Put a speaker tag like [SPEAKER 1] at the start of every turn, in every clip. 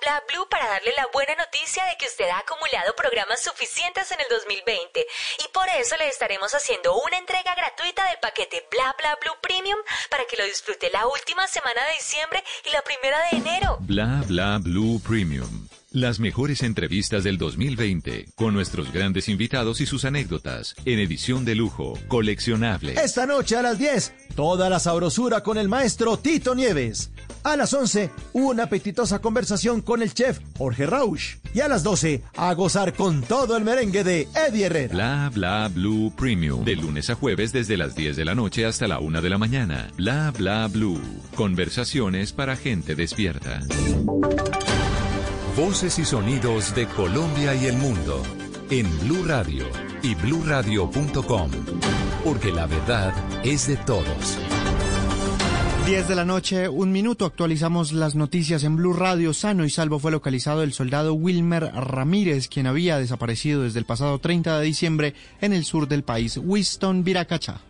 [SPEAKER 1] Bla Blue para darle la buena noticia de que usted ha acumulado programas suficientes en el 2020 y por eso le estaremos haciendo una entrega gratuita del paquete Bla Bla Blue Premium para que lo disfrute la última semana de diciembre y la primera de enero.
[SPEAKER 2] Bla Bla Blue Premium. Las mejores entrevistas del 2020 con nuestros grandes invitados y sus anécdotas en edición de lujo, coleccionable.
[SPEAKER 3] Esta noche a las 10, toda la sabrosura con el maestro Tito Nieves. A las 11, una apetitosa conversación con el chef Jorge Rausch. Y a las 12, a gozar con todo el merengue de Eddie Herrera.
[SPEAKER 2] Bla Bla Blue Premium. De lunes a jueves desde las 10 de la noche hasta la 1 de la mañana. Bla Bla Blue. Conversaciones para gente despierta.
[SPEAKER 4] Voces y sonidos de Colombia y el mundo en Blue Radio y bluradio.com, porque la verdad es de todos.
[SPEAKER 5] 10 de la noche, un minuto, actualizamos las noticias en Blue Radio. Sano y salvo fue localizado el soldado Wilmer Ramírez, quien había desaparecido desde el pasado 30 de diciembre en el sur del país, Winston Viracacha.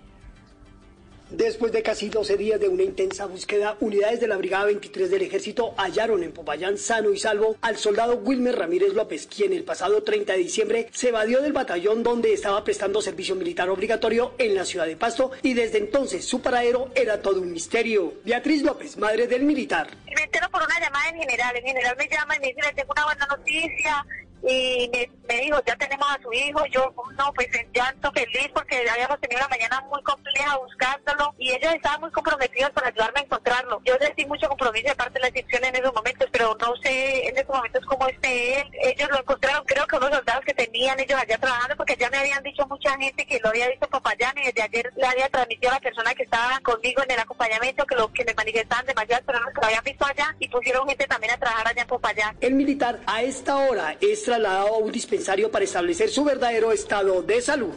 [SPEAKER 6] Después de casi 12 días de una intensa búsqueda, unidades de la Brigada 23 del Ejército hallaron en Popayán sano y salvo al soldado Wilmer Ramírez López, quien el pasado 30 de diciembre se evadió del batallón donde estaba prestando servicio militar obligatorio en la ciudad de Pasto y desde entonces su paradero era todo un misterio. Beatriz López, madre del militar.
[SPEAKER 7] Me entero por una llamada en general. En general me llama y me dice, tengo una buena noticia y me, dijo, ya tenemos a su hijo, yo no, pues en llanto feliz porque habíamos tenido una mañana muy compleja buscándolo y ellos estaban muy comprometidos para ayudarme a encontrarlo. Yo sentí mucho compromiso de parte de la institución en esos momentos, pero no sé en esos momentos cómo esté él. Ellos lo encontraron, creo que unos soldados que tenían ellos allá trabajando, porque ya me habían dicho mucha gente que lo había visto Popayán y desde ayer le había transmitido a la persona que estaba conmigo en el acompañamiento que lo que me manifestaban demasiadas personas que lo habían visto allá y pusieron gente también a trabajar allá en Popayán.
[SPEAKER 6] El militar a esta hora es trasladado a un dispensario para establecer su verdadero estado de salud.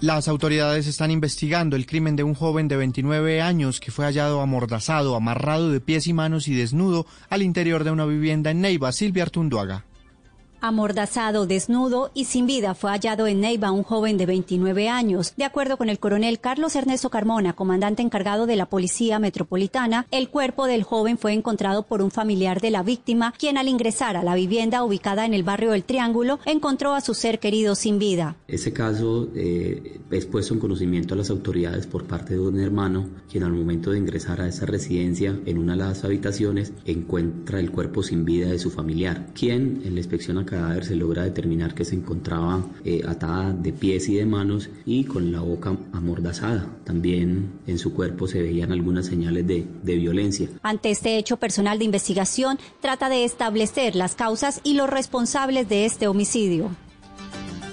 [SPEAKER 5] Las autoridades están investigando el crimen de un joven de 29 años que fue hallado amordazado, amarrado de pies y manos y desnudo al interior de una vivienda en Neiva, Silvia Artunduaga.
[SPEAKER 8] Amordazado, desnudo y sin vida fue hallado en Neiva un joven de 29 años. De acuerdo con el coronel Carlos Ernesto Carmona, comandante encargado de la Policía Metropolitana, el cuerpo del joven fue encontrado por un familiar de la víctima, quien al ingresar a la vivienda ubicada en el barrio del Triángulo encontró a su ser querido sin vida.
[SPEAKER 9] Ese caso eh, es puesto en conocimiento a las autoridades por parte de un hermano, quien al momento de ingresar a esa residencia en una de las habitaciones encuentra el cuerpo sin vida de su familiar, quien en la inspección cadáver se logra determinar que se encontraba eh, atada de pies y de manos y con la boca amordazada. También en su cuerpo se veían algunas señales de, de violencia.
[SPEAKER 8] Ante este hecho, personal de investigación trata de establecer las causas y los responsables de este homicidio.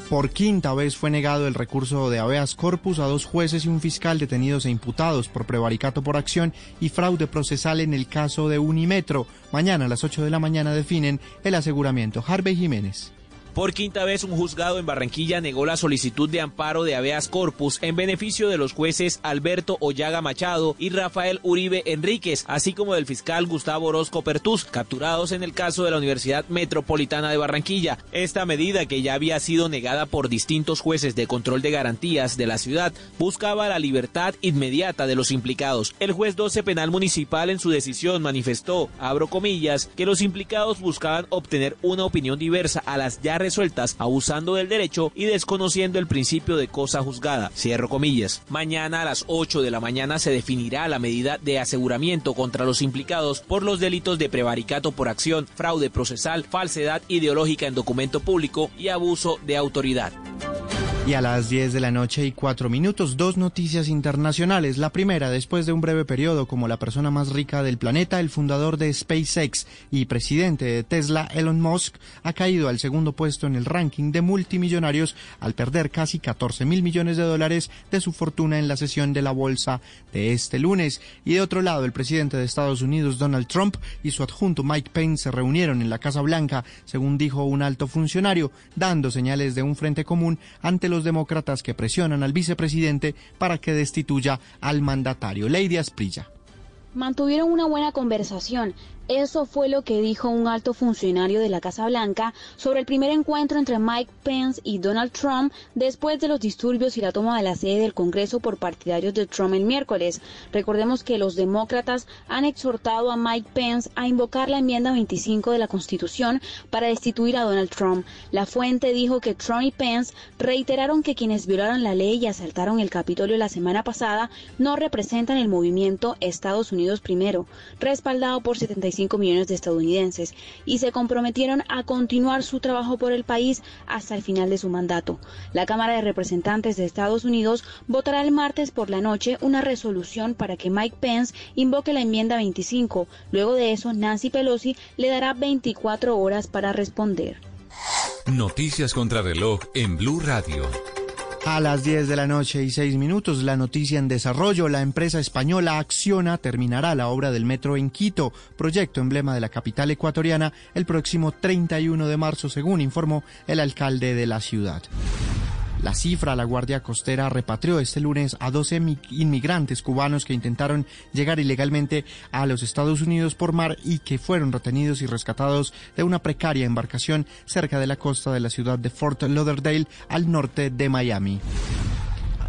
[SPEAKER 5] Por quinta vez fue negado el recurso de habeas corpus a dos jueces y un fiscal detenidos e imputados por prevaricato por acción y fraude procesal en el caso de Unimetro. Mañana a las 8 de la mañana definen el aseguramiento. Harvey Jiménez.
[SPEAKER 10] Por quinta vez, un juzgado en Barranquilla negó la solicitud de amparo de habeas corpus en beneficio de los jueces Alberto Ollaga Machado y Rafael Uribe Enríquez, así como del fiscal Gustavo Orozco Pertús, capturados en el caso de la Universidad Metropolitana de Barranquilla. Esta medida, que ya había sido negada por distintos jueces de control de garantías de la ciudad, buscaba la libertad inmediata de los implicados. El juez 12 Penal Municipal en su decisión manifestó, abro comillas, que los implicados buscaban obtener una opinión diversa a las ya resueltas abusando del derecho y desconociendo el principio de cosa juzgada. Cierro comillas. Mañana a las 8 de la mañana se definirá la medida de aseguramiento contra los implicados por los delitos de prevaricato por acción, fraude procesal, falsedad ideológica en documento público y abuso de autoridad.
[SPEAKER 5] Y a las 10 de la noche y 4 minutos, dos noticias internacionales. La primera, después de un breve periodo como la persona más rica del planeta, el fundador de SpaceX y presidente de Tesla, Elon Musk, ha caído al segundo puesto en el ranking de multimillonarios al perder casi 14 mil millones de dólares de su fortuna en la sesión de la bolsa de este lunes. Y de otro lado, el presidente de Estados Unidos, Donald Trump, y su adjunto Mike Pence se reunieron en la Casa Blanca, según dijo un alto funcionario, dando señales de un frente común ante los demócratas que presionan al vicepresidente para que destituya al mandatario. Lady Asprilla.
[SPEAKER 11] Mantuvieron una buena conversación.
[SPEAKER 12] Eso fue lo que dijo un alto funcionario de la Casa Blanca sobre el primer encuentro entre Mike Pence y Donald Trump después de los disturbios y la toma de la sede del Congreso por partidarios de Trump el miércoles. Recordemos que los demócratas han exhortado a Mike Pence a invocar la enmienda 25 de la Constitución para destituir a Donald Trump. La fuente dijo que Trump y Pence reiteraron que quienes violaron la ley y asaltaron el Capitolio la semana pasada no representan el movimiento Estados Unidos primero, respaldado por 75 millones de estadounidenses y se comprometieron a continuar su trabajo por el país hasta el final de su mandato. La Cámara de Representantes de Estados Unidos votará el martes por la noche una resolución para que Mike Pence invoque la enmienda 25. Luego de eso, Nancy Pelosi le dará 24 horas para responder.
[SPEAKER 4] Noticias contra reloj en Blue Radio.
[SPEAKER 5] A las 10 de la noche y 6 minutos, la noticia en desarrollo. La empresa española Acciona terminará la obra del metro en Quito, proyecto emblema de la capital ecuatoriana, el próximo 31 de marzo, según informó el alcalde de la ciudad. La cifra, la Guardia Costera repatrió este lunes a 12 inmigrantes cubanos que intentaron llegar ilegalmente a los Estados Unidos por mar y que fueron retenidos y rescatados de una precaria embarcación cerca de la costa de la ciudad de Fort Lauderdale al norte de Miami.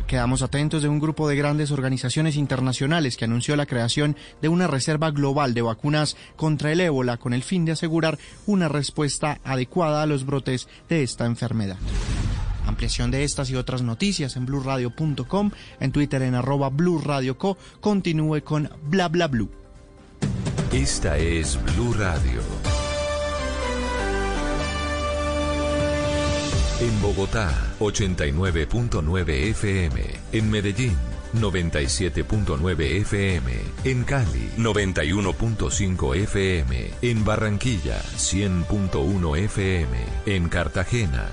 [SPEAKER 5] Quedamos atentos de un grupo de grandes organizaciones internacionales que anunció la creación de una reserva global de vacunas contra el ébola con el fin de asegurar una respuesta adecuada a los brotes de esta enfermedad. Ampliación de estas y otras noticias en blurradio.com, en Twitter en arroba blurradioco. Continúe con bla bla blue.
[SPEAKER 4] Esta es Blue Radio. En Bogotá, 89.9 FM. En Medellín. 97.9 FM, en Cali 91.5 FM, en Barranquilla 100.1 FM, en Cartagena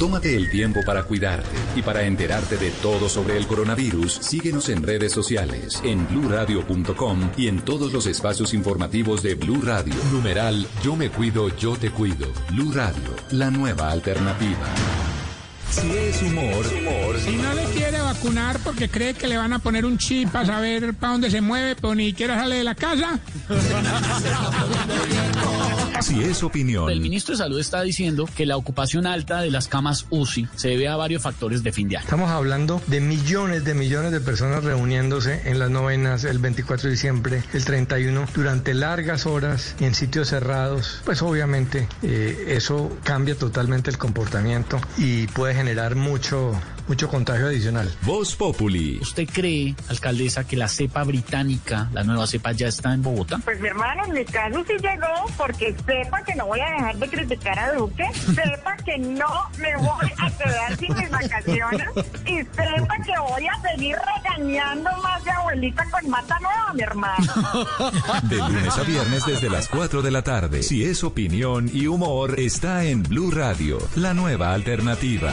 [SPEAKER 4] Tómate el tiempo para cuidarte y para enterarte de todo sobre el coronavirus. Síguenos en redes sociales, en bluradio.com y en todos los espacios informativos de Blue Radio. Numeral Yo me cuido, yo te cuido. Blue Radio, la nueva alternativa. Si es humor, humor.
[SPEAKER 13] Si no le quiere vacunar porque cree que le van a poner un chip para saber para dónde se mueve, pero ni siquiera sale de la casa.
[SPEAKER 4] Si es opinión.
[SPEAKER 14] El ministro de Salud está diciendo que la ocupación alta de las camas UCI se debe a varios factores de fin de año.
[SPEAKER 15] Estamos hablando de millones de millones de personas reuniéndose en las novenas el 24 de diciembre, el 31, durante largas horas en sitios cerrados. Pues obviamente eh, eso cambia totalmente el comportamiento y puede generar mucho mucho contagio adicional.
[SPEAKER 4] Voz Populi.
[SPEAKER 14] ¿Usted cree, alcaldesa, que la cepa británica, la nueva cepa, ya está en Bogotá?
[SPEAKER 7] Pues mi hermano, en mi caso sí llegó, porque sepa que no voy a dejar de criticar a Duque, sepa que no me voy a quedar sin mis vacaciones y sepa que voy a seguir regañando más de abuelita con mata nueva, mi hermano.
[SPEAKER 4] De lunes a viernes desde las 4 de la tarde. Si es opinión y humor, está en Blue Radio, la nueva alternativa.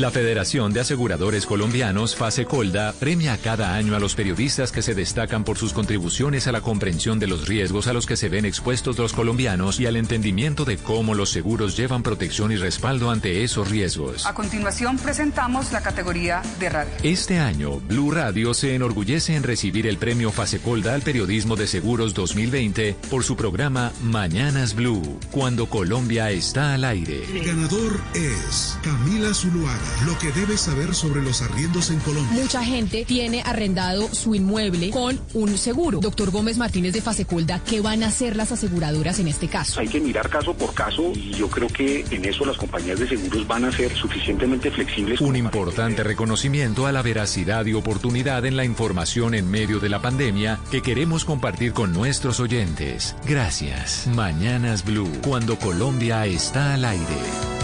[SPEAKER 4] La Federación de Aseguradores Colombianos, FASECOLDA, premia cada año a los periodistas que se destacan por sus contribuciones a la comprensión de los riesgos a los que se ven expuestos los colombianos y al entendimiento de cómo los seguros llevan protección y respaldo ante esos riesgos.
[SPEAKER 16] A continuación presentamos la categoría de radio.
[SPEAKER 4] Este año, Blue Radio se enorgullece en recibir el premio FASECOLDA al periodismo de seguros 2020 por su programa Mañanas Blue, cuando Colombia está al aire.
[SPEAKER 17] El ganador es Camila Zuluaga. Lo que debes saber sobre los arriendos en Colombia.
[SPEAKER 18] Mucha gente tiene arrendado su inmueble con un seguro. Doctor Gómez Martínez de Fasecolda, ¿qué van a hacer las aseguradoras en este caso?
[SPEAKER 19] Hay que mirar caso por caso y yo creo que en eso las compañías de seguros van a ser suficientemente flexibles.
[SPEAKER 4] Un importante reconocimiento a la veracidad y oportunidad en la información en medio de la pandemia que queremos compartir con nuestros oyentes. Gracias. Mañanas Blue, cuando Colombia está al aire.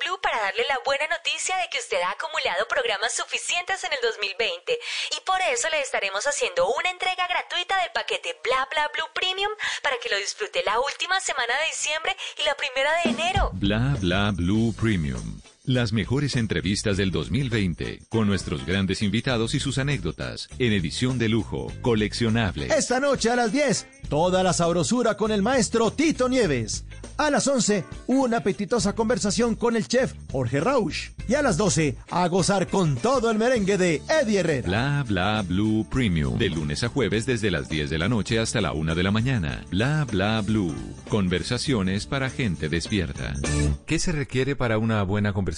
[SPEAKER 1] Blue para darle la buena noticia de que usted ha acumulado programas suficientes en el 2020 y por eso le estaremos haciendo una entrega gratuita del paquete Bla Bla Blue Premium para que lo disfrute la última semana de diciembre y la primera de enero.
[SPEAKER 4] Bla Bla Blue Premium. Las mejores entrevistas del 2020 con nuestros grandes invitados y sus anécdotas en edición de lujo, coleccionable.
[SPEAKER 20] Esta noche a las 10, toda la sabrosura con el maestro Tito Nieves. A las 11, una apetitosa conversación con el chef Jorge Rausch. Y a las 12, a gozar con todo el merengue de Eddie Herrera.
[SPEAKER 4] Bla Bla Blue Premium. De lunes a jueves desde las 10 de la noche hasta la 1 de la mañana. Bla Bla Blue. Conversaciones para gente despierta. ¿Qué se requiere para una buena conversación?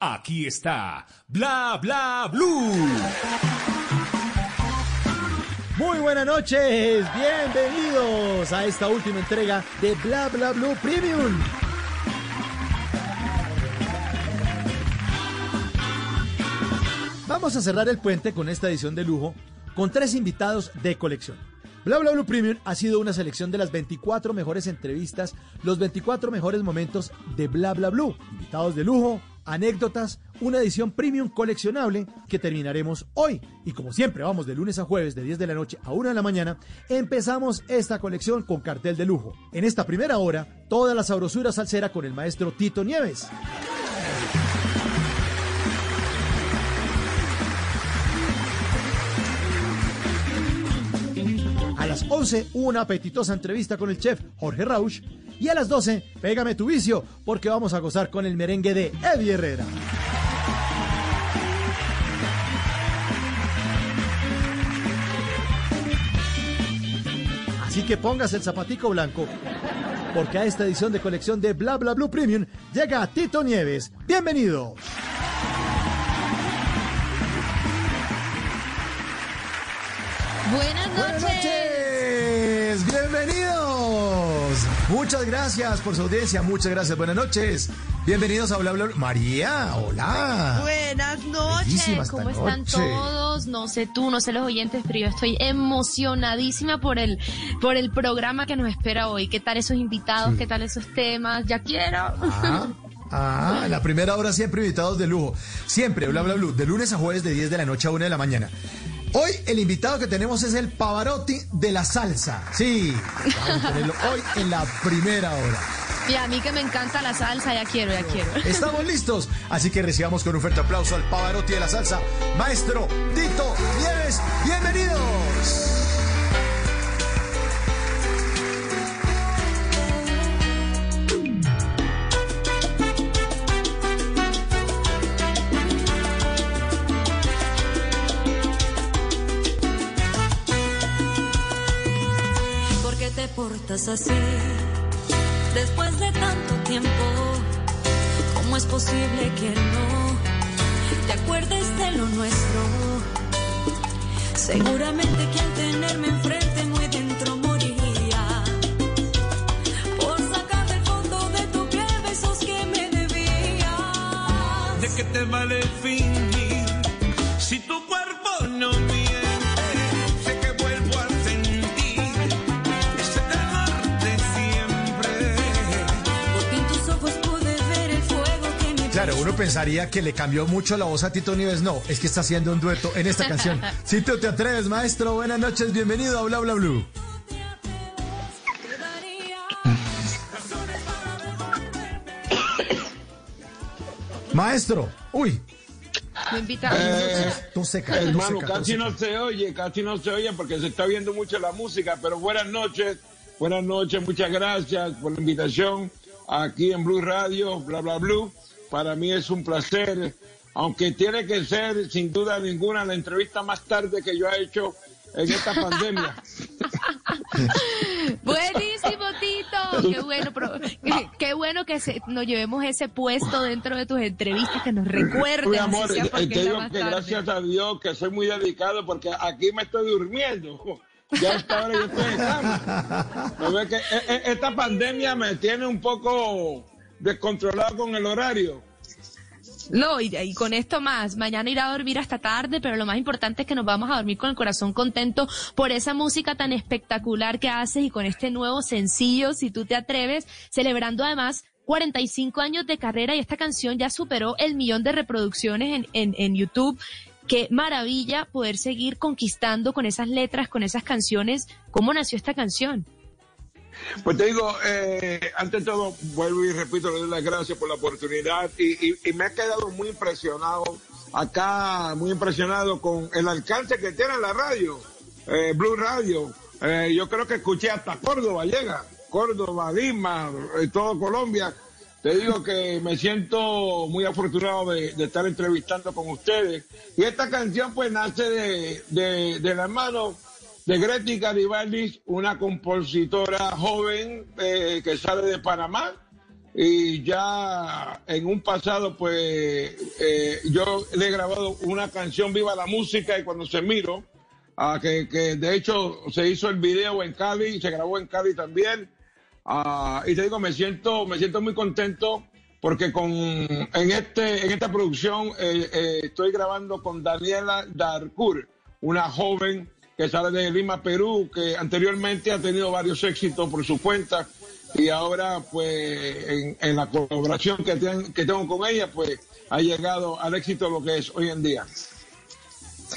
[SPEAKER 17] Aquí está Bla Bla Blue.
[SPEAKER 20] Muy buenas noches, bienvenidos a esta última entrega de Bla Bla Blue Premium. Vamos a cerrar el puente con esta edición de lujo con tres invitados de colección. Bla Bla Blue Premium ha sido una selección de las 24 mejores entrevistas, los 24 mejores momentos de Bla Bla Blue. Invitados de lujo, anécdotas, una edición premium coleccionable que terminaremos hoy. Y como siempre, vamos de lunes a jueves, de 10 de la noche a 1 de la mañana, empezamos esta colección con cartel de lujo. En esta primera hora, toda la sabrosura salsera con el maestro Tito Nieves. A las 11, una apetitosa entrevista con el chef Jorge Rausch. Y a las 12, pégame tu vicio, porque vamos a gozar con el merengue de Eddie Herrera. Así que pongas el zapatico blanco, porque a esta edición de colección de Bla Bla Blue Premium llega Tito Nieves. ¡Bienvenido!
[SPEAKER 18] Buenas noches.
[SPEAKER 20] Buenas noches. Bienvenidos. Muchas gracias por su audiencia, muchas gracias, buenas noches. Bienvenidos a Bla Bla Bla. María, hola.
[SPEAKER 21] Buenas noches, ¿cómo están
[SPEAKER 20] noche.
[SPEAKER 21] todos? No sé tú, no sé los oyentes, pero yo estoy emocionadísima por el, por el programa que nos espera hoy. ¿Qué tal esos invitados? ¿Qué tal esos temas? Ya quiero.
[SPEAKER 20] Ah, ah, la primera hora siempre invitados de lujo. Siempre, bla, bla, bla, de lunes a jueves de 10 de la noche a 1 de la mañana. Hoy el invitado que tenemos es el Pavarotti de la salsa. Sí, vamos a tenerlo hoy en la primera hora.
[SPEAKER 21] Y a mí que me encanta la salsa, ya quiero, ya quiero.
[SPEAKER 20] Estamos listos, así que recibamos con un fuerte aplauso al Pavarotti de la salsa, maestro Tito Nieves. Bienvenidos.
[SPEAKER 2] Portas así? Después de tanto tiempo, ¿cómo es posible que no te acuerdes de lo nuestro? Seguramente que al tenerme enfrente muy dentro moriría por sacar del fondo de tu piel besos que me debías.
[SPEAKER 22] ¿De qué te vale fingir si tu cuerpo
[SPEAKER 20] Claro, uno pensaría que le cambió mucho la voz a Tito Nieves. No, es que está haciendo un dueto en esta canción. Si tú te atreves, maestro, buenas noches, bienvenido a Bla Bla Blue. Maestro, uy,
[SPEAKER 21] Me invita
[SPEAKER 22] Eh,
[SPEAKER 20] tú seca, tú
[SPEAKER 22] hermano,
[SPEAKER 20] seca,
[SPEAKER 22] casi no se oye, casi no se oye porque se está viendo mucho la música, pero buenas noches, buenas noches, muchas gracias por la invitación aquí en Blue Radio, bla bla blue. Para mí es un placer, aunque tiene que ser sin duda ninguna la entrevista más tarde que yo he hecho en esta pandemia.
[SPEAKER 21] Buenísimo, Tito. Qué bueno, pro- qué, qué bueno que se- nos llevemos ese puesto dentro de tus entrevistas, que nos recuerden.
[SPEAKER 22] Mi amor, te digo
[SPEAKER 21] más
[SPEAKER 22] que
[SPEAKER 21] tarde.
[SPEAKER 22] gracias a Dios que soy muy dedicado porque aquí me estoy durmiendo. Ya a esta hora yo estoy en cama. ¿No ves que eh, eh, esta pandemia me tiene un poco descontrolado con el horario.
[SPEAKER 21] No, y, con esto más, mañana irá a dormir hasta tarde, pero lo más importante es que nos vamos a dormir con el corazón contento por esa música tan espectacular que haces y con este nuevo sencillo, si tú te atreves, celebrando además 45 años de carrera y esta canción ya superó el millón de reproducciones en, en, en YouTube. Qué maravilla poder seguir conquistando con esas letras, con esas canciones. ¿Cómo nació esta canción?
[SPEAKER 22] Pues te digo, eh, ante todo, vuelvo y repito, le doy las gracias por la oportunidad y, me ha quedado muy impresionado acá, muy impresionado con el alcance que tiene la radio, eh, Blue Radio. Eh, yo creo que escuché hasta Córdoba, llega, Córdoba, Lima, eh, todo Colombia. Te digo que me siento muy afortunado de, de estar entrevistando con ustedes. Y esta canción pues nace de, de, de la mano de Greti Garibaldi, una compositora joven eh, que sale de Panamá y ya en un pasado pues eh, yo le he grabado una canción Viva la Música y cuando se miro, que, que de hecho se hizo el video en Cali, se grabó en Cali también, Ah, y te digo, me siento, me siento muy contento porque con, en, este, en esta producción eh, estoy grabando con Daniela Darcourt, una joven que sale de Lima, Perú, que anteriormente ha tenido varios éxitos por su cuenta y ahora pues en, la colaboración que, que tengo con ella pues ha llegado al éxito lo que es hoy en día.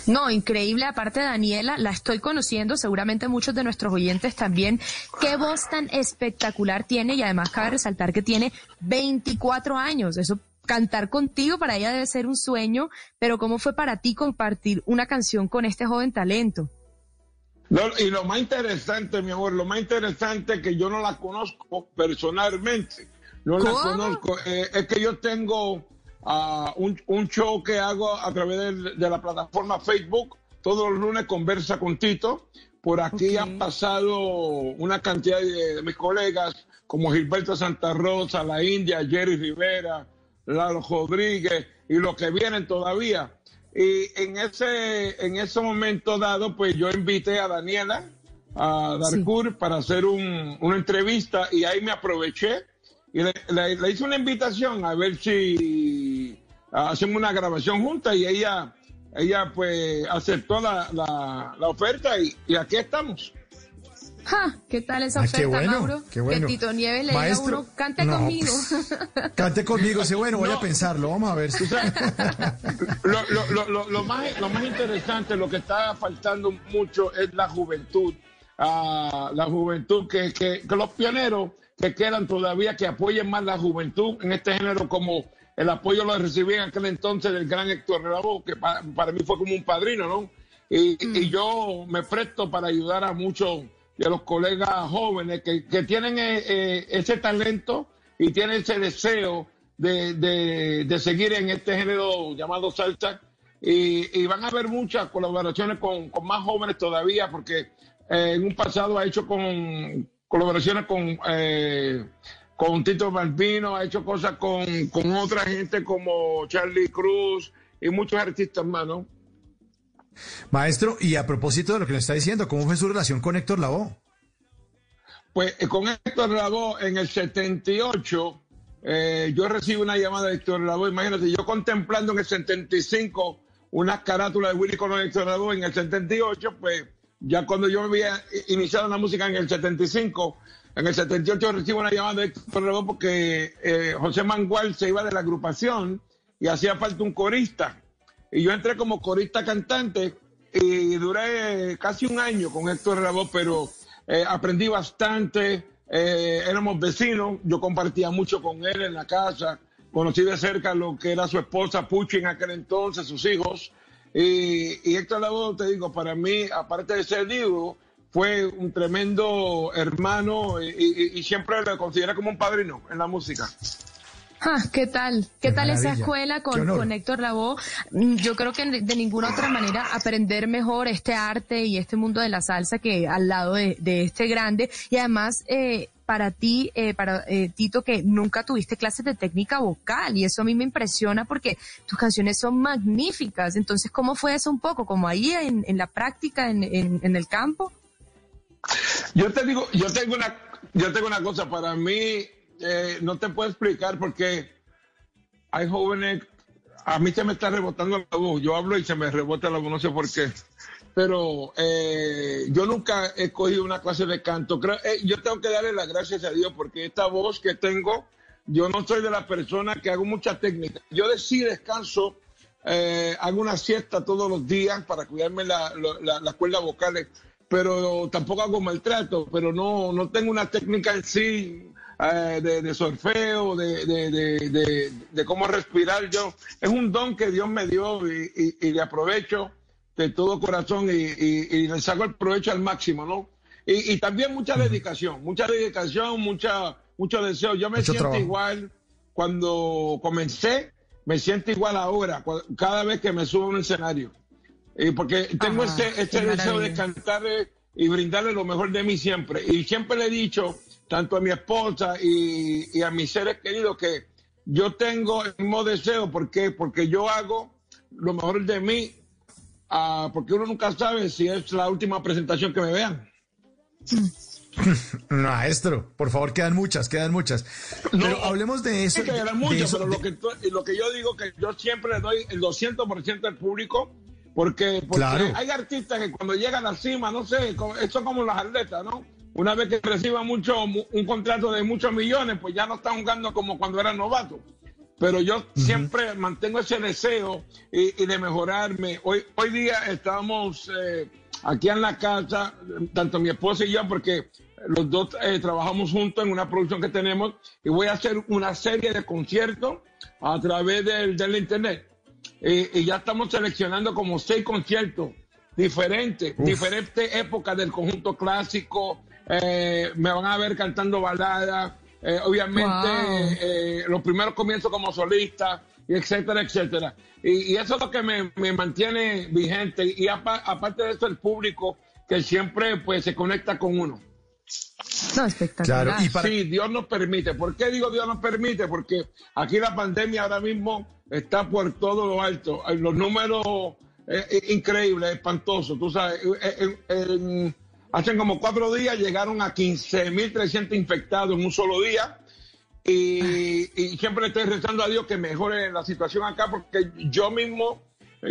[SPEAKER 21] No, increíble. Aparte Daniela, la estoy conociendo, seguramente muchos de nuestros oyentes también. Qué voz tan espectacular tiene y además cabe resaltar que tiene 24 años. Eso, cantar contigo para ella debe ser un sueño, pero ¿cómo fue para ti compartir una canción con este joven talento?
[SPEAKER 22] No, y lo más interesante, mi amor, lo más interesante es que yo no la conozco personalmente. No la conozco. Eh, es que yo tengo ah, un, un show que hago a través de, la plataforma Facebook. Todos los lunes conversa con Tito. Por aquí han pasado una cantidad de, de mis colegas, como Gilberto Santa Rosa, La India, Jerry Rivera, Lalo Rodríguez y los que vienen todavía. Y en ese, en ese momento dado, pues yo invité a Daniela a Darkur para hacer un- una entrevista y ahí me aproveché y le, le- le hice una invitación a ver si hacemos una grabación juntas y ella, ella pues aceptó la, la- la oferta y, y aquí estamos.
[SPEAKER 21] Ja, ¿Qué tal esa
[SPEAKER 3] Ah,
[SPEAKER 21] oferta,
[SPEAKER 3] qué bueno,
[SPEAKER 21] Mauro?
[SPEAKER 3] qué bueno.
[SPEAKER 21] Que Tito Nieves le diga a
[SPEAKER 3] Maestro,
[SPEAKER 21] uno, cante
[SPEAKER 3] no,
[SPEAKER 21] conmigo.
[SPEAKER 3] Cante conmigo, sí, bueno, voy a pensarlo, vamos a ver. si-
[SPEAKER 22] Lo, lo- lo- lo- lo más, lo más interesante, lo que está faltando mucho es la juventud. Ah, la juventud, que, que, que los pioneros que quedan todavía, que apoyen más la juventud en este género, como el apoyo lo recibí en aquel entonces del gran Héctor Lavoe, que pa- para mí fue como un padrino, ¿no? Y, y yo me presto para ayudar a muchos de los colegas jóvenes que, que tienen eh, eh, ese talento y tienen ese deseo de, de- de seguir en este género llamado salsa. Y, y van a haber muchas colaboraciones con, con más jóvenes todavía, porque eh, en un pasado ha hecho con colaboraciones con, eh, con Tito Balbino, ha hecho cosas con, con otra gente como Charlie Cruz y muchos artistas más, ¿no?
[SPEAKER 3] Maestro, y a propósito de lo que le está diciendo, ¿cómo fue su relación con Héctor Lavoe?
[SPEAKER 22] Pues eh, con Héctor Lavoe en el 78, eh, yo recibo una llamada de Héctor Lavoe. Imagínate, yo contemplando en el 75 una carátula de Willy Colón y Héctor Lavoe en el 78, pues ya cuando yo había iniciado la música en el 75, en el 78 recibo una llamada de Héctor Lavoe porque eh, José Mangual se iba de la agrupación y hacía falta un corista. Y yo entré como corista cantante y duré casi un año con Héctor Lavoe, pero eh, aprendí bastante. eh, éramos vecinos, yo compartía mucho con él en la casa, conocí de cerca lo que era su esposa Puchi en aquel entonces, sus hijos. Y, y Héctor Lavoe, te digo, para mí, aparte de ser divo, fue un tremendo hermano y, y- siempre lo consideré como un padrino en la música.
[SPEAKER 21] Ja, ¿Qué tal? ¿Qué,
[SPEAKER 22] Qué
[SPEAKER 21] tal esa escuela con, con Héctor Lavoe? Mm, Yo creo que de, de ninguna otra manera aprender mejor este arte y este mundo de la salsa que al lado de, de este grande. Y además, eh, para ti, eh, para eh, Tito, que nunca tuviste clases de técnica vocal y eso a mí me impresiona porque tus canciones son magníficas. Entonces, ¿cómo fue eso un poco? ¿Como ahí en, en la práctica, en, en, en el campo?
[SPEAKER 22] Yo te digo, yo tengo una, yo tengo una cosa, para mí, eh, no te puedo explicar porque hay jóvenes, a mí se me está rebotando la voz, yo hablo y se me rebota la voz, no sé por qué, pero eh, yo nunca he cogido una clase de canto, Creo- eh, yo tengo que darle las gracias a Dios porque esta voz que tengo, yo no soy de la persona que hago mucha técnica, yo de sí descanso, eh, hago una siesta todos los días para cuidarme la- la- la- las cuerdas vocales, pero tampoco hago maltrato, pero no, no tengo una técnica en sí eh, de, de de, de, de, cómo respirar. Yo Es un don que Dios me dio y, y- y le aprovecho de todo corazón y, y- y le saco el provecho al máximo, ¿no? Y, y también mucha dedicación, mucha dedicación, mucha, mucho deseo. Yo me
[SPEAKER 3] Mucho
[SPEAKER 22] siento
[SPEAKER 3] trabajo.
[SPEAKER 22] igual cuando comencé, me siento igual ahora, cada vez que me subo a un escenario. Eh, porque tengo
[SPEAKER 21] Ajá,
[SPEAKER 22] ese
[SPEAKER 21] qué
[SPEAKER 22] deseo de
[SPEAKER 21] maravilla.
[SPEAKER 22] cantarle y brindarle lo mejor de mí siempre. Y siempre le he dicho, tanto a mi esposa y, y a mis seres queridos, que yo tengo el mismo deseo. ¿Por qué? Porque yo hago lo mejor de mí, ah, porque uno nunca sabe si es la última presentación que me vean.
[SPEAKER 3] Maestro, por favor, quedan muchas, quedan muchas. Pero hablemos de eso.
[SPEAKER 22] Sí, que era
[SPEAKER 3] de
[SPEAKER 22] mucho,
[SPEAKER 3] eso,
[SPEAKER 22] pero
[SPEAKER 3] de-
[SPEAKER 22] lo que, lo que yo digo que yo siempre le doy el 200% al público, porque, porque
[SPEAKER 3] Claro.
[SPEAKER 22] hay artistas que cuando llegan a la cima, no sé, es como las atletas, ¿no? Una vez que reciban mucho, mu- un contrato de muchos millones, pues ya no están jugando como cuando eran novatos. Pero yo siempre mantengo ese deseo y, y de mejorarme. Hoy, hoy día estamos eh, aquí en la casa, tanto mi esposa y yo, porque los dos eh, trabajamos juntos en una producción que tenemos y voy a hacer una serie de conciertos a través del, del internet. Y, y ya estamos seleccionando como seis conciertos diferentes,
[SPEAKER 3] Uf.
[SPEAKER 22] diferentes épocas del conjunto clásico. Eh, me van a ver cantando baladas, eh, obviamente
[SPEAKER 21] Wow.
[SPEAKER 22] eh, los primeros comienzos como solista, y etcétera, etcétera. Y, y eso es lo que me, me mantiene vigente. Y apa- aparte de eso, el público que siempre pues se conecta con uno.
[SPEAKER 21] No, espectacular.
[SPEAKER 3] Claro, y para-
[SPEAKER 22] Sí, Dios nos permite. ¿Por qué digo Dios nos permite? Porque aquí la pandemia ahora mismo está por todo lo alto. Los números eh, increíbles, espantosos. Tú sabes, Eh, eh, en- Hace como cuatro días llegaron a 15.300 infectados en un solo día. Y, y, siempre estoy rezando a Dios que mejore la situación acá porque yo mismo,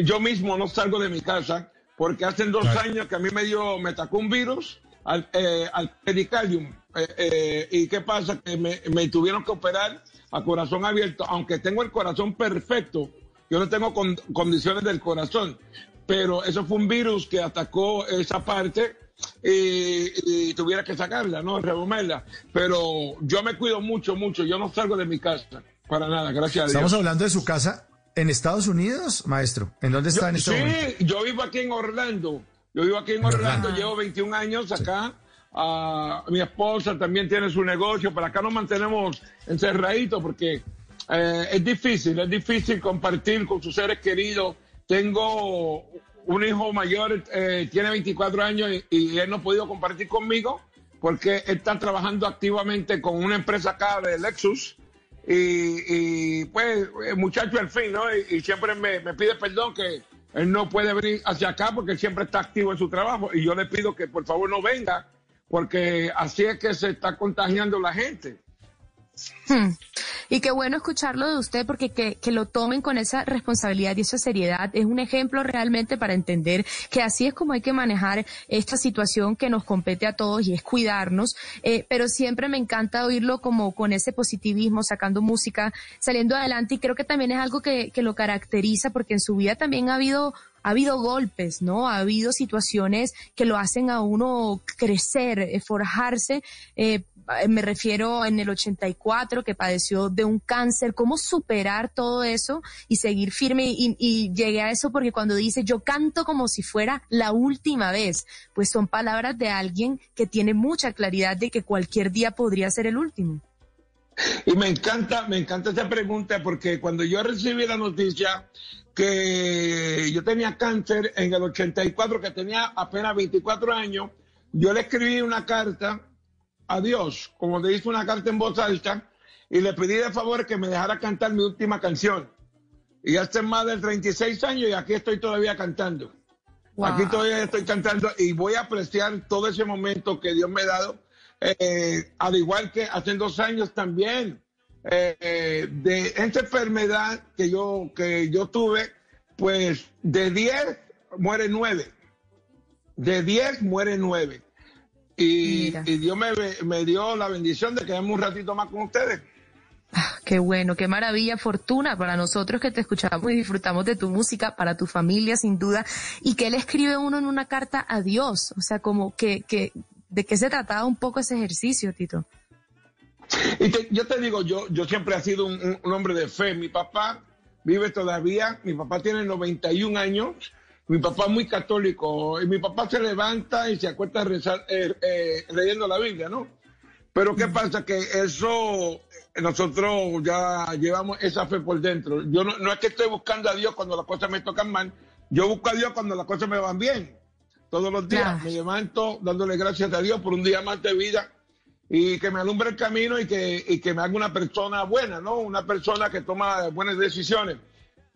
[SPEAKER 22] yo mismo no salgo de mi casa porque hace dos años que a mí me dio, me atacó un virus al, eh, al pericardium. Eh, eh, ¿Y qué pasa? Que me, me, tuvieron que operar a corazón abierto, aunque tengo el corazón perfecto, yo no tengo con, condiciones del corazón, pero eso fue un virus que atacó esa parte y, y, tuviera que sacarla, ¿no? Removerla. Pero yo me cuido mucho, mucho. Yo no salgo de mi casa para nada, gracias a Dios.
[SPEAKER 3] Estamos hablando de su casa en Estados Unidos, maestro. ¿En dónde está
[SPEAKER 22] yo,
[SPEAKER 3] en este
[SPEAKER 22] sí,
[SPEAKER 3] momento?
[SPEAKER 22] yo vivo aquí en Orlando. Yo vivo aquí en Orlando, llevo 21 años acá. Uh, mi esposa también tiene su negocio, pero acá nos mantenemos encerraditos porque eh, es difícil, es difícil compartir con sus seres queridos. Tengo un hijo mayor, eh, tiene 24 años y, él no ha podido compartir conmigo porque está trabajando activamente con una empresa acá de Lexus. Y, pues, muchacho al fin, ¿no? Y, siempre me, pide perdón que él no puede venir hacia acá porque siempre está activo en su trabajo. Y yo le pido que por favor no venga porque así es que se está contagiando la gente.
[SPEAKER 21] Hmm. Y qué bueno escucharlo de usted porque que, lo tomen con esa responsabilidad y esa seriedad es un ejemplo realmente para entender que así es como hay que manejar esta situación que nos compete a todos y es cuidarnos. Eh, pero siempre me encanta oírlo como con ese positivismo, sacando música, saliendo adelante y creo que también es algo que, que lo caracteriza porque en su vida también ha habido ha habido golpes, ¿no? Ha habido situaciones que lo hacen a uno crecer, eh, forjarse. Eh, me refiero en el 84 que padeció de un cáncer, cómo superar todo eso y seguir firme y, y, llegué a eso porque cuando dice yo canto como si fuera la última vez, pues son palabras de alguien que tiene mucha claridad de que cualquier día podría ser el último.
[SPEAKER 22] Y me encanta, me encanta esa pregunta porque cuando yo recibí la noticia que yo tenía cáncer en el 84, que tenía apenas 24 años, yo le escribí una carta a Dios, como le hice una carta en voz alta, y le pedí de favor que me dejara cantar mi última canción. Y hace más de 36 años y aquí estoy todavía cantando. Wow. Aquí todavía estoy cantando y voy a apreciar todo ese momento que Dios me ha dado, eh, al igual que hace dos años también. Eh, de esta enfermedad que yo, que yo tuve, pues de 10 muere 9. De 10 muere 9. Y, y, Dios me, me, dio la bendición de quedarme un ratito más con ustedes.
[SPEAKER 21] Ah, qué bueno, qué maravilla, fortuna para nosotros que te escuchamos y disfrutamos de tu música, para tu familia sin duda, y que él escribe uno en una carta a Dios, o sea, como que, que ¿de qué se trataba un poco ese ejercicio, Tito?
[SPEAKER 22] Y te, yo te digo, yo, yo siempre he sido un, un, hombre de fe. Mi papá vive todavía, mi papá tiene 91 años, mi papá es muy católico, y mi papá se levanta y se acuesta rezar, eh, eh, leyendo la Biblia, ¿no? Pero ¿qué pasa? Que eso, nosotros ya llevamos esa fe por dentro. Yo no, no es que estoy buscando a Dios cuando las cosas me tocan mal, yo busco a Dios cuando las cosas me van bien. Todos los días claro. me levanto dándole gracias a Dios por un día más de vida y que me alumbre el camino y que, y que me haga una persona buena, ¿no? Una persona que toma buenas decisiones.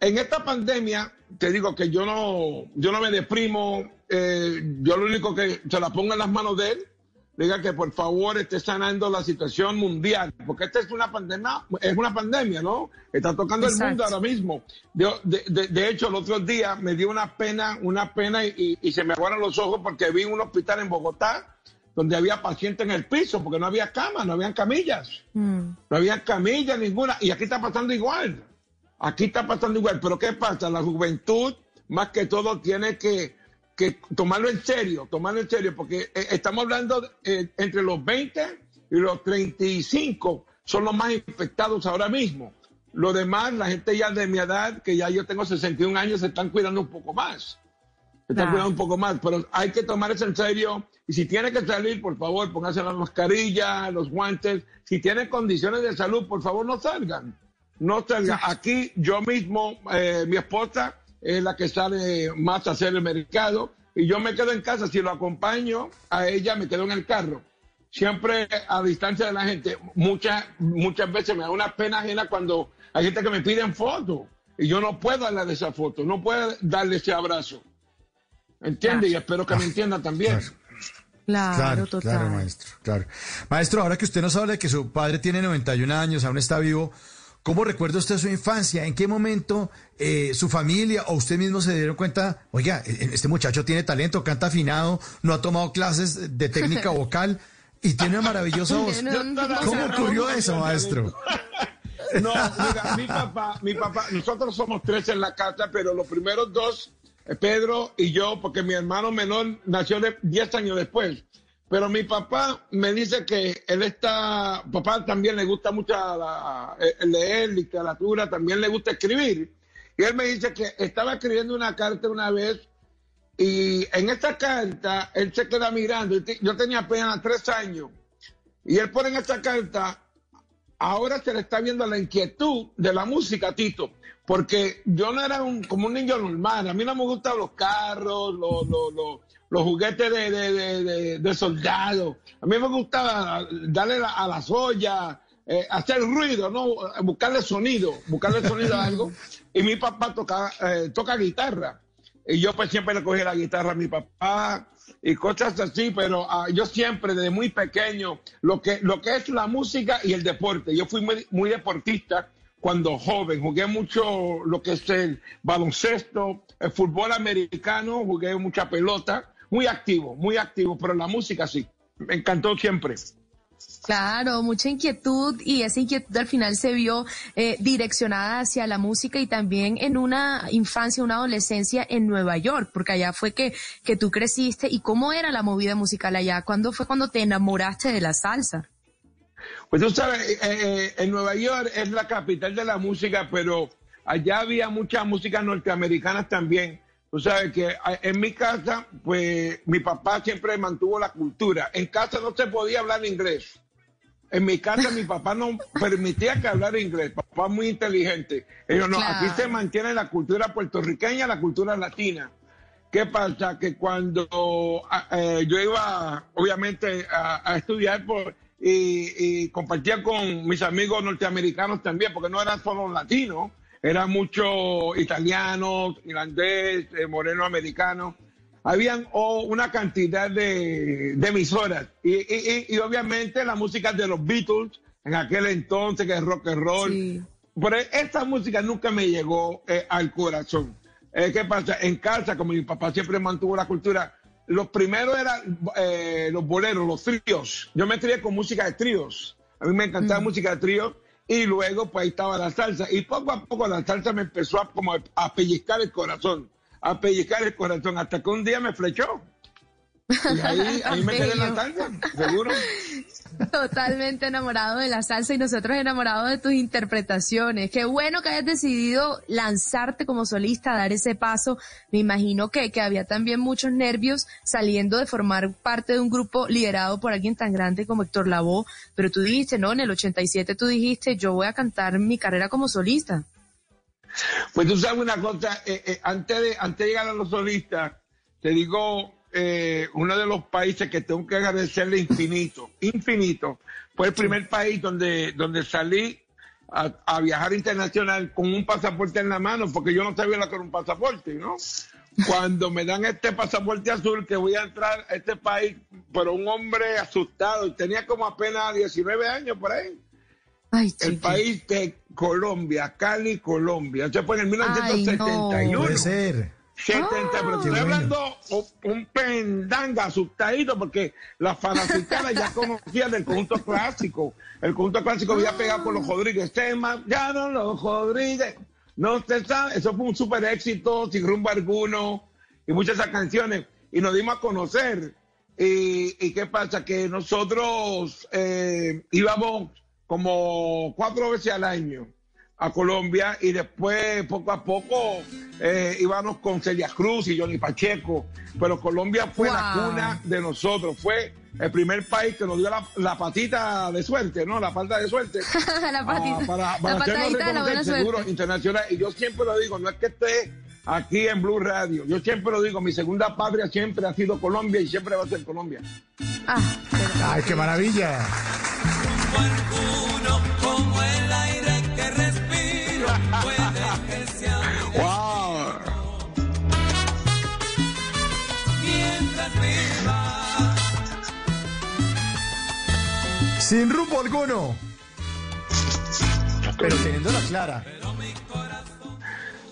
[SPEAKER 22] En esta pandemia, te digo que yo no, yo no me deprimo, eh, yo lo único que se la pongo en las manos de él, diga que por favor esté sanando la situación mundial, porque esta es una pandemia, es una pandemia, ¿no? Está tocando Exacto. el mundo ahora mismo. De, de, de, hecho, el otro día me dio una pena, una pena y, y, y se me aguaron los ojos porque vi un hospital en Bogotá donde había pacientes en el piso, porque no había camas, no habían camillas. Mm. No había camillas ninguna. Y aquí está pasando igual. Aquí está pasando igual. Pero ¿qué pasa? La juventud, más que todo, tiene que, que tomarlo en serio, tomarlo en serio, porque eh, estamos hablando eh, entre los 20 y los 35 son los más infectados ahora mismo. Lo demás, la gente ya de mi edad, que ya yo tengo 61 años, se están cuidando un poco más. Se están cuidando un poco más, pero hay que tomar eso en serio. Y si tiene que salir, por favor, pónganse la mascarilla, los guantes. Si tienen condiciones de salud, por favor, no salgan. No salgan. Aquí yo mismo, eh, mi esposa es la que sale más a hacer el mercado y yo me quedo en casa. Si lo acompaño a ella, me quedo en el carro. Siempre a distancia de la gente. Muchas, muchas veces me da una pena ajena cuando hay gente que me piden fotos y yo no puedo darle esa foto, no puedo darle ese abrazo. ¿Entiende? Y espero que me entienda también.
[SPEAKER 21] Claro,
[SPEAKER 3] Claro,
[SPEAKER 21] total.
[SPEAKER 3] claro, maestro, claro. Maestro, ahora que usted nos habla de que su padre tiene 91 años, aún está vivo, ¿cómo recuerda usted su infancia? ¿En qué momento eh, su familia o usted mismo se dieron cuenta, oiga, e- este muchacho tiene talento, canta afinado, no ha tomado clases de técnica vocal y tiene una maravillosa voz? ¿Cómo ocurrió eso, maestro?
[SPEAKER 22] No, mira, mi papá, mi papá, nosotros somos tres en la casa, pero los primeros dos, eh, Pedro y yo, porque mi hermano menor nació de 10 años después. Pero mi papá me dice que él está, papá también le gusta mucho la- leer, literatura, también le gusta escribir. Y él me dice que estaba escribiendo una carta una vez y en esta carta él se queda mirando. Yo tenía apenas tres años. Y él pone en esta carta, ahora se le está viendo la inquietud de la música, Tito, porque yo no era un, como un niño normal, a mí no me gustan los carros, los, los, los juguetes de, de, de, de- soldados, a mí me gustaba darle la- a las ollas, eh, hacer ruido, ¿no? buscarle sonido, buscarle sonido a algo, y mi papá toca, eh, toca guitarra, y yo pues siempre le cogí la guitarra a mi papá y cosas así, pero ah, yo siempre desde muy pequeño, lo que, lo que es la música y el deporte, yo fui muy, muy deportista cuando joven, jugué mucho lo que es el baloncesto, el fútbol americano, jugué mucha pelota, muy activo, muy activo, pero la música sí, me encantó siempre.
[SPEAKER 21] Claro, mucha inquietud y esa inquietud al final se vio eh, direccionada hacia la música y también en una infancia, una adolescencia en Nueva York, porque allá fue que, que tú creciste. ¿Y cómo era la movida musical allá? ¿Cuándo fue cuando te enamoraste de la salsa?
[SPEAKER 22] Pues tú sabes, eh, eh, en Nueva York es la capital de la música, pero allá había muchas músicas norteamericanas también. Tú sabes que en mi casa, pues mi papá siempre mantuvo la cultura. En casa no se podía hablar inglés. En mi casa mi papá no permitía que hablara inglés. Papá muy inteligente. Ellos no,
[SPEAKER 23] Claro.
[SPEAKER 22] aquí se mantiene la cultura puertorriqueña, la cultura latina. ¿Qué pasa? Que cuando eh, yo iba, obviamente, a, a estudiar por, y, y compartía con mis amigos norteamericanos también, porque no eran solo latinos, eran muchos italianos, irlandés, eh, moreno americanos. Habían oh, una cantidad de, de emisoras. Y, y- y- y obviamente la música de los Beatles, en aquel entonces, que es rock and roll. Pero esta música nunca me llegó eh, al corazón. Eh, ¿Qué pasa? En casa, como mi papá siempre mantuvo la cultura, los primeros eran eh, los boleros, los tríos. Yo me crié con música de tríos. A mí me encantaba música de tríos. Y luego, pues ahí estaba la salsa. Y poco a poco la salsa me empezó a, como a pellizcar el corazón. A pellizcar el corazón. Hasta que un día me flechó. Y ahí, ahí me quedé en la salsa, seguro.
[SPEAKER 21] Totalmente enamorado de la salsa y nosotros enamorados de tus interpretaciones. Qué bueno que hayas decidido lanzarte como solista, dar ese paso. Me imagino que, que había también muchos nervios saliendo de formar parte de un grupo liderado por alguien tan grande como Héctor Lavoe, pero tú dijiste, no, en el 87 tú dijiste, yo voy a cantar mi carrera como solista.
[SPEAKER 22] Pues tú sabes una cosa, eh, eh, antes, de, antes de llegar a los solistas, te digo, eh, uno de los países que tengo que agradecerle infinito, infinito, fue el primer país donde, donde salí a, a viajar internacional con un pasaporte en la mano, porque yo no sabía lo que era un pasaporte, ¿no? Cuando me dan este pasaporte azul que voy a entrar a este país, pero un hombre asustado, y tenía como apenas 19 años por ahí. el país de Colombia, Cali, Colombia. Eso fue en el 1971.
[SPEAKER 3] Puede ser.
[SPEAKER 22] 70, pero
[SPEAKER 3] Qué
[SPEAKER 22] estoy hablando un, pendanga asustadito porque la fanaticada ya conocía del conjunto clásico. El conjunto clásico había pegado con los Rodríguez. Se marcharon los Rodríguez. No se sabe. Eso fue un super éxito, sin rumbo alguno. Y muchas de esas canciones. Y nos dimos a conocer. Y, y qué pasa? Que nosotros eh, íbamos como cuatro veces al año a Colombia y después poco a poco eh, íbamos con Celia Cruz y Johnny Pacheco, pero Colombia fue la cuna de nosotros, fue el primer país que nos dio la, la patita de suerte, ¿no? La pata de suerte.
[SPEAKER 21] la patita,
[SPEAKER 22] Ah, para,
[SPEAKER 21] la
[SPEAKER 22] para hacernos
[SPEAKER 21] la
[SPEAKER 22] reconocer
[SPEAKER 21] buena
[SPEAKER 22] seguro
[SPEAKER 21] suerte.
[SPEAKER 22] internacional. Y yo siempre lo digo, no es que esté aquí en Blue Radio, yo siempre lo digo, mi segunda patria siempre ha sido Colombia y siempre va a ser Colombia.
[SPEAKER 3] Ay, qué maravilla.
[SPEAKER 20] Sin rumbo alguno. Pero teniéndola clara.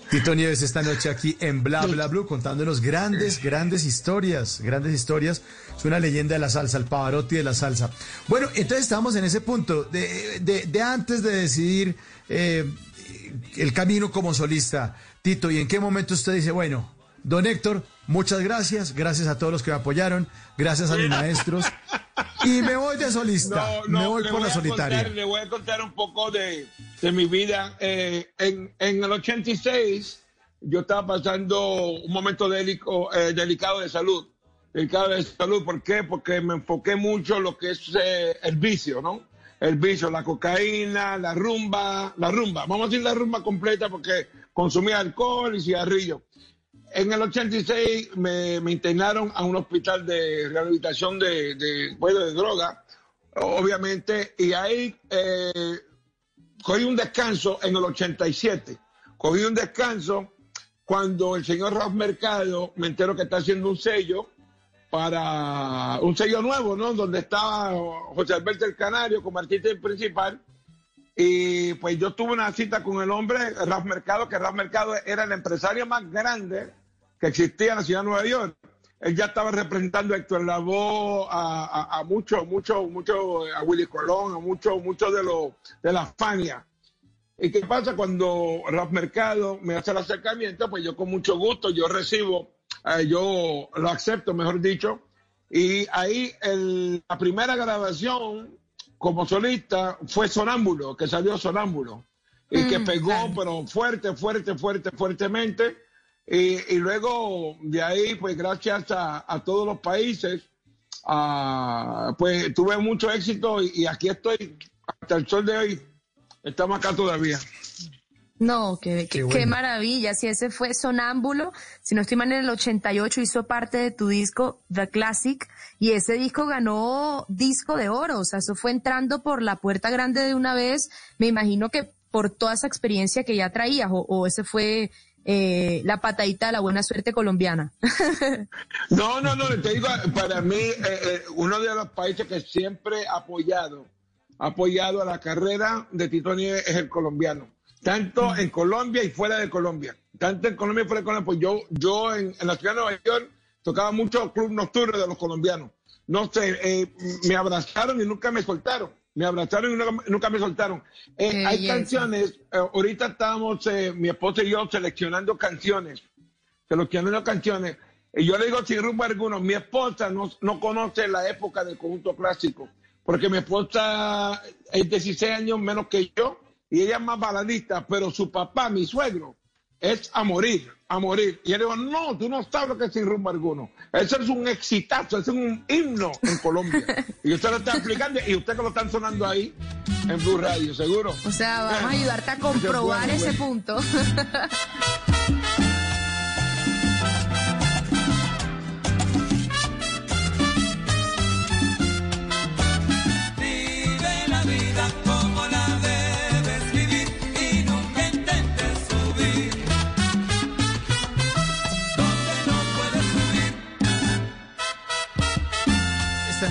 [SPEAKER 20] Tito Nieves esta noche aquí en Bla Bla Blue contándonos grandes, grandes historias, grandes historias. Es una leyenda de la salsa, el Pavarotti de la salsa. Bueno, entonces estamos en ese punto de, de- de antes de decidir eh, el camino como solista. Tito, ¿y en qué momento usted dice, bueno, don Héctor, muchas gracias, gracias a todos los que me apoyaron, gracias a mis maestros, y me voy de solista, me voy por la
[SPEAKER 22] a
[SPEAKER 20] solitaria.
[SPEAKER 22] contar- le voy a contar un poco de, de mi vida. Eh, en, en el 86 yo estaba pasando un momento eh, delicado de salud. Delicado de salud, ¿por qué? Porque me enfoqué mucho en lo que es eh, el vicio, ¿no? El vicio, la cocaína, la rumba, la rumba. Vamos a decir la rumba completa porque consumía alcohol y cigarrillo. En el 86 me, me internaron a un hospital de rehabilitación de, de, de droga, obviamente, y ahí eh, cogí un descanso en el 87. Cogí un descanso cuando el señor Ralph Mercado me entero que está haciendo un sello para un sello nuevo, ¿no? Donde estaba José Alberto el Canario como artista principal. Y pues yo tuve una cita con el hombre, Ralph Mercado, que Ralph Mercado era el empresario más grande que existía en la ciudad de Nueva York. Él ya estaba representando a Héctor Lavoe, a, a, muchos, muchos, muchos, a Willy Colón, a muchos, muchos de los de la Fania. ¿Y qué pasa cuando Ralph Mercado me hace el acercamiento? Pues yo con mucho gusto, yo recibo, eh, yo lo acepto, mejor dicho. Y ahí el- la primera grabación como solista fue Sonámbulo, que salió Sonámbulo. Y que pegó, pero fuerte, fuerte, fuerte, fuertemente. Y, y luego de ahí, pues gracias a, a todos los países, ah, pues tuve mucho éxito y, y aquí estoy hasta el sol de hoy. Estamos acá todavía.
[SPEAKER 21] No, qué, qué,
[SPEAKER 22] bueno.
[SPEAKER 21] qué maravilla. Si ese fue Sonámbulo, si no estoy mal, en el 88 hizo parte de tu disco The Classic y ese disco ganó disco de oro. O sea, eso fue entrando por la puerta grande de una vez. Me imagino que por toda esa experiencia que ya traías o, o ese fue eh, la patadita de la buena suerte colombiana.
[SPEAKER 22] No, no, no, te digo, para mí, eh, eh, uno de los países que siempre ha apoyado, ha apoyado a la carrera de Tito Nieves es el colombiano. Tanto en Colombia y fuera de Colombia. Tanto en Colombia y fuera de Colombia. Pues yo, yo en, en la ciudad de Nueva York tocaba mucho club nocturno de los colombianos. No sé, eh, me abrazaron y nunca me soltaron. Me abrazaron y nunca, nunca me soltaron. Eh, hay
[SPEAKER 21] belleza.
[SPEAKER 22] canciones, eh, ahorita estábamos, eh, mi esposa y yo, seleccionando canciones seleccionando canciones. Y yo le digo sin rumbo alguno, mi esposa no, no conoce la época del conjunto clásico, porque mi esposa es 16 años menos que yo y ella es más baladista, pero su papá, mi suegro, es a morir, a morir. Y yo le digo, no, tú no sabes lo que es sin rumbo alguno. Eso es un exitazo, es un himno en Colombia. y usted lo está explicando y usted que lo están sonando ahí en Blue Radio, seguro.
[SPEAKER 21] O sea, vamos a ayudarte a
[SPEAKER 22] Ese
[SPEAKER 21] comprobar
[SPEAKER 22] bueno,
[SPEAKER 21] ese punto.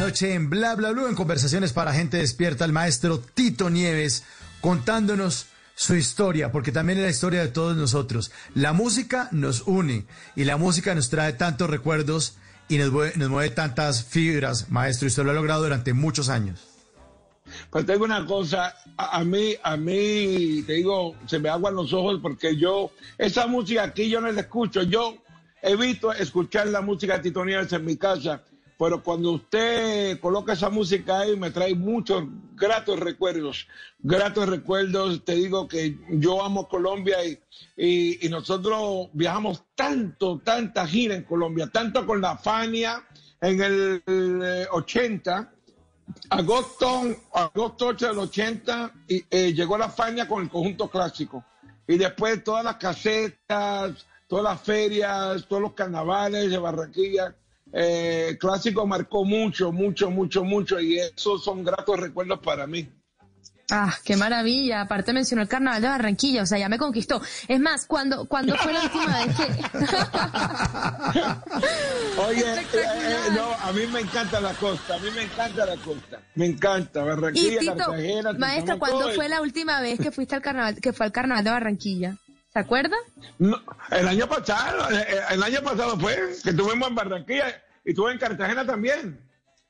[SPEAKER 20] noche en Bla Bla Blue, en conversaciones para gente despierta, el maestro Tito Nieves contándonos su historia, porque también es la historia de todos nosotros. La música nos une y la música nos trae tantos recuerdos y nos mueve, tantas fibras, maestro, y usted lo ha logrado durante muchos años.
[SPEAKER 22] Pues tengo una cosa, a, a mí, a mí, te digo, se me aguan los ojos porque yo, esa música aquí yo no la escucho. Yo evito escuchar la música de Tito Nieves en mi casa, pero cuando usted coloca esa música ahí me trae muchos gratos recuerdos, gratos recuerdos. Te digo que yo amo Colombia y, y, y nosotros viajamos tanto, tanta gira en Colombia, tanto con la Fania en el, eh, 80 agosto, agosto 8 del 80 y, eh, llegó la Fania con el conjunto clásico. Y después todas las casetas, todas las ferias, todos los carnavales de Barranquilla. Eh, clásico marcó mucho, mucho, mucho, mucho y esos son gratos recuerdos para mí.
[SPEAKER 21] Ah, qué maravilla. Aparte mencionó el carnaval de Barranquilla, o sea, ya me conquistó. Es más, cuando, cuando fue la última vez que...
[SPEAKER 22] Oye, eh, eh, no, a mí me encanta la costa, a mí me encanta la costa. Me encanta
[SPEAKER 21] Y
[SPEAKER 22] Barranquilla,
[SPEAKER 21] Tito,
[SPEAKER 22] Cartagena.
[SPEAKER 21] maestra, ¿cuándo fue la última vez que fuiste al carnaval, que fue al carnaval de Barranquilla? ¿Se acuerda?
[SPEAKER 22] No, el año pasado, el año pasado fue que estuvimos en Barranquilla y estuve en Cartagena también.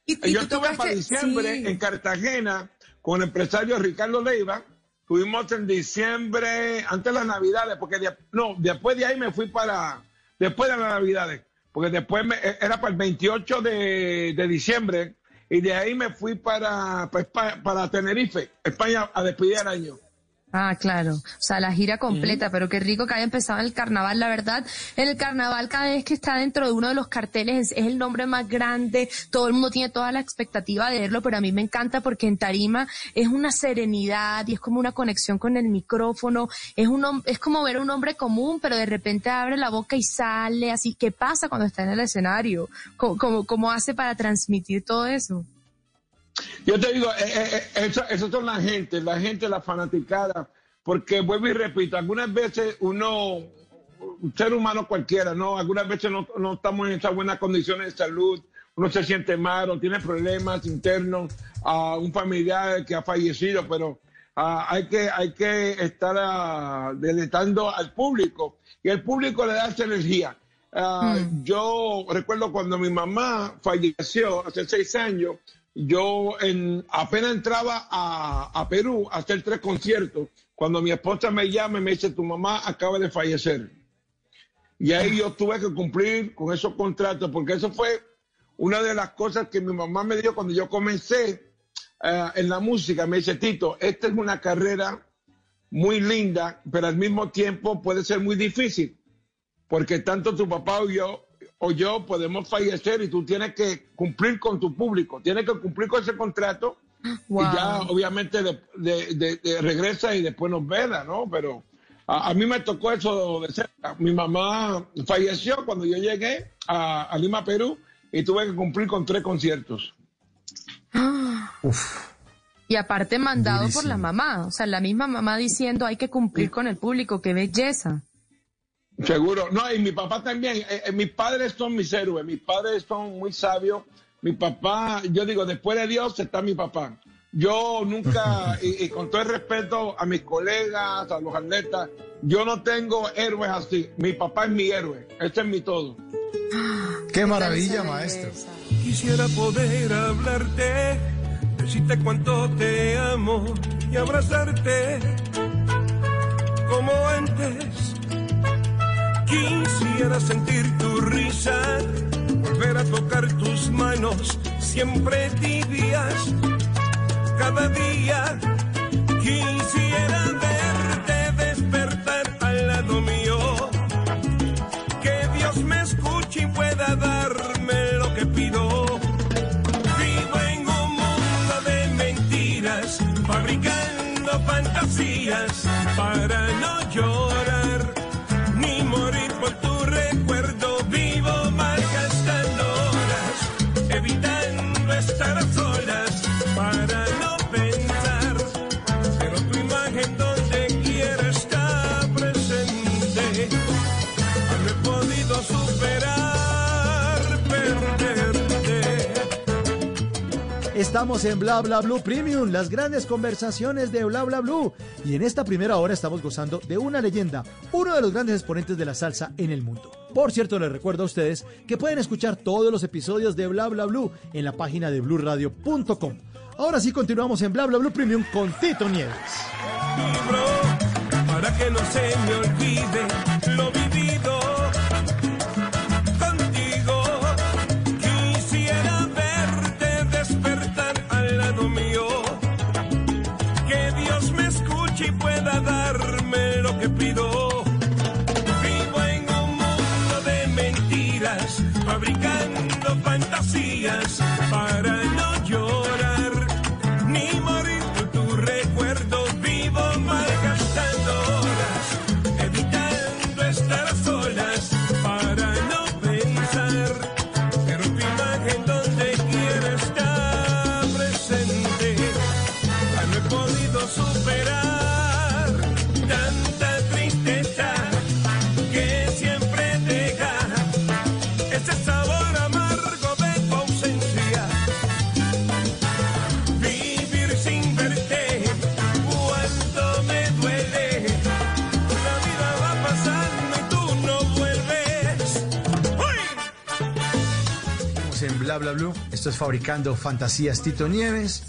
[SPEAKER 21] y
[SPEAKER 22] Yo estuve para diciembre
[SPEAKER 21] sí.
[SPEAKER 22] en Cartagena con el empresario Ricardo Leiva. Estuvimos en diciembre, antes de las Navidades, porque de- no, después de ahí me fui para, después de las Navidades, porque después me- eh, era para el 28 de, de diciembre y de ahí me fui para, para, para Tenerife, España, a despedir el año.
[SPEAKER 21] Ah, claro. O sea, la gira completa, pero qué rico que haya empezado el carnaval, la verdad. En el carnaval, cada vez que está dentro de uno de los carteles, es, es el nombre más grande. Todo el mundo tiene toda la expectativa de verlo, pero a mí me encanta porque en Tarima es una serenidad y es como una conexión con el micrófono. Es un, es como ver a un hombre común, pero de repente abre la boca y sale. Así, ¿qué pasa cuando está en el escenario? ¿Cómo, cómo, cómo hace para transmitir todo eso?
[SPEAKER 22] Yo te digo, eh, eh, eh, eso, eso son la gente, la gente, la fanaticada, porque vuelvo y repito, algunas veces uno, un ser humano cualquiera, ¿no? Algunas veces no, no estamos en esas buenas condiciones de salud, uno se siente mal o tiene problemas internos, a un familiar que ha fallecido, pero ah, hay, que, hay que estar ah, deleitando al público y el público le da esa energía. Ah, Yo recuerdo cuando mi mamá falleció hace seis años, yo en, apenas entraba a, Perú a hacer tres conciertos, cuando mi esposa me llama y me dice, tu mamá acaba de fallecer. Y ahí yo tuve que cumplir con esos contratos, porque eso fue una de las cosas que mi mamá me dio cuando yo comencé eh, en la música. Me dice, Tito, esta es una carrera muy linda, pero al mismo tiempo puede ser muy difícil, porque tanto tu papá o yo, o yo podemos fallecer y tú tienes que cumplir con tu público, tienes que cumplir con ese contrato
[SPEAKER 21] Wow.
[SPEAKER 22] y ya obviamente de, de- de- de regresa y después nos vela, ¿no? Pero a, a mí me tocó eso de cerca. Mi mamá falleció cuando yo llegué a, a Lima, Perú, y tuve que cumplir con tres conciertos.
[SPEAKER 21] Y aparte mandado por la mamá, o sea, la misma mamá diciendo hay que cumplir con el público, qué belleza.
[SPEAKER 22] Seguro. No, y mi papá también. Eh, eh, mis padres son mis héroes. Mis padres son muy sabios. Mi papá, yo digo, después de Dios está mi papá. Yo nunca, y, y con todo el respeto a mis colegas, a los atletas, yo no tengo héroes así. Mi papá es mi héroe. Este es mi todo.
[SPEAKER 3] Qué maravilla, maestro.
[SPEAKER 23] Quisiera poder hablarte, decirte cuánto te amo y abrazarte como antes. Quisiera sentir tu risa, volver a tocar tus manos, siempre tibias, cada día. Quisiera verte despertar al lado mío, que Dios me escuche y pueda darme lo que pido. Vivo en un mundo de mentiras, fabricando fantasías para
[SPEAKER 3] Estamos en Bla Bla Blue Premium, las grandes conversaciones de Bla Bla Blue. Y en esta primera hora estamos gozando de una leyenda, uno de los grandes exponentes de la salsa en el mundo. Por cierto, les recuerdo a ustedes que pueden escuchar todos los episodios de Bla Bla Blue en la página de bluradio.com. Ahora sí continuamos en Bla Bla Blue Premium con Tito Nieves. Esto es Fabricando Fantasías Tito Nieves.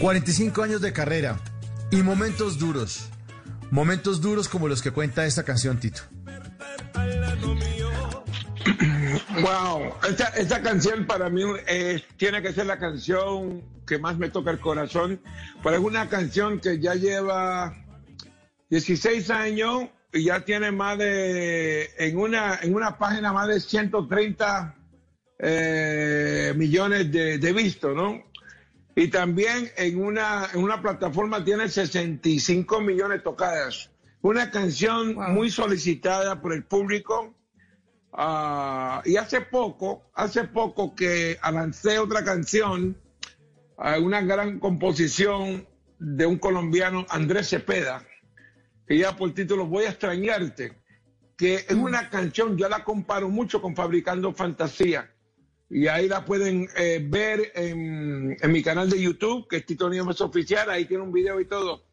[SPEAKER 3] 45 años de carrera y momentos duros. Momentos duros como los que cuenta esta canción, Tito.
[SPEAKER 22] Wow, esta, canción para mí eh, tiene que ser la canción que más me toca el corazón, pero es una canción que ya lleva 16 años y ya tiene más de, en una, en una página más de 130 eh, millones de, de vistos, ¿no? Y también en una, en una plataforma tiene 65 millones tocadas. Una canción muy solicitada por el público. Ah, y hace poco, hace poco que lancé otra canción, ah, una gran composición de un colombiano, Andrés Cepeda, que ya por título Voy a extrañarte, que es una canción, yo la comparo mucho con Fabricando Fantasía. Y ahí la pueden eh, ver en, mi canal de YouTube, que es Tito Nieves Oficial, ahí tiene un video y todo.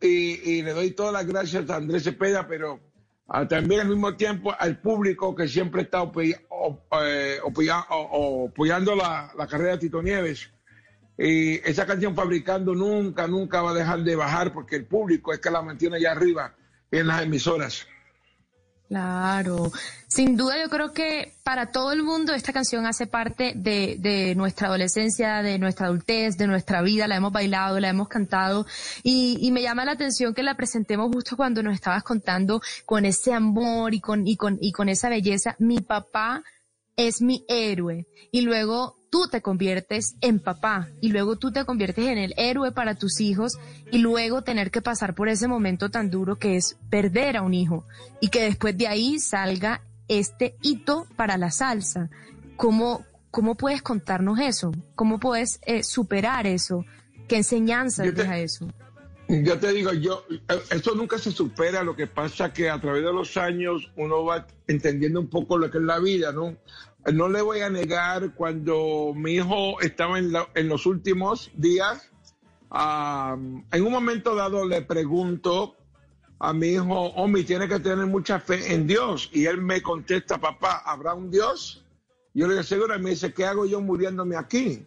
[SPEAKER 22] Y, le doy todas las gracias a Andrés Cepeda, pero ah, también al mismo tiempo al público que siempre está eh, apoyando la, la carrera de Tito Nieves. Y esa canción Fabricando nunca, nunca va a dejar de bajar porque el público es que la mantiene allá arriba en las emisoras.
[SPEAKER 21] Claro, sin duda yo creo que para todo el mundo esta canción hace parte de, nuestra adolescencia, de nuestra adultez, de nuestra vida, la hemos bailado, la hemos cantado. Y, y me llama la atención que la presentemos justo cuando nos estabas contando con ese amor y con, y con, y con esa belleza. Mi papá es mi héroe. Y luego tú te conviertes en papá y luego tú te conviertes en el héroe para tus hijos y luego tener que pasar por ese momento tan duro que es perder a un hijo y que después de ahí salga este hito para la salsa. ¿Cómo, cómo puedes contarnos eso? ¿Cómo puedes eh, superar eso? ¿Qué enseñanzas
[SPEAKER 22] Yo te-
[SPEAKER 21] deja eso?
[SPEAKER 22] Yo te digo, yo, eh, esto nunca se supera, lo que pasa que a través de los años uno va entendiendo un poco lo que es la vida, ¿no? No le voy a negar cuando mi hijo estaba en, los últimos días, en un momento dado le pregunto a mi hijo, Omi, tiene que tener mucha fe en Dios. Y él me contesta, papá, ¿habrá un Dios? Yo le digo, seguro, y me dice, ¿qué hago yo muriéndome aquí?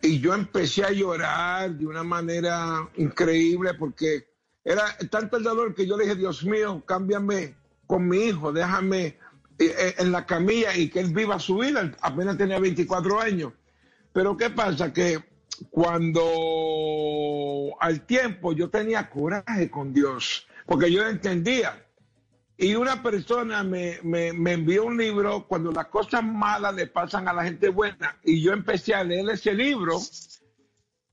[SPEAKER 22] Y yo empecé a llorar de una manera increíble porque era tanto el dolor que yo le dije, Dios mío, cámbiame con mi hijo, déjame en la camilla y que él viva su vida. Apenas tenía 24 años. Pero ¿qué pasa? Que cuando al tiempo yo tenía coraje con Dios, porque yo entendía. Y una persona me, me, me envió un libro cuando las cosas malas le pasan a la gente buena. Y yo empecé a leer ese libro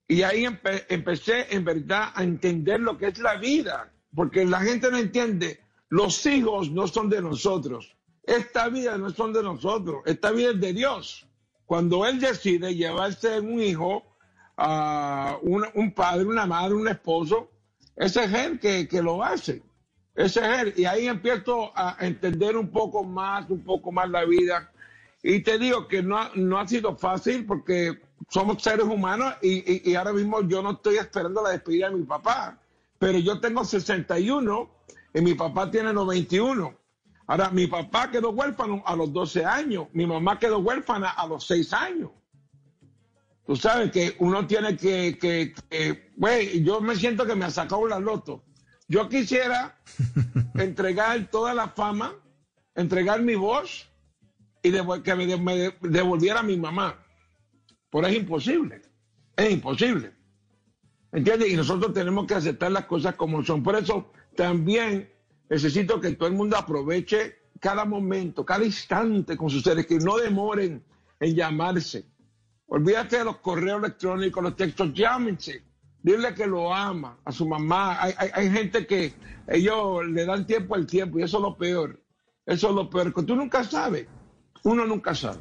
[SPEAKER 22] y ahí empe- empecé en verdad a entender lo que es la vida. Porque la gente no entiende, los hijos no son de nosotros. Esta vida no son de nosotros, esta vida es de Dios. Cuando Él decide llevarse un hijo, a un, padre, una madre, un esposo, ese es Él que, lo hace. Ese es Él. Y ahí empiezo a entender un poco más, un poco más la vida. Y te digo que no, ha- sido fácil porque somos seres humanos y, y- y ahora mismo yo no estoy esperando la despedida de mi papá. Pero yo tengo 61 y mi papá tiene 91. Ahora, mi papá quedó huérfano a los 12 años, mi mamá quedó huérfana a los 6 años. Tú sabes que uno tiene que, que, que- güey, yo me siento que me ha sacado la loto. Yo quisiera entregar toda la fama, entregar mi voz y devol- que me, de- me de- devolviera a mi mamá. Pero es imposible, es imposible. ¿Entiendes? Y nosotros tenemos que aceptar las cosas como son. Por eso también necesito que todo el mundo aproveche cada momento, cada instante con sus seres, que no demoren en llamarse. Olvídate de los correos electrónicos, los textos, llámense. Dile que lo ama a su mamá. Hay, hay- gente que ellos le dan tiempo al tiempo y eso es lo peor. Eso es lo peor, que tú nunca sabes. Uno nunca sabe.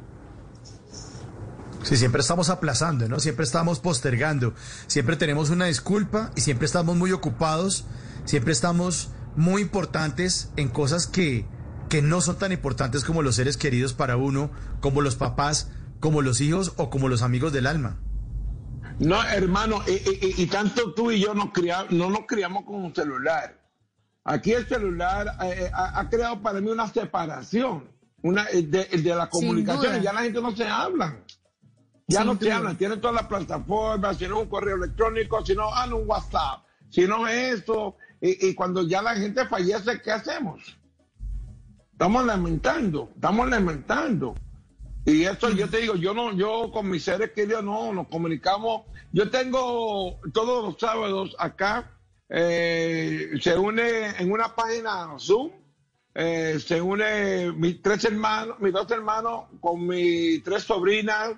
[SPEAKER 3] Sí, siempre estamos aplazando, ¿no? Siempre estamos postergando, siempre tenemos una disculpa y siempre estamos muy ocupados, siempre estamos muy importantes en cosas que, que no son tan importantes como los seres queridos para uno, como los papás, como los hijos o como los amigos del alma.
[SPEAKER 22] No, hermano, y, y- tanto tú y yo nos cria- no nos criamos con un celular. Aquí el celular eh, eh, ha, ha creado para mí una separación. una, el de, de la comunicación, ya la gente no se habla. Ya
[SPEAKER 21] Sin
[SPEAKER 22] no se
[SPEAKER 21] duda.
[SPEAKER 22] hablan, tienen todas las plataformas, si no un correo electrónico, si no, ah, no, un WhatsApp, si no esto, y, y cuando ya la gente fallece, ¿qué hacemos? Estamos lamentando, estamos lamentando. Y esto yo te digo, yo no, yo con mis seres queridos no, nos comunicamos. Yo tengo todos los sábados acá, eh, se une en una página Zoom, eh, se une mis tres hermanos, mis dos hermanos con mis tres sobrinas.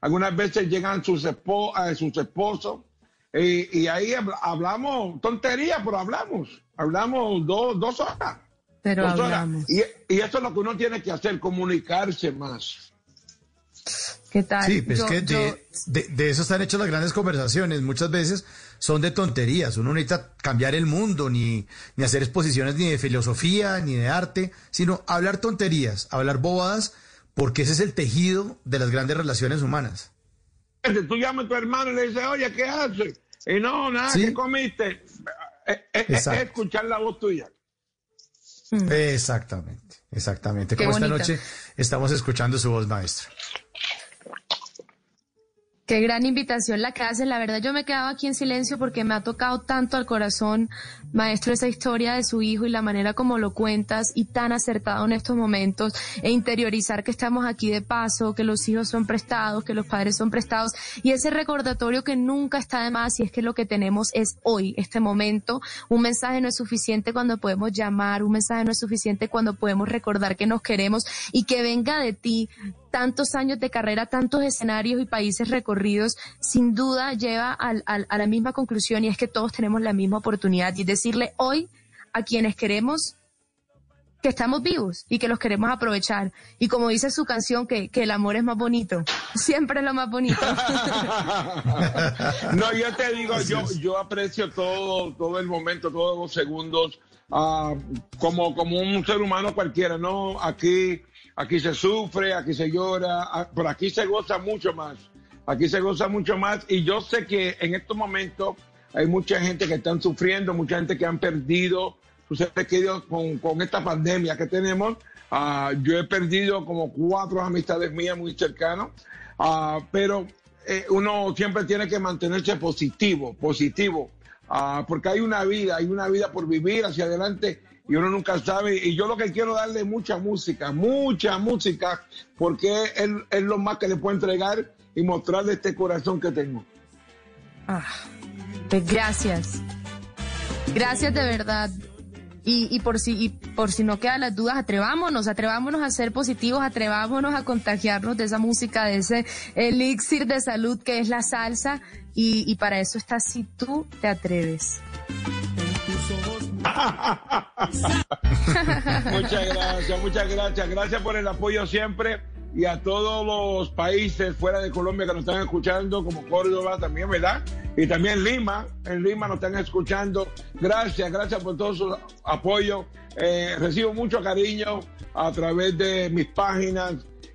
[SPEAKER 22] Algunas veces llegan sus, espo- eh, sus esposos. Y, y ahí habl- hablamos tonterías, pero hablamos. Hablamos dos, dos horas.
[SPEAKER 21] Pero
[SPEAKER 22] Dos horas.
[SPEAKER 21] hablamos.
[SPEAKER 22] Y, y eso es lo que uno tiene que hacer, comunicarse más.
[SPEAKER 21] ¿Qué tal?
[SPEAKER 3] Sí, pues
[SPEAKER 21] Yo-
[SPEAKER 3] que
[SPEAKER 21] yo-
[SPEAKER 3] de, de- de eso están hechas las grandes conversaciones. Muchas veces son de tonterías. Uno no necesita cambiar el mundo, ni, ni hacer exposiciones ni de filosofía, ni de arte, sino hablar tonterías, hablar bobadas, porque ese es el tejido de las grandes relaciones humanas.
[SPEAKER 22] Tú llamas a tu hermano y le dices, oye, ¿qué haces? Y no, nada,
[SPEAKER 3] Sí.
[SPEAKER 22] ¿qué comiste? Eh, eh, eh. Es escuchar la voz tuya.
[SPEAKER 3] Exactamente, exactamente.
[SPEAKER 21] Qué
[SPEAKER 3] Como esta noche estamos escuchando su voz, maestro.
[SPEAKER 21] Qué gran invitación la que haces. La verdad, yo me he quedado aquí en silencio porque me ha tocado tanto al corazón, maestro, esa historia de su hijo y la manera como lo cuentas y tan acertado en estos momentos e interiorizar que estamos aquí de paso, que los hijos son prestados, que los padres son prestados y ese recordatorio que nunca está de más y es que lo que tenemos es hoy, este momento. Un mensaje no es suficiente cuando podemos llamar, un mensaje no es suficiente cuando podemos recordar que nos queremos y que venga de ti tantos años de carrera, tantos escenarios y países recorridos, sin duda lleva al- al- a la misma conclusión y es que todos tenemos la misma oportunidad y decirle hoy a quienes queremos que estamos vivos y que los queremos aprovechar. Y como dice su canción, que, que el amor es más bonito. Siempre es lo más bonito.
[SPEAKER 22] No, yo te digo, yo, yo aprecio todo, todo el momento, todos los segundos, ah, como, como un ser humano cualquiera, ¿no? Aquí, aquí se sufre, aquí se llora, ah, pero aquí se goza mucho más. Aquí se goza mucho más y yo sé que en estos momentos hay mucha gente que están sufriendo, mucha gente que han perdido sus seres queridos con, con esta pandemia que tenemos. Ah, yo he perdido como cuatro amistades mías muy cercanas, Ah, pero eh, uno siempre tiene que mantenerse positivo, positivo, porque hay una vida, hay una vida por vivir hacia adelante y uno nunca sabe. Y yo lo que quiero darle mucha música, mucha música, porque es, es lo más que le puedo entregar y mostrarle este corazón que tengo.
[SPEAKER 21] Ah, pues gracias. Gracias de verdad. Y, y por si por si no quedan las dudas, atrevámonos, atrevámonos a ser positivos, atrevámonos a contagiarnos de esa música, de ese elixir de salud que es la salsa. Y, y para eso está si tú te atreves.
[SPEAKER 22] Muchas gracias, muchas gracias. Gracias por el apoyo siempre y a todos los países fuera de Colombia que nos están escuchando, como Córdoba también, ¿verdad? Y también Lima, en Lima nos están escuchando. Gracias, gracias por todo su apoyo. Eh, recibo mucho cariño a través de mis páginas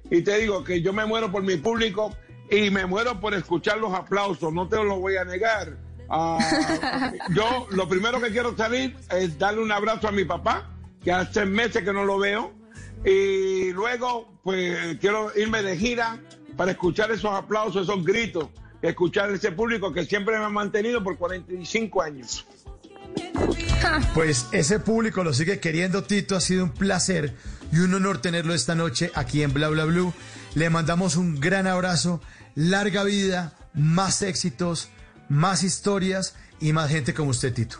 [SPEAKER 22] y te digo que yo me muero por mi público y me muero por escuchar los aplausos, no te lo voy a negar. Ah, yo lo primero que quiero salir es darle un abrazo a mi papá, que hace meses que no lo veo, y luego pues quiero irme de gira para escuchar esos aplausos, esos gritos, escuchar ese público que siempre me ha mantenido por 45 años.
[SPEAKER 3] Pues ese público lo sigue queriendo, Tito. Ha sido un placer y un honor tenerlo esta noche aquí en Bla Bla Blue. Le mandamos un gran abrazo, larga vida, más éxitos, más historias y más gente como usted, Tito.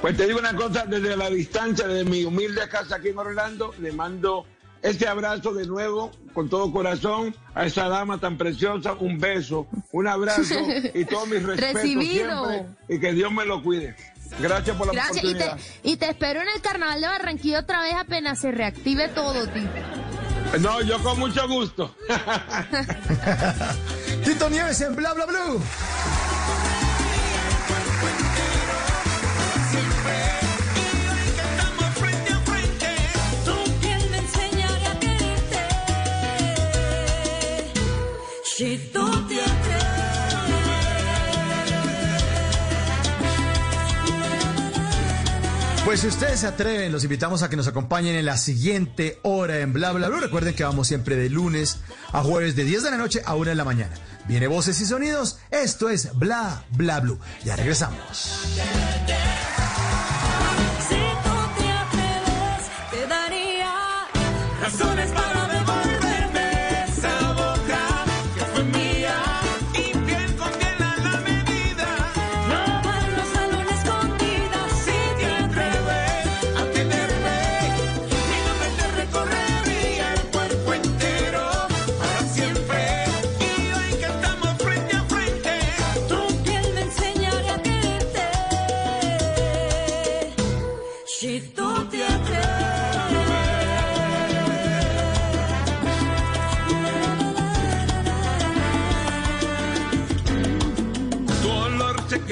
[SPEAKER 22] Pues te digo una cosa, desde la distancia, desde mi humilde casa aquí en Orlando, le mando este abrazo de nuevo, con todo corazón, a esa dama tan preciosa, un beso, un abrazo y todos mis respetos
[SPEAKER 21] Recibido.
[SPEAKER 22] siempre, y que Dios me lo cuide. Gracias por la
[SPEAKER 21] Gracias. Y te,
[SPEAKER 22] oportunidad.
[SPEAKER 21] y te espero en el carnaval de Barranquilla otra vez apenas se reactive todo, tío.
[SPEAKER 22] No, yo con mucho gusto.
[SPEAKER 3] Tito Nieves en Bla Bla Blue.
[SPEAKER 24] Si tú.
[SPEAKER 20] Pues si ustedes se atreven, los invitamos a que nos acompañen en la siguiente hora en Bla Bla Blue. Recuerden que vamos siempre de lunes a jueves de 10 de la noche a 1 de la mañana. Viene voces y sonidos. Esto es Bla Bla Blue. Ya regresamos.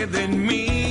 [SPEAKER 2] Olor se queda en mí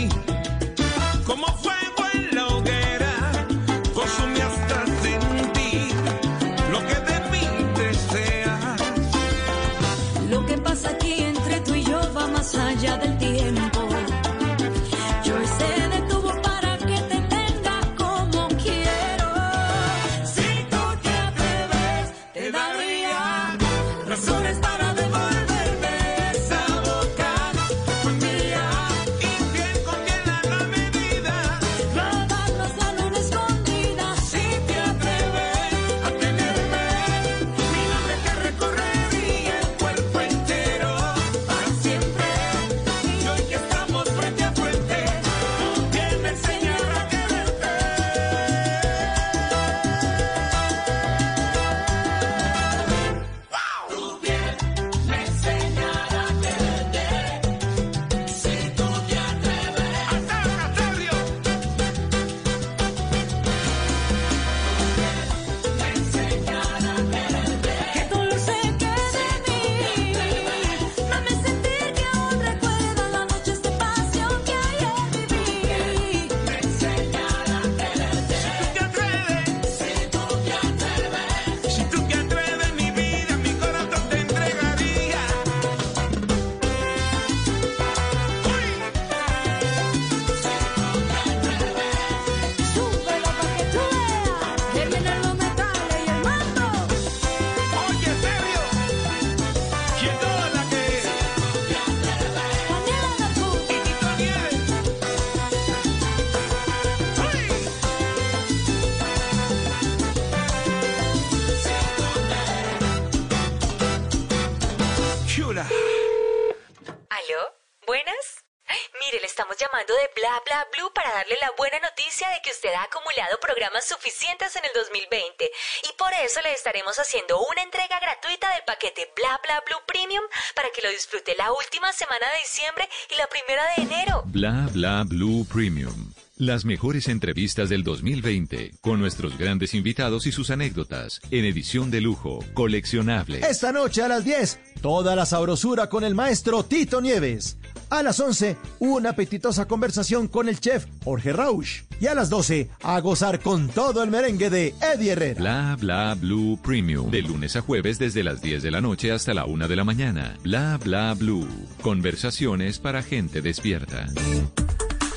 [SPEAKER 1] estaremos haciendo una entrega gratuita del paquete Bla Bla Blue Premium para que lo disfrute la última semana de diciembre y la primera de enero.
[SPEAKER 4] Bla Bla Blue Premium. Las mejores entrevistas del 2020 con nuestros grandes invitados y sus anécdotas en edición de lujo, coleccionable.
[SPEAKER 20] Esta noche a las 10, toda la sabrosura con el maestro Tito Nieves. A las 11, una apetitosa conversación con el chef Jorge Rausch. Y a las 12, a gozar con todo el merengue de Eddie Herrera.
[SPEAKER 4] Bla Bla Blue Premium. De lunes a jueves desde las 10 de la noche hasta la 1 de la mañana. Bla Bla Blue. Conversaciones para gente despierta.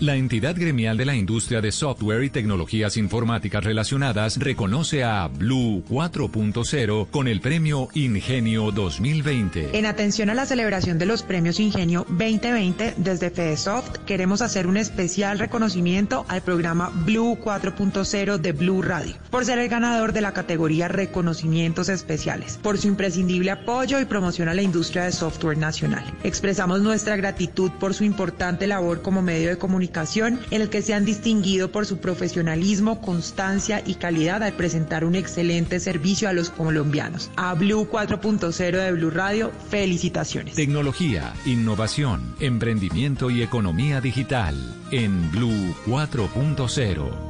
[SPEAKER 4] La entidad gremial de la industria de software y tecnologías informáticas relacionadas reconoce a Blue 4.0 con el premio Ingenio 2020.
[SPEAKER 25] En atención a la celebración de los premios Ingenio 2020, desde FedeSoft queremos hacer un especial reconocimiento al programa Blue 4.0 de Blue Radio, por ser el ganador de la categoría Reconocimientos Especiales, por su imprescindible apoyo y promoción a la industria de software nacional. Expresamos nuestra gratitud por su importante labor como medio de comunicación en el que se han distinguido por su profesionalismo, constancia y calidad al presentar un excelente servicio a los colombianos. A Blue 4.0 de Blue Radio, felicitaciones.
[SPEAKER 4] Tecnología, innovación, emprendimiento y economía digital en Blue 4.0.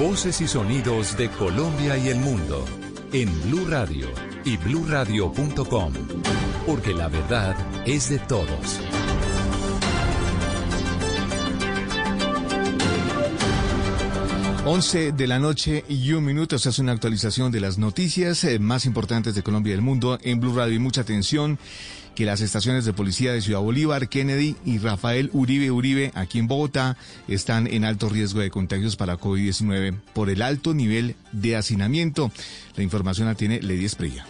[SPEAKER 4] Voces y sonidos de Colombia y el mundo en Blue Radio y bluradio.com, porque la verdad es de todos.
[SPEAKER 26] Once de la noche y un minuto. Esta es una actualización de las noticias eh, más importantes de Colombia y del mundo en Blue Radio. Y mucha atención que las estaciones de policía de Ciudad Bolívar, Kennedy y Rafael Uribe Uribe, aquí en Bogotá, están en alto riesgo de contagios para COVID-19 por el alto nivel de hacinamiento. La información la tiene Lady Esprilla.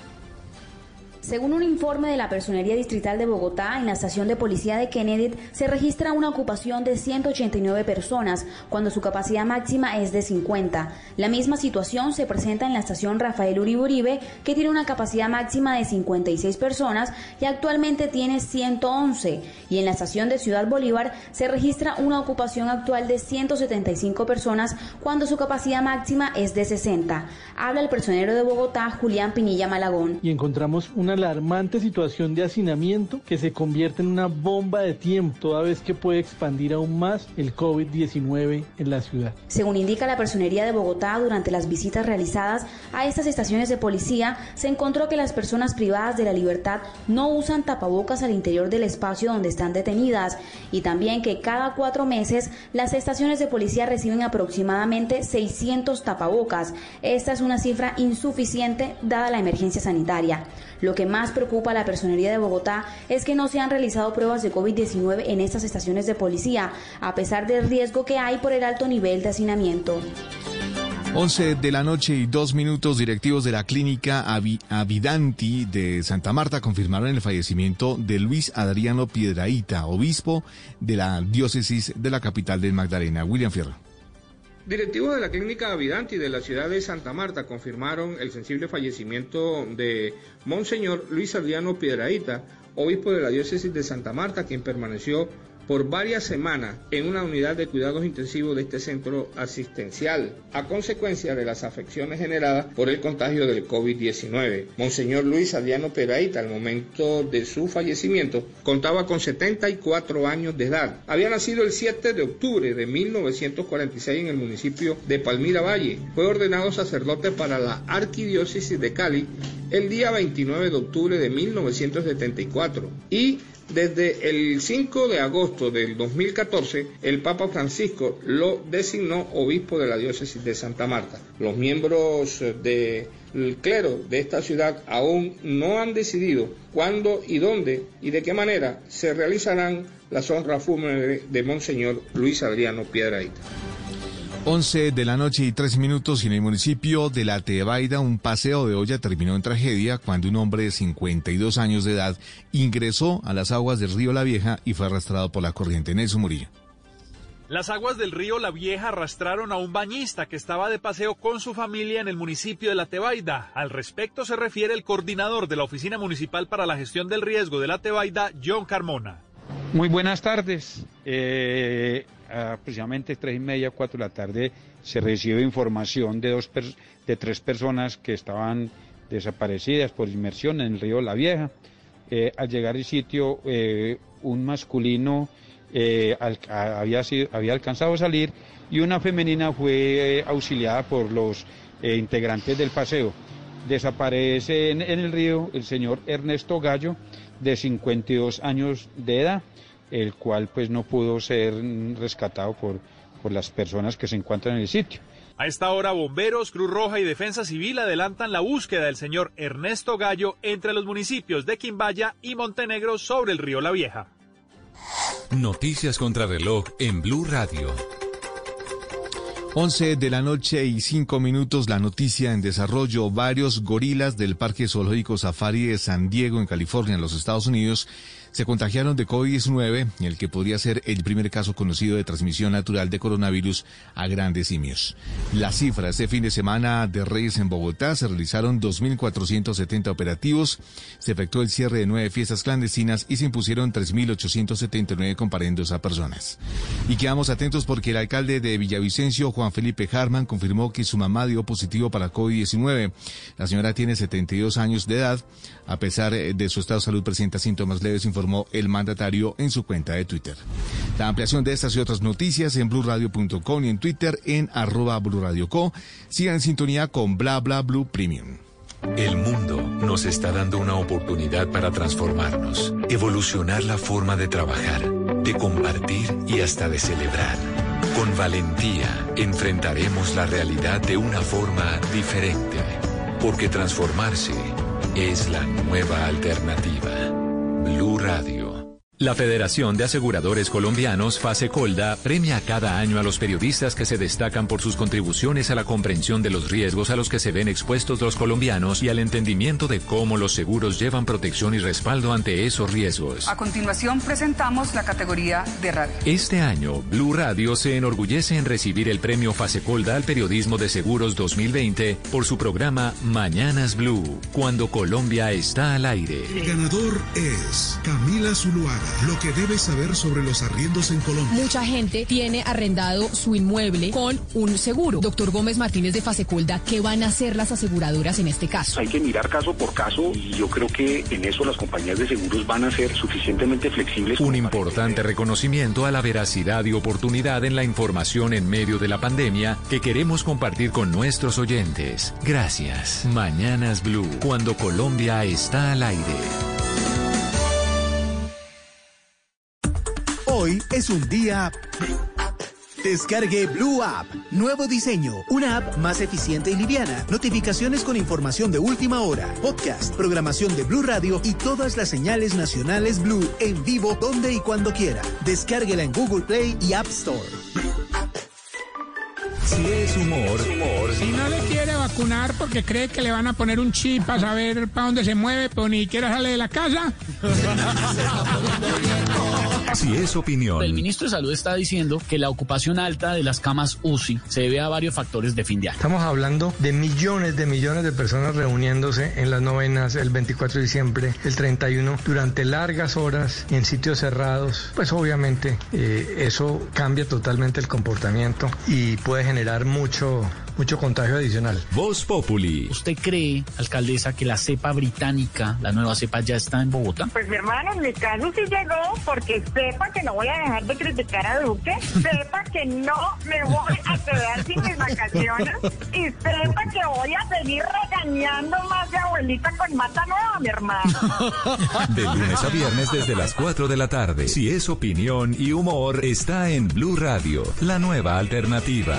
[SPEAKER 12] Según un informe de la Personería Distrital de Bogotá, en la estación de policía de Kennedy se registra una ocupación de 189 personas, cuando su capacidad máxima es de 50. La misma situación se presenta en la estación Rafael Uribe Uribe, que tiene una capacidad máxima de 56 personas y actualmente tiene 111. Y en la estación de Ciudad Bolívar se registra una ocupación actual de 175 personas, cuando su capacidad máxima es de 60. Habla el personero de Bogotá, Julián Pinilla Malagón.
[SPEAKER 27] y encontramos una alarmante situación de hacinamiento que se convierte en una bomba de tiempo toda vez que puede expandir aún más el COVID-19 en la ciudad.
[SPEAKER 12] Según indica la Personería de Bogotá, durante las visitas realizadas a estas estaciones de policía, se encontró que las personas privadas de la libertad no usan tapabocas al interior del espacio donde están detenidas y también que cada cuatro meses las estaciones de policía reciben aproximadamente 600 tapabocas. Esta es una cifra insuficiente dada la emergencia sanitaria. Lo que más preocupa a la Personería de Bogotá es que no se han realizado pruebas de COVID-19 en estas estaciones de policía, a pesar del riesgo que hay por el alto nivel de hacinamiento.
[SPEAKER 26] 11 de la noche y dos minutos, directivos de la clínica Avi- Avidanti de Santa Marta confirmaron el fallecimiento de Luis Adriano Piedraíta, obispo de la diócesis de la capital de Magdalena. William Fierro.
[SPEAKER 28] Directivos de la clínica Avidanti de la ciudad de Santa Marta confirmaron el sensible fallecimiento de Monseñor Luis Adriano Piedraíta, obispo de la diócesis de Santa Marta, quien permaneció por varias semanas en una unidad de cuidados intensivos de este centro asistencial, a consecuencia de las afecciones generadas por el contagio del COVID-19. Monseñor Luis Adriano Piedraíta, al momento de su fallecimiento, contaba con 74 años de edad. Había nacido el 7 de octubre de 1946 en el municipio de Palmira Valle. Fue ordenado sacerdote para la arquidiócesis de Cali el día 29 de octubre de 1974 y desde el 5 de agosto del 2014, el Papa Francisco lo designó obispo de la diócesis de Santa Marta. Los miembros del clero de esta ciudad aún no han decidido cuándo y dónde y de qué manera se realizarán las honras fúnebres de Monseñor Luis Adriano Piedraíta.
[SPEAKER 26] 11 de la noche y tres minutos y en el municipio de La Tebaida un paseo de olla terminó en tragedia cuando un hombre de 52 años de edad ingresó a las aguas del río La Vieja y fue arrastrado por la corriente. Nelson Murillo.
[SPEAKER 29] Las aguas del río La Vieja arrastraron a un bañista que estaba de paseo con su familia en el municipio de La Tebaida. Al respecto se refiere el coordinador de la Oficina Municipal para la Gestión del Riesgo de La Tebaida, John Carmona.
[SPEAKER 30] Muy buenas tardes. Eh, aproximadamente tres y media, cuatro de la tarde, se recibe información de, dos de tres personas que estaban desaparecidas por inmersión en el río La Vieja. Eh, al llegar al sitio, eh, un masculino eh, había, sido- había alcanzado a salir y una femenina fue auxiliada por los integrantes del paseo. Desaparece en el río el señor Ernesto Gallo, de 52 años de edad, el cual pues no pudo ser rescatado por, por las personas que se encuentran en el sitio.
[SPEAKER 29] A esta hora, bomberos, Cruz Roja y Defensa Civil adelantan la búsqueda del señor Ernesto Gallo entre los municipios de Quimbaya y Montenegro sobre el río La Vieja.
[SPEAKER 4] Noticias contra reloj en Blue Radio.
[SPEAKER 31] 11 de la noche y 5 minutos, la noticia en desarrollo. Varios gorilas del Parque Zoológico Safari de San Diego, en California, en los Estados Unidos, se contagiaron de COVID-19, el que podría ser el primer caso conocido de transmisión natural de coronavirus a grandes simios. Las cifras de fin de semana de Reyes en Bogotá se realizaron 2.470 operativos, se efectuó el cierre de nueve fiestas clandestinas y se impusieron 3.879 comparendos a personas. Y quedamos atentos porque el alcalde de Villavicencio, Juan Felipe Harman, confirmó que su mamá dio positivo para COVID-19. La señora tiene 72 años de edad. A pesar de su estado de salud, presenta síntomas leves, informó el mandatario en su cuenta de Twitter. La ampliación de estas y otras noticias en blurradio.com y en Twitter en arroba blurradioco. Sigan en sintonía con Bla Bla Blue Premium.
[SPEAKER 32] El mundo nos está dando una oportunidad para transformarnos, evolucionar la forma de trabajar, de compartir y hasta de celebrar. Con valentía enfrentaremos la realidad de una forma diferente, porque transformarse es la nueva alternativa. Blue Radio.
[SPEAKER 4] La Federación de Aseguradores Colombianos, FASECOLDA, premia cada año a los periodistas que se destacan por sus contribuciones a la comprensión de los riesgos a los que se ven expuestos los colombianos y al entendimiento de cómo los seguros llevan protección y respaldo ante esos riesgos.
[SPEAKER 16] A continuación presentamos la categoría de radio.
[SPEAKER 4] Este año, Blue Radio se enorgullece en recibir el premio FASECOLDA al periodismo de seguros 2020 por su programa Mañanas Blue, cuando Colombia está al aire.
[SPEAKER 17] El ganador es Camila Zuluaga. Lo que debes saber sobre los arriendos en Colombia.
[SPEAKER 33] Mucha gente tiene arrendado su inmueble con un seguro. Doctor Gómez Martínez de Fasecolda, ¿qué van a hacer las aseguradoras en este caso?
[SPEAKER 19] Hay que mirar caso por caso y yo creo que en eso las compañías de seguros van a ser suficientemente flexibles.
[SPEAKER 4] Un importante reconocimiento a la veracidad y oportunidad en la información en medio de la pandemia que queremos compartir con nuestros oyentes. Gracias. Mañanas Blue, cuando Colombia está al aire.
[SPEAKER 34] Hoy es un día... Descargue Blue App. Nuevo diseño. Una app más eficiente y liviana. Notificaciones con información de última hora. Podcast, programación de Blue Radio y todas las señales nacionales Blue en vivo donde y cuando quiera. Descárguela en Google Play y App Store.
[SPEAKER 4] Si es humor,
[SPEAKER 13] Si no le quiere vacunar porque cree que le van a poner un chip para saber para dónde se mueve, pero ni siquiera sale de la casa.
[SPEAKER 4] si es opinión.
[SPEAKER 14] El ministro de Salud está diciendo que la ocupación alta de las camas UCI se debe a varios factores de fin de año.
[SPEAKER 15] Estamos hablando de millones de millones de personas reuniéndose en las novenas el 24 de diciembre, el 31, durante largas horas en sitios cerrados. Pues obviamente eh, eso cambia totalmente el comportamiento y puede generar mucho, mucho contagio adicional.
[SPEAKER 4] Voz Populi.
[SPEAKER 14] ¿Usted cree, alcaldesa, que la cepa británica, la nueva cepa, ya está en Bogotá?
[SPEAKER 7] Pues mi hermano, en mi caso sí llegó porque sepa que no voy a dejar de criticar a Duque, sepa que no me voy a quedar sin mis vacaciones y sepa que voy a seguir regañando más de abuelita con mata nueva, mi hermano.
[SPEAKER 4] De lunes a viernes desde las 4 de la tarde. Si es opinión y humor, está en Blue Radio, la nueva alternativa.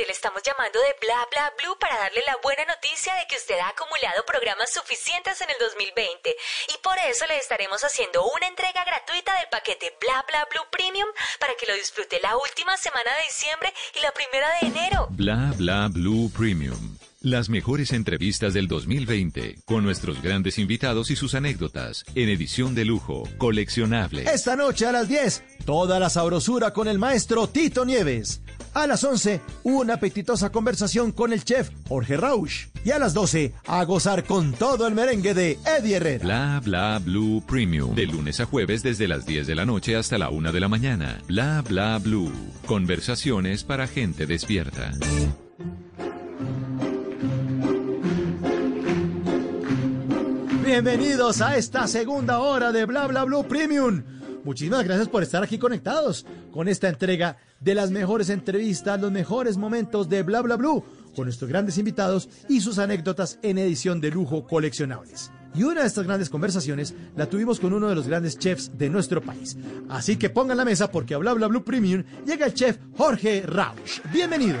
[SPEAKER 1] Mire, le estamos llamando de Bla Bla Bla Blue para darle la buena noticia de que usted ha acumulado programas suficientes en el 2020 y por eso le estaremos haciendo una entrega gratuita del paquete Bla Bla Blue Premium para que lo disfrute la última semana de diciembre y la primera de enero.
[SPEAKER 4] Bla Bla Blue Premium. Las mejores entrevistas del 2020 con nuestros grandes invitados y sus anécdotas en edición de lujo, coleccionable.
[SPEAKER 20] Esta noche a las 10, toda la sabrosura con el maestro Tito Nieves. A las 11, una apetitosa conversación con el chef Jorge Rausch. Y a las 12, a gozar con todo el merengue de Eddie Herrera.
[SPEAKER 4] Bla Bla Blue Premium. De lunes a jueves desde las 10 de la noche hasta la 1 de la mañana. Bla Bla Blue. Conversaciones para gente despierta.
[SPEAKER 20] Bienvenidos a esta segunda hora de Bla Bla Blue Premium. Muchísimas gracias por estar aquí conectados con esta entrega de las mejores entrevistas, los mejores momentos de Bla Bla Blue, con nuestros grandes invitados y sus anécdotas en edición de lujo coleccionables. Y una de estas grandes conversaciones la tuvimos con uno de los grandes chefs de nuestro país. Así que pongan la mesa porque a Bla Bla Blue Premium llega el chef Jorge Rausch. Bienvenidos.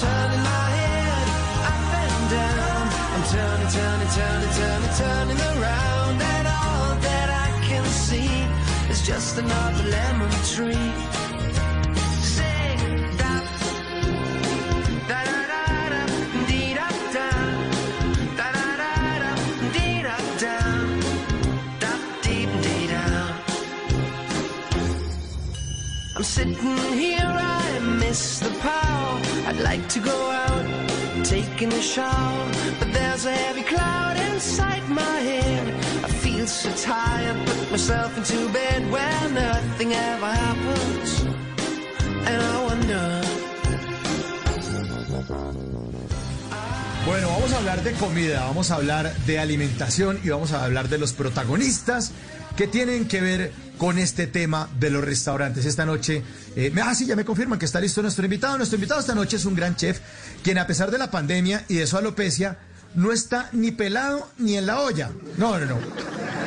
[SPEAKER 35] Turning my head up and down. I'm turning, turning, turning, turning, turning around. And all that I can see is just another lemon tree. Da da da da dee da da da da da da dee da da da dee dee da. I'm sitting here, miss the power. I'd like to go out, taking a shower, but there's a heavy cloud inside my head. I feel so tired, put myself into bed where nothing ever happens, and I wonder.
[SPEAKER 20] Bueno, vamos a hablar de comida, vamos a hablar de alimentación y vamos a hablar de los protagonistas que tienen que ver con este tema de los restaurantes. Esta noche, eh, me- ah, sí, ya me confirman que está listo nuestro invitado. Nuestro invitado esta noche es un gran chef, quien a pesar de la pandemia y de su alopecia, no está ni pelado ni en la olla. No, no, no.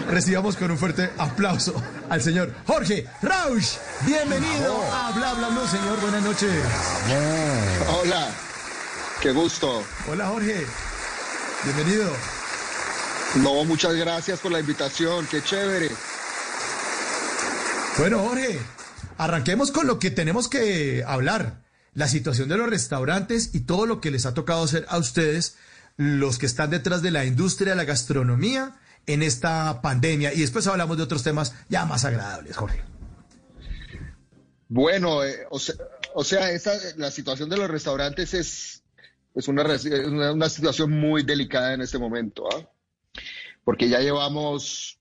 [SPEAKER 20] Recibamos con un fuerte aplauso al señor Jorge Rausch. Bienvenido a Bla Bla Blue, señor. Buenas noches.
[SPEAKER 36] Hola, qué gusto.
[SPEAKER 20] Hola, Jorge. Bienvenido.
[SPEAKER 36] No, muchas gracias por la invitación, qué chévere.
[SPEAKER 20] Bueno, Jorge, arranquemos con lo que tenemos que hablar. La situación de los restaurantes y todo lo que les ha tocado hacer a ustedes, los que están detrás de la industria de la gastronomía en esta pandemia. Y después hablamos de otros temas ya más agradables, Jorge.
[SPEAKER 36] Bueno, eh, o sea, o sea, esta, la situación de los restaurantes es, es una, res- es una, una situación muy delicada en este momento, ¿ah? Porque ya llevamos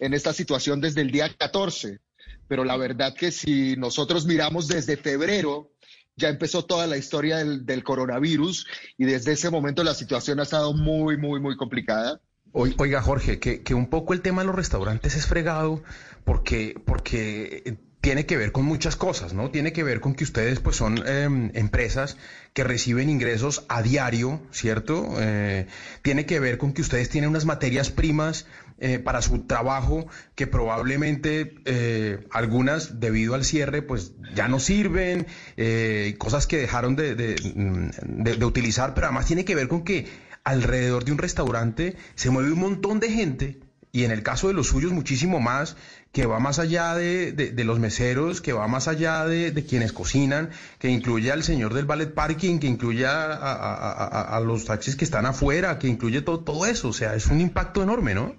[SPEAKER 36] en esta situación desde el día 14, pero la verdad que si nosotros miramos desde febrero, ya empezó toda la historia del, coronavirus y desde ese momento la situación ha estado muy, muy, muy complicada.
[SPEAKER 37] Oi- Oiga, Jorge, que, que un poco el tema de los restaurantes es fregado porque, porque tiene que ver con muchas cosas, ¿no? Tiene que ver con que ustedes pues son em, empresas que reciben ingresos a diario, ¿cierto? Eh, tiene que ver con que ustedes tienen unas materias primas eh, para su trabajo que probablemente eh, algunas debido al cierre pues ya no sirven, eh, cosas que dejaron de, de, mm, de- de utilizar, pero además tiene que ver con que alrededor de un restaurante se mueve un montón de gente y en el caso de los suyos muchísimo más, que va más allá de, de- los meseros, que va más allá de, de quienes cocinan, que incluye al señor del ballet parking, que incluye a, a- a- los taxis que están afuera, que incluye todo, todo eso. O sea, es un impacto enorme, ¿no?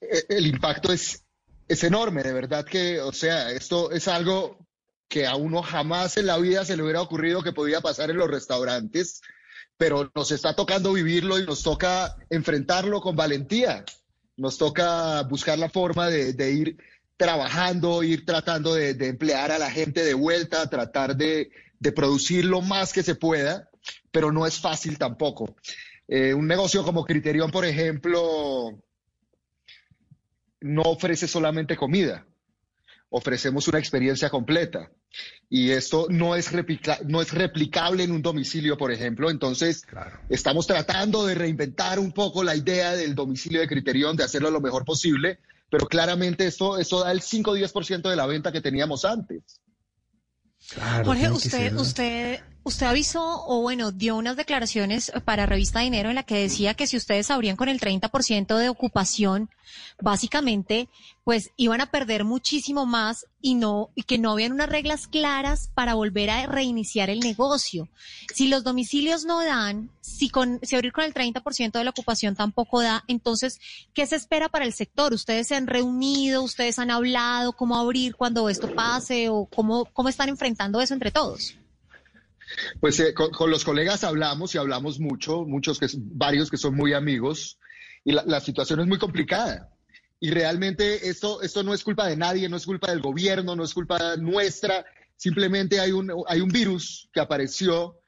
[SPEAKER 36] eh, el impacto es, es enorme, de verdad que, o sea, esto es algo que a uno jamás en la vida se le hubiera ocurrido que podía pasar en los restaurantes, pero nos está tocando vivirlo y nos toca enfrentarlo con valentía. Nos toca buscar la forma de, ir trabajando, ir tratando de, emplear a la gente de vuelta, tratar de, de, producir lo más que se pueda, pero no es fácil tampoco. Eh, un negocio como Criterion, por ejemplo, no ofrece solamente comida, ofrecemos una experiencia completa. Y esto no es, replica no es replicable en un domicilio, por ejemplo. Entonces, claro. estamos tratando de reinventar un poco la idea del domicilio de Criterion, de hacerlo lo mejor posible, pero claramente esto, esto da el 5 o 10% de la venta que teníamos antes.
[SPEAKER 38] Claro, Jorge, usted, usted Usted avisó o bueno, dio unas declaraciones para Revista Dinero en la que decía que si ustedes abrían con el 30% de ocupación, básicamente, pues iban a perder muchísimo más y no y que no habían unas reglas claras para volver a reiniciar el negocio. Si los domicilios no dan, si con si abrir con el 30% de la ocupación tampoco da, entonces, ¿qué se espera para el sector? Ustedes se han reunido, ustedes han hablado cómo abrir cuando esto pase o cómo cómo están enfrentando eso entre todos.
[SPEAKER 36] Pues eh, con, los colegas hablamos y hablamos mucho, muchos que varios que son muy amigos, y la, la, situación es muy complicada. Y realmente esto, esto no es culpa de nadie, no es culpa del gobierno, no es culpa nuestra, simplemente hay un, hay un virus que apareció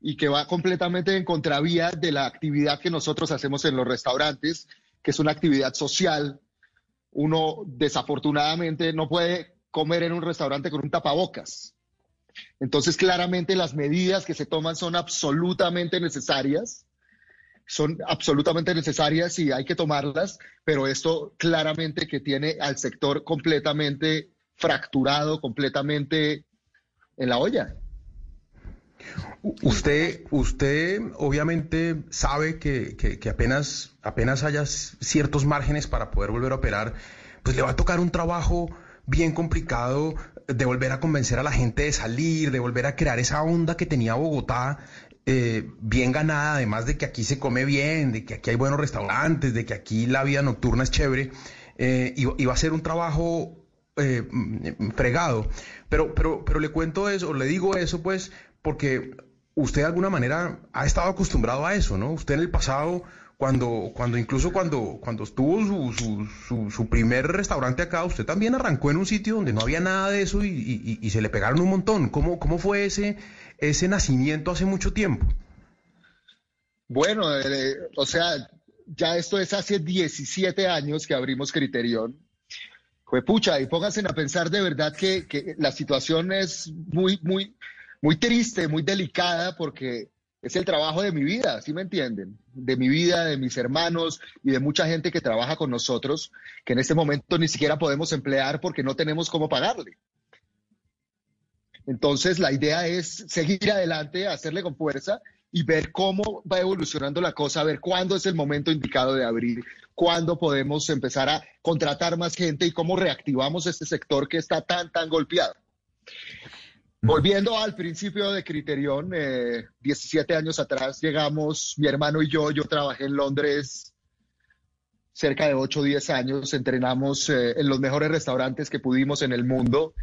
[SPEAKER 36] y que va completamente en contravía de la actividad que nosotros hacemos en los restaurantes, que es una actividad social. Uno desafortunadamente no puede comer en un restaurante con un tapabocas entonces, claramente las medidas que se toman son absolutamente necesarias, son absolutamente necesarias y hay que tomarlas, pero esto claramente que tiene al sector completamente fracturado, completamente en la olla.
[SPEAKER 37] Usted, usted obviamente sabe que, que, apenas, apenas haya ciertos márgenes para poder volver a operar, pues le va a tocar un trabajo bien complicado de volver a convencer a la gente de salir, de volver a crear esa onda que tenía Bogotá eh, bien ganada, además de que aquí se come bien, de que aquí hay buenos restaurantes, de que aquí la vida nocturna es chévere, eh, a ser un trabajo eh, fregado. Pero, pero, pero le cuento eso, le digo eso pues, porque usted de alguna manera ha estado acostumbrado a eso, ¿no? Usted en el pasado cuando, cuando incluso cuando, cuando estuvo su, su, su, primer restaurante acá, usted también arrancó en un sitio donde no había nada de eso y, y, y se le pegaron un montón. ¿Cómo, cómo fue ese, ese nacimiento hace mucho tiempo?
[SPEAKER 36] Bueno, eh, o sea, ya esto es hace 17 años que abrimos Criterion. Fue pucha, y pónganse a pensar de verdad que, que la situación es muy, muy, muy triste, muy delicada, porque es el trabajo de mi vida, ¿sí me entienden? De mi vida, de mis hermanos y de mucha gente que trabaja con nosotros, que en este momento ni siquiera podemos emplear porque no tenemos cómo pagarle. Entonces, la idea es seguir adelante, hacerle con fuerza y ver cómo va evolucionando la cosa, ver cuándo es el momento indicado de abrir, cuándo podemos empezar a contratar más gente y cómo reactivamos este sector que está tan, tan golpeado. Volviendo al principio de Criterion, eh, 17 años atrás llegamos, mi hermano y yo, yo trabajé en Londres cerca de 8 o 10 años, entrenamos eh, en los mejores restaurantes que pudimos en el mundo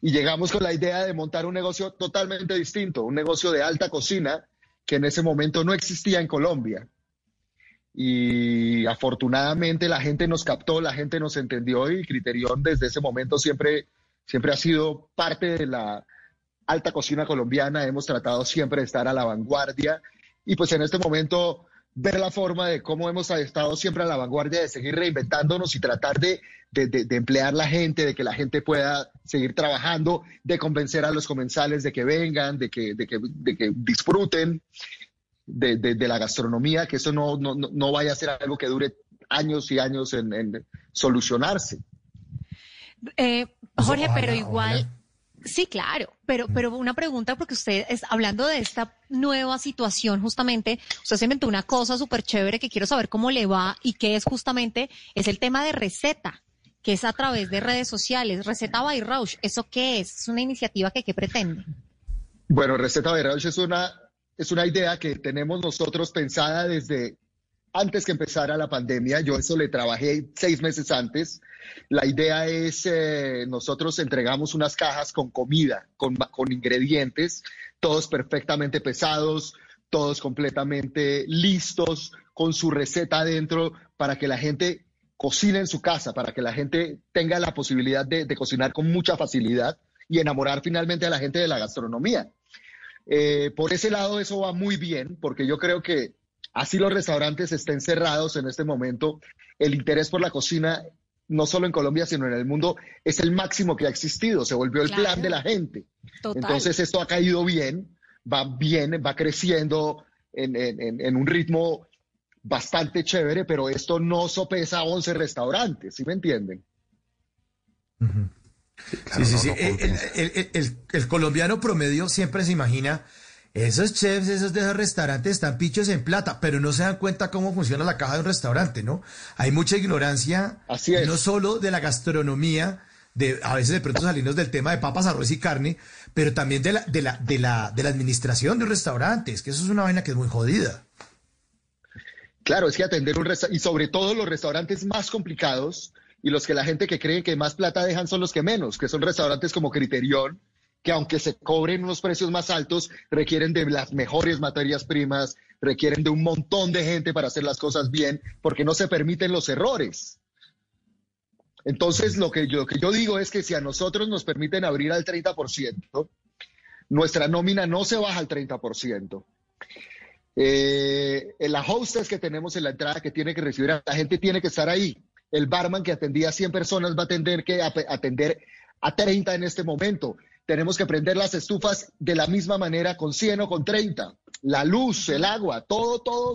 [SPEAKER 36] y llegamos con la idea de montar un negocio totalmente distinto, un negocio de alta cocina que en ese momento no existía en Colombia. Y afortunadamente la gente nos captó, la gente nos entendió y Criterion desde ese momento siempre, siempre ha sido parte de la alta cocina colombiana, hemos tratado siempre de estar a la vanguardia y pues en este momento ver la forma de cómo hemos estado siempre a la vanguardia, de seguir reinventándonos y tratar de, de, de, emplear la gente, de que la gente pueda seguir trabajando, de convencer a los comensales de que vengan, de que, de que, de que disfruten de, la gastronomía, que eso no, no, no, vaya a ser algo que dure años y años en, en solucionarse.
[SPEAKER 38] Eh, Jorge, pero igual... Sí, claro, pero, pero una pregunta, porque usted es hablando de esta nueva situación, justamente, usted se inventó una cosa súper chévere que quiero saber cómo le va y qué es justamente, es el tema de receta, que es a través de redes sociales. Receta by Rausch, ¿eso qué es? ¿Es una iniciativa que qué pretende?
[SPEAKER 36] Bueno, Receta by Rausch es una, es una idea que tenemos nosotros pensada desde antes que empezara la pandemia. Yo eso le trabajé seis meses antes. La idea es, eh, nosotros entregamos unas cajas con comida, con, ingredientes, todos perfectamente pesados, todos completamente listos, con su receta adentro, para que la gente cocine en su casa, para que la gente tenga la posibilidad de, cocinar con mucha facilidad y enamorar finalmente a la gente de la gastronomía. Eh, por ese lado eso va muy bien, porque yo creo que así los restaurantes estén cerrados en este momento, el interés por la cocina, no solo en Colombia, sino en el mundo, es el máximo que ha existido, se volvió el plan de la gente. Entonces esto ha caído bien, va bien, va creciendo en, un ritmo bastante chévere, pero esto no sopesa 11 restaurantes, ¿sí me entienden?
[SPEAKER 20] sí, sí, sí. el, colombiano promedio siempre se imagina, esos chefs, esos de esos restaurantes están pichos en plata, pero no se dan cuenta cómo funciona la caja de un restaurante, ¿no? Hay mucha ignorancia, no solo de la gastronomía, de a veces de pronto salimos del tema de papas, arroz y carne, pero también de la, de la, de la, de la administración de un restaurante, es que eso es una vaina que es muy jodida.
[SPEAKER 36] Claro, es que atender un restaurante, y sobre todo los restaurantes más complicados y los que la gente que cree que más plata dejan son los que menos, que son restaurantes como Criterion, que aunque se cobren unos precios más altos, requieren de las mejores materias primas, requieren de un montón de gente para hacer las cosas bien, porque no se permiten los errores. Entonces, lo que, yo, que yo digo es que si a nosotros nos permiten abrir al 30%, nuestra nómina no se baja al 30%. Eh, la hostess que tenemos en la entrada que tiene que recibir a la gente tiene que estar ahí. El barman que atendía a 100 personas va a tener que atender a 30 en este momento. Tenemos que prender las estufas de la misma manera con 100 o con 30. La luz, el agua, todo, todo,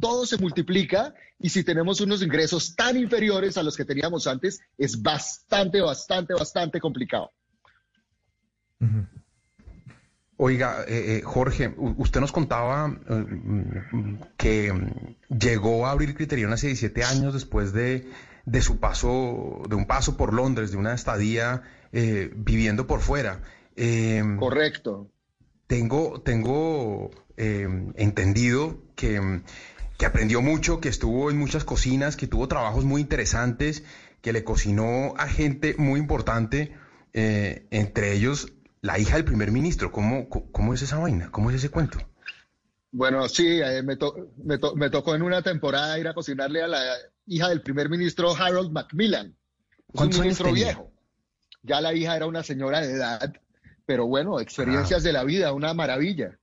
[SPEAKER 36] todo se multiplica y si tenemos unos ingresos tan inferiores a los que teníamos antes, es bastante, bastante, bastante complicado.
[SPEAKER 37] Oiga, eh, eh, Jorge, usted nos contaba eh, que llegó a abrir Criterion hace 17 años después de, de, su paso, de un paso por Londres, de una estadía viviendo por fuera.
[SPEAKER 36] Correcto.
[SPEAKER 37] Tengo, tengo entendido que que aprendió mucho, que estuvo en muchas cocinas, que tuvo trabajos muy interesantes, que le cocinó a gente muy importante, eh, entre ellos la hija del primer ministro. ¿Cómo, cómo es esa vaina? ¿Cómo es ese cuento?
[SPEAKER 36] Bueno, sí, eh, me, me, tocó en una temporada ir a cocinarle a la hija del primer ministro Harold Macmillan. un ministro viejo. Ya la hija era una señora de edad, pero bueno, experiencias de la vida, una maravilla.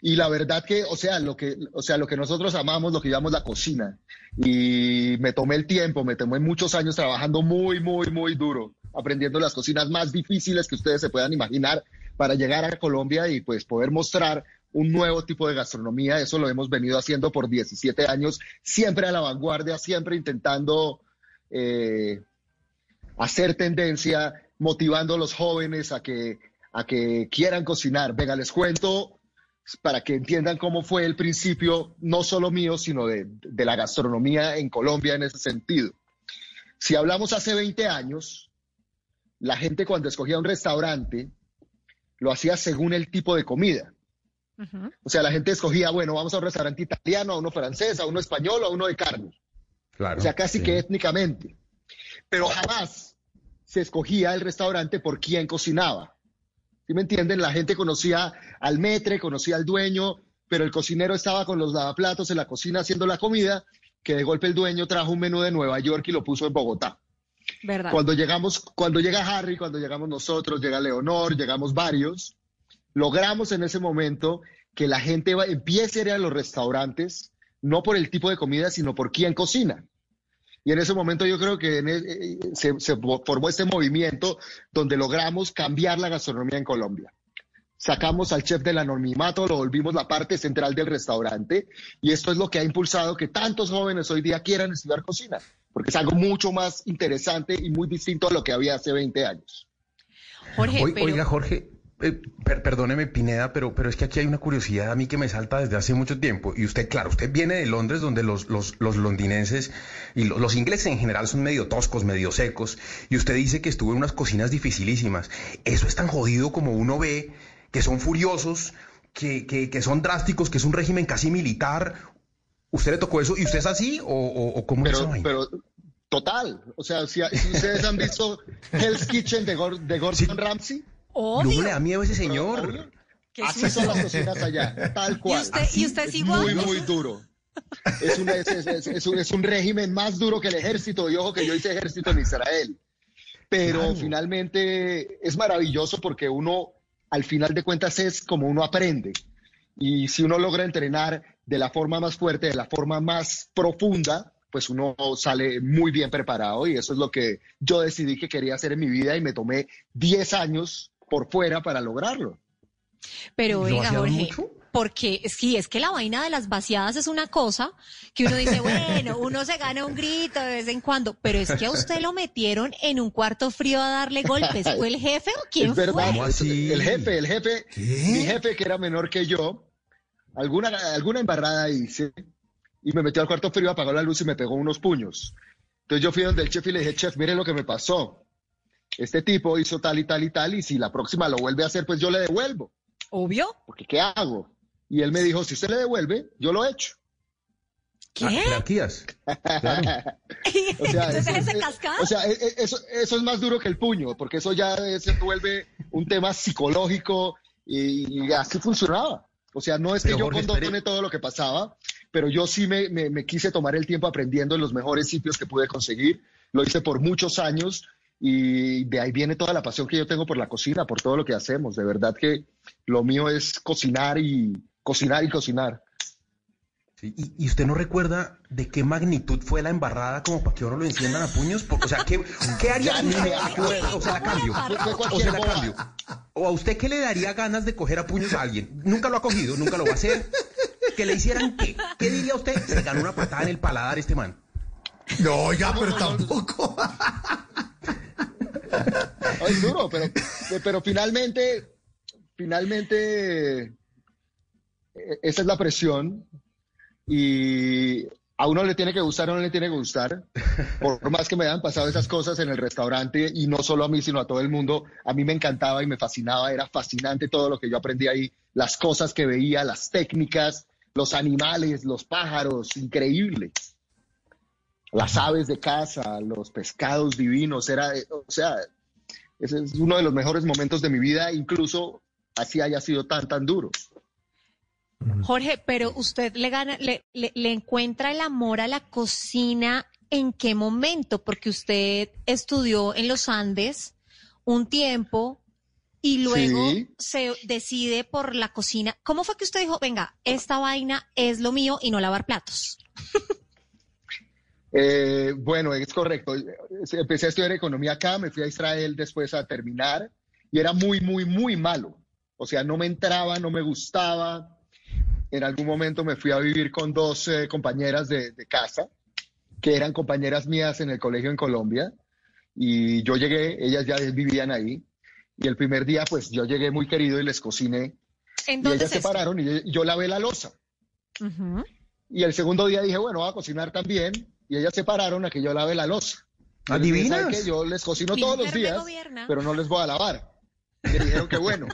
[SPEAKER 36] Y la verdad que, o sea, lo que, o sea, lo que nosotros amamos, lo que llamamos la cocina. Y me tomé el tiempo, me tomé muchos años trabajando muy, muy, muy duro, aprendiendo las cocinas más difíciles que ustedes se puedan imaginar para llegar a Colombia y pues poder mostrar un nuevo tipo de gastronomía. Eso lo hemos venido haciendo por 17 años, siempre a la vanguardia, siempre intentando eh, hacer tendencia, motivando a los jóvenes a que, a que quieran cocinar. Venga, les cuento para que entiendan cómo fue el principio, no solo mío, sino de, la gastronomía en Colombia en ese sentido. Si hablamos hace 20 años, la gente cuando escogía un restaurante lo hacía según el tipo de comida. O sea, la gente escogía, bueno, vamos a un restaurante italiano, a uno francés, a uno español, a uno de carne. Claro, o sea, casi que étnicamente. Pero jamás se escogía el restaurante por quién cocinaba. ¿Sí me entienden? La gente conocía al metre, conocía al dueño, pero el cocinero estaba con los lavaplatos en la cocina haciendo la comida, que de golpe el dueño trajo un menú de Nueva York y lo puso en Bogotá.
[SPEAKER 38] ¿Verdad?
[SPEAKER 36] Cuando llegamos, cuando llega Harry, cuando llegamos nosotros, llega Leonor, llegamos varios, logramos en ese momento que la gente empiece a ir a los restaurantes, no por el tipo de comida, sino por quién cocina. Y en ese momento yo creo que e, eh, se, formó este movimiento donde logramos cambiar la gastronomía en Colombia. Sacamos al chef del anonimato, lo volvimos la parte central del restaurante y esto es lo que ha impulsado que tantos jóvenes hoy día quieran estudiar cocina, porque es algo mucho más interesante y muy distinto a lo que había hace 20 años.
[SPEAKER 37] Jorge, Oiga, Jorge, eh, perdóneme, Pineda, pero, pero es que aquí hay una curiosidad a mí que me salta desde hace mucho tiempo. Y usted, claro, usted viene de Londres, donde los, los, los londinenses y los ingleses en general son medio toscos, medio secos. Y usted dice que estuvo en unas cocinas dificilísimas. Eso es tan jodido como uno ve, que son furiosos, que, que, que son drásticos, que es un régimen casi militar. ¿Usted le tocó eso y usted es así o, o, cómo
[SPEAKER 36] pero, Pero total, o sea, si, ustedes han visto Hell's Kitchen de, Gordon Ramsay.
[SPEAKER 37] No le da miedo a ese señor.
[SPEAKER 36] Así son las cocinas allá, tal cual.
[SPEAKER 38] ¿Y usted, ¿y usted es igual?
[SPEAKER 36] Muy, muy duro. Es un, es, es, un, es, un, régimen más duro que el ejército. Y ojo que yo hice ejército en Israel. Pero finalmente es maravilloso porque uno, al final de cuentas, es como uno aprende. Y si uno logra entrenar de la forma más fuerte, de la forma más profunda, pues uno sale muy bien preparado y eso es lo que yo decidí que quería hacer en mi vida y me tomé 10 años por fuera para lograrlo.
[SPEAKER 38] Pero oiga, Jorge, porque sí, es que la vaina de las vaciadas es una cosa que uno dice, bueno, uno se gana un grito de vez en cuando, pero es que a usted lo metieron en un cuarto frío a darle golpes. ¿Fue el jefe o quién
[SPEAKER 36] fue?
[SPEAKER 38] Así?
[SPEAKER 36] El jefe, el jefe, mi jefe que era menor que yo, alguna, alguna embarrada hice y me metió al cuarto frío, apagó la luz y me pegó unos puños. Entonces yo fui donde el chef y le dije, chef, mire lo que me pasó. Este tipo hizo tal y tal y tal y si la próxima lo vuelve a hacer, pues yo le devuelvo.
[SPEAKER 38] Obvio.
[SPEAKER 36] Porque ¿qué hago? Y él me dijo, si usted le devuelve, yo lo echo.
[SPEAKER 38] ¿Qué?
[SPEAKER 37] Ah,
[SPEAKER 38] o sea,
[SPEAKER 36] o sea e, e, eso, eso, es más duro que el puño, porque eso ya se vuelve un tema psicológico y, así funcionaba. O sea, no es que yo condone todo lo que pasaba, pero yo sí me, me, quise tomar el tiempo aprendiendo en los mejores sitios que pude conseguir. Lo hice por muchos años y de ahí viene toda la pasión que yo tengo por la cocina, por todo lo que hacemos. De verdad que lo mío es cocinar y cocinar y cocinar.
[SPEAKER 37] ¿Y, usted no recuerda de qué magnitud fue la embarrada como para que ahora lo enciendan a puños? o sea, ¿qué, qué haría? o sea, la cambio. O sea, la cambio. ¿O a usted qué le daría ganas de coger a puños a alguien? Nunca lo ha cogido, nunca lo va a hacer que le hicieran qué? ¿Qué diría usted? Se ganó una patada en el paladar este man.
[SPEAKER 20] No, ya, pero tampoco.
[SPEAKER 36] Es duro, pero, pero finalmente, finalmente, e-, esa es la presión y a uno le tiene que gustar o no le tiene que gustar. Por más que me hayan pasado esas cosas en el restaurante y no solo a mí, sino a todo el mundo, a mí me encantaba y me fascinaba, era fascinante todo lo que yo aprendí ahí, las cosas que veía, las técnicas, los animales, los pájaros, increíble. Las aves de casa, los pescados divinos, era, o sea, ese es uno de los mejores momentos de mi vida, incluso así haya sido tan, tan duro.
[SPEAKER 38] Jorge, pero usted le gana, le, le, encuentra el amor a la cocina en qué momento, porque usted estudió en los Andes un tiempo, y luego se decide por la cocina. ¿Cómo fue que usted dijo, venga, esta vaina es lo mío y no lavar platos?
[SPEAKER 36] Eh, bueno, es correcto. Empecé a estudiar economía acá, me fui a Israel después a terminar y era muy, muy, muy malo. O sea, no me entraba, no me gustaba. En algún momento me fui a vivir con dos eh, compañeras de, de casa, que eran compañeras mías en el colegio en Colombia. Y yo llegué, ellas ya vivían ahí y el primer día, pues yo llegué muy querido y les cociné. ¿En y ellas se pararon y yo, lavé la losa. Y el segundo día dije, bueno, voy a cocinar también. Y ellas se pararon a que yo lave la losa.
[SPEAKER 37] ¿Adivinas?
[SPEAKER 36] que yo les cocino todos los días, pero no les voy a lavar. Y me dijeron que bueno.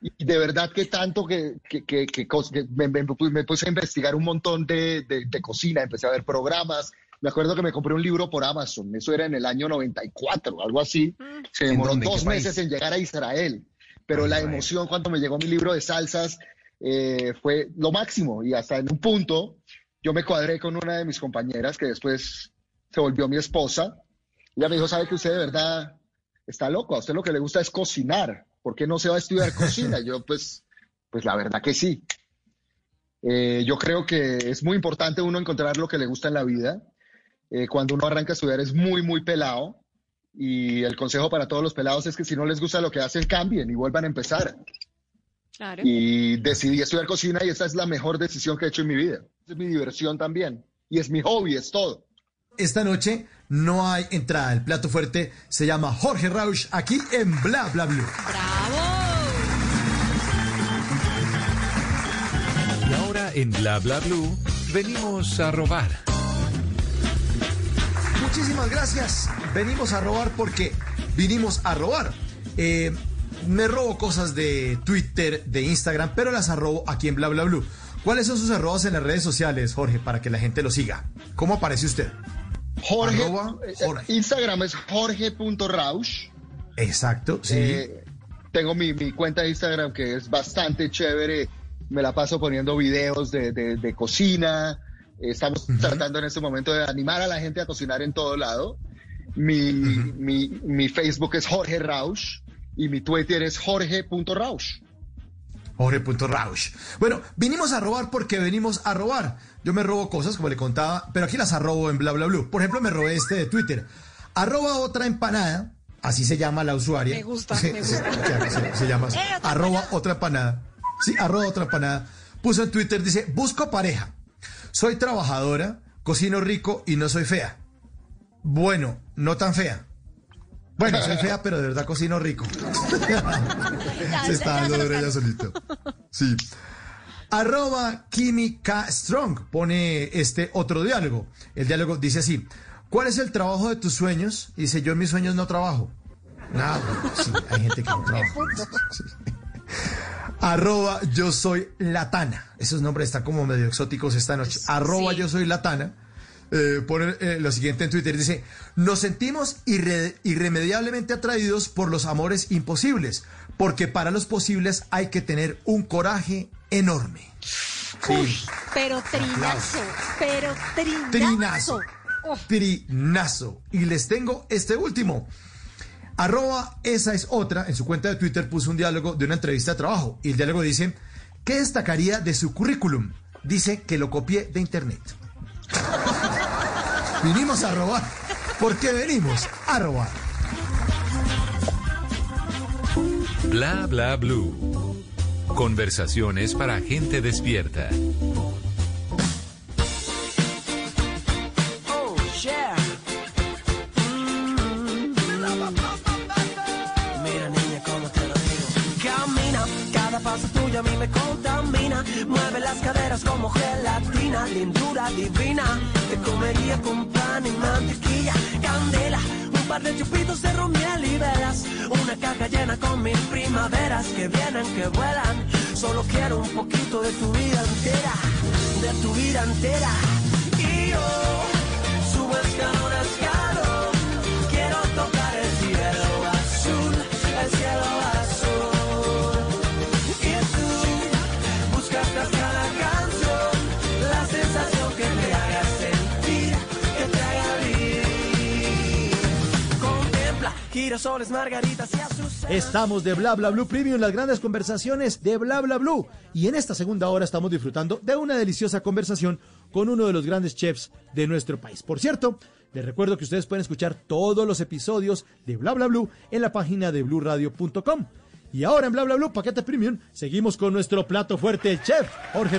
[SPEAKER 36] Y de verdad que tanto que, que, que, me, puse a investigar un montón de, de, cocina, empecé a ver programas, me acuerdo que me compré un libro por Amazon, eso era en el año 94, algo así. Mm. Se demoró dos meses en llegar a Israel, pero la emoción cuando me llegó mi libro de salsas eh, fue lo máximo y hasta en un punto yo me cuadré con una de mis compañeras que después se volvió mi esposa. Ella me dijo, ¿sabe que usted de verdad está loco? A usted lo que le gusta es cocinar. ¿Por qué no se va a estudiar cocina? Yo pues, pues la verdad que sí. Eh, yo creo que es muy importante uno encontrar lo que le gusta en la vida eh, cuando uno arranca a estudiar es muy, muy pelado. Y el consejo para todos los pelados es que si no les gusta lo que hacen, cambien y vuelvan a empezar. Y decidí estudiar cocina y esta es la mejor decisión que he hecho en mi vida. Es mi diversión también. Y es mi hobby, es todo.
[SPEAKER 20] Esta noche no hay entrada. El plato fuerte se llama Jorge Rausch aquí en Bla Bla Blue.
[SPEAKER 38] ¡Bravo!
[SPEAKER 2] Y ahora en Bla Bla Blue venimos a robar.
[SPEAKER 20] Muchísimas gracias. Venimos a robar porque vinimos a robar. Eh, me robo cosas de Twitter, de Instagram, pero las arrobo aquí en Bla Bla Blue. ¿Cuáles son sus arrobas en las redes sociales, Jorge, para que la gente lo siga? ¿Cómo aparece usted?
[SPEAKER 36] Jorge, eh, Instagram es jorge.rausch.
[SPEAKER 20] Exacto, sí. Eh,
[SPEAKER 36] tengo mi, cuenta de Instagram que es bastante chévere. Me la paso poniendo videos de, cocina. Estamos tratando en este momento de animar a la gente a cocinar en todo lado. Mi, mi, Facebook es Jorge Rausch y mi Twitter es jorge.rausch.
[SPEAKER 20] Jorge.rausch. Bueno, vinimos a robar porque venimos a robar. Yo me robo cosas, como le contaba, pero aquí las arrobo en bla bla bla. Por ejemplo, me robé este de Twitter. Arroba otra empanada, así se llama la usuaria.
[SPEAKER 38] Me gusta, me gusta.
[SPEAKER 20] Se, llama así. Eh, arroba otra empanada. Sí, arroba otra empanada. Puso en Twitter, dice, busco pareja. Soy trabajadora, cocino rico y no soy fea. Bueno, no tan fea. Bueno, soy fea, pero de verdad cocino rico. se está dando de ella solito. Sí. Arroba Química Strong pone este otro diálogo. El diálogo dice así: ¿Cuál es el trabajo de tus sueños? dice: Yo en mis sueños no trabajo. Nada, sí, hay gente que no trabaja. Arroba yo soy latana. Esos nombres están como medio exóticos esta noche. Arroba yo soy latana eh, pone eh, lo siguiente en Twitter, dice, nos sentimos irremediablemente atraídos por los amores imposibles, porque para los posibles hay que tener un coraje enorme.
[SPEAKER 38] pero trinazo, pero trinazo.
[SPEAKER 20] Trinazo. Trinazo. Y les tengo este último. Arroba, esa es otra, en su cuenta de Twitter puso un diálogo de una entrevista de trabajo. Y el diálogo dice, ¿qué destacaría de su currículum? Dice que lo copié de internet. Vinimos a robar. porque venimos a robar?
[SPEAKER 4] Bla bla blue. Conversaciones para gente despierta.
[SPEAKER 35] Mueve las caderas como gelatina, lindura divina. Te comería con pan y mantequilla, candela. Un par de chupitos de romiel y velas. Una caja llena con mil primaveras que vienen, que vuelan. Solo quiero un poquito de tu vida entera, de tu vida entera. Y yo subo escalón escalón.
[SPEAKER 20] Estamos de Bla Bla Blue Premium, las grandes conversaciones de Bla Bla Blue. Y en esta segunda hora estamos disfrutando de una deliciosa conversación con uno de los grandes chefs de nuestro país. Por cierto, les recuerdo que ustedes pueden escuchar todos los episodios de Bla Bla Blue en la página de bluradio.com. Y ahora en Bla Bla Blue Paquete Premium seguimos con nuestro plato fuerte, el chef Jorge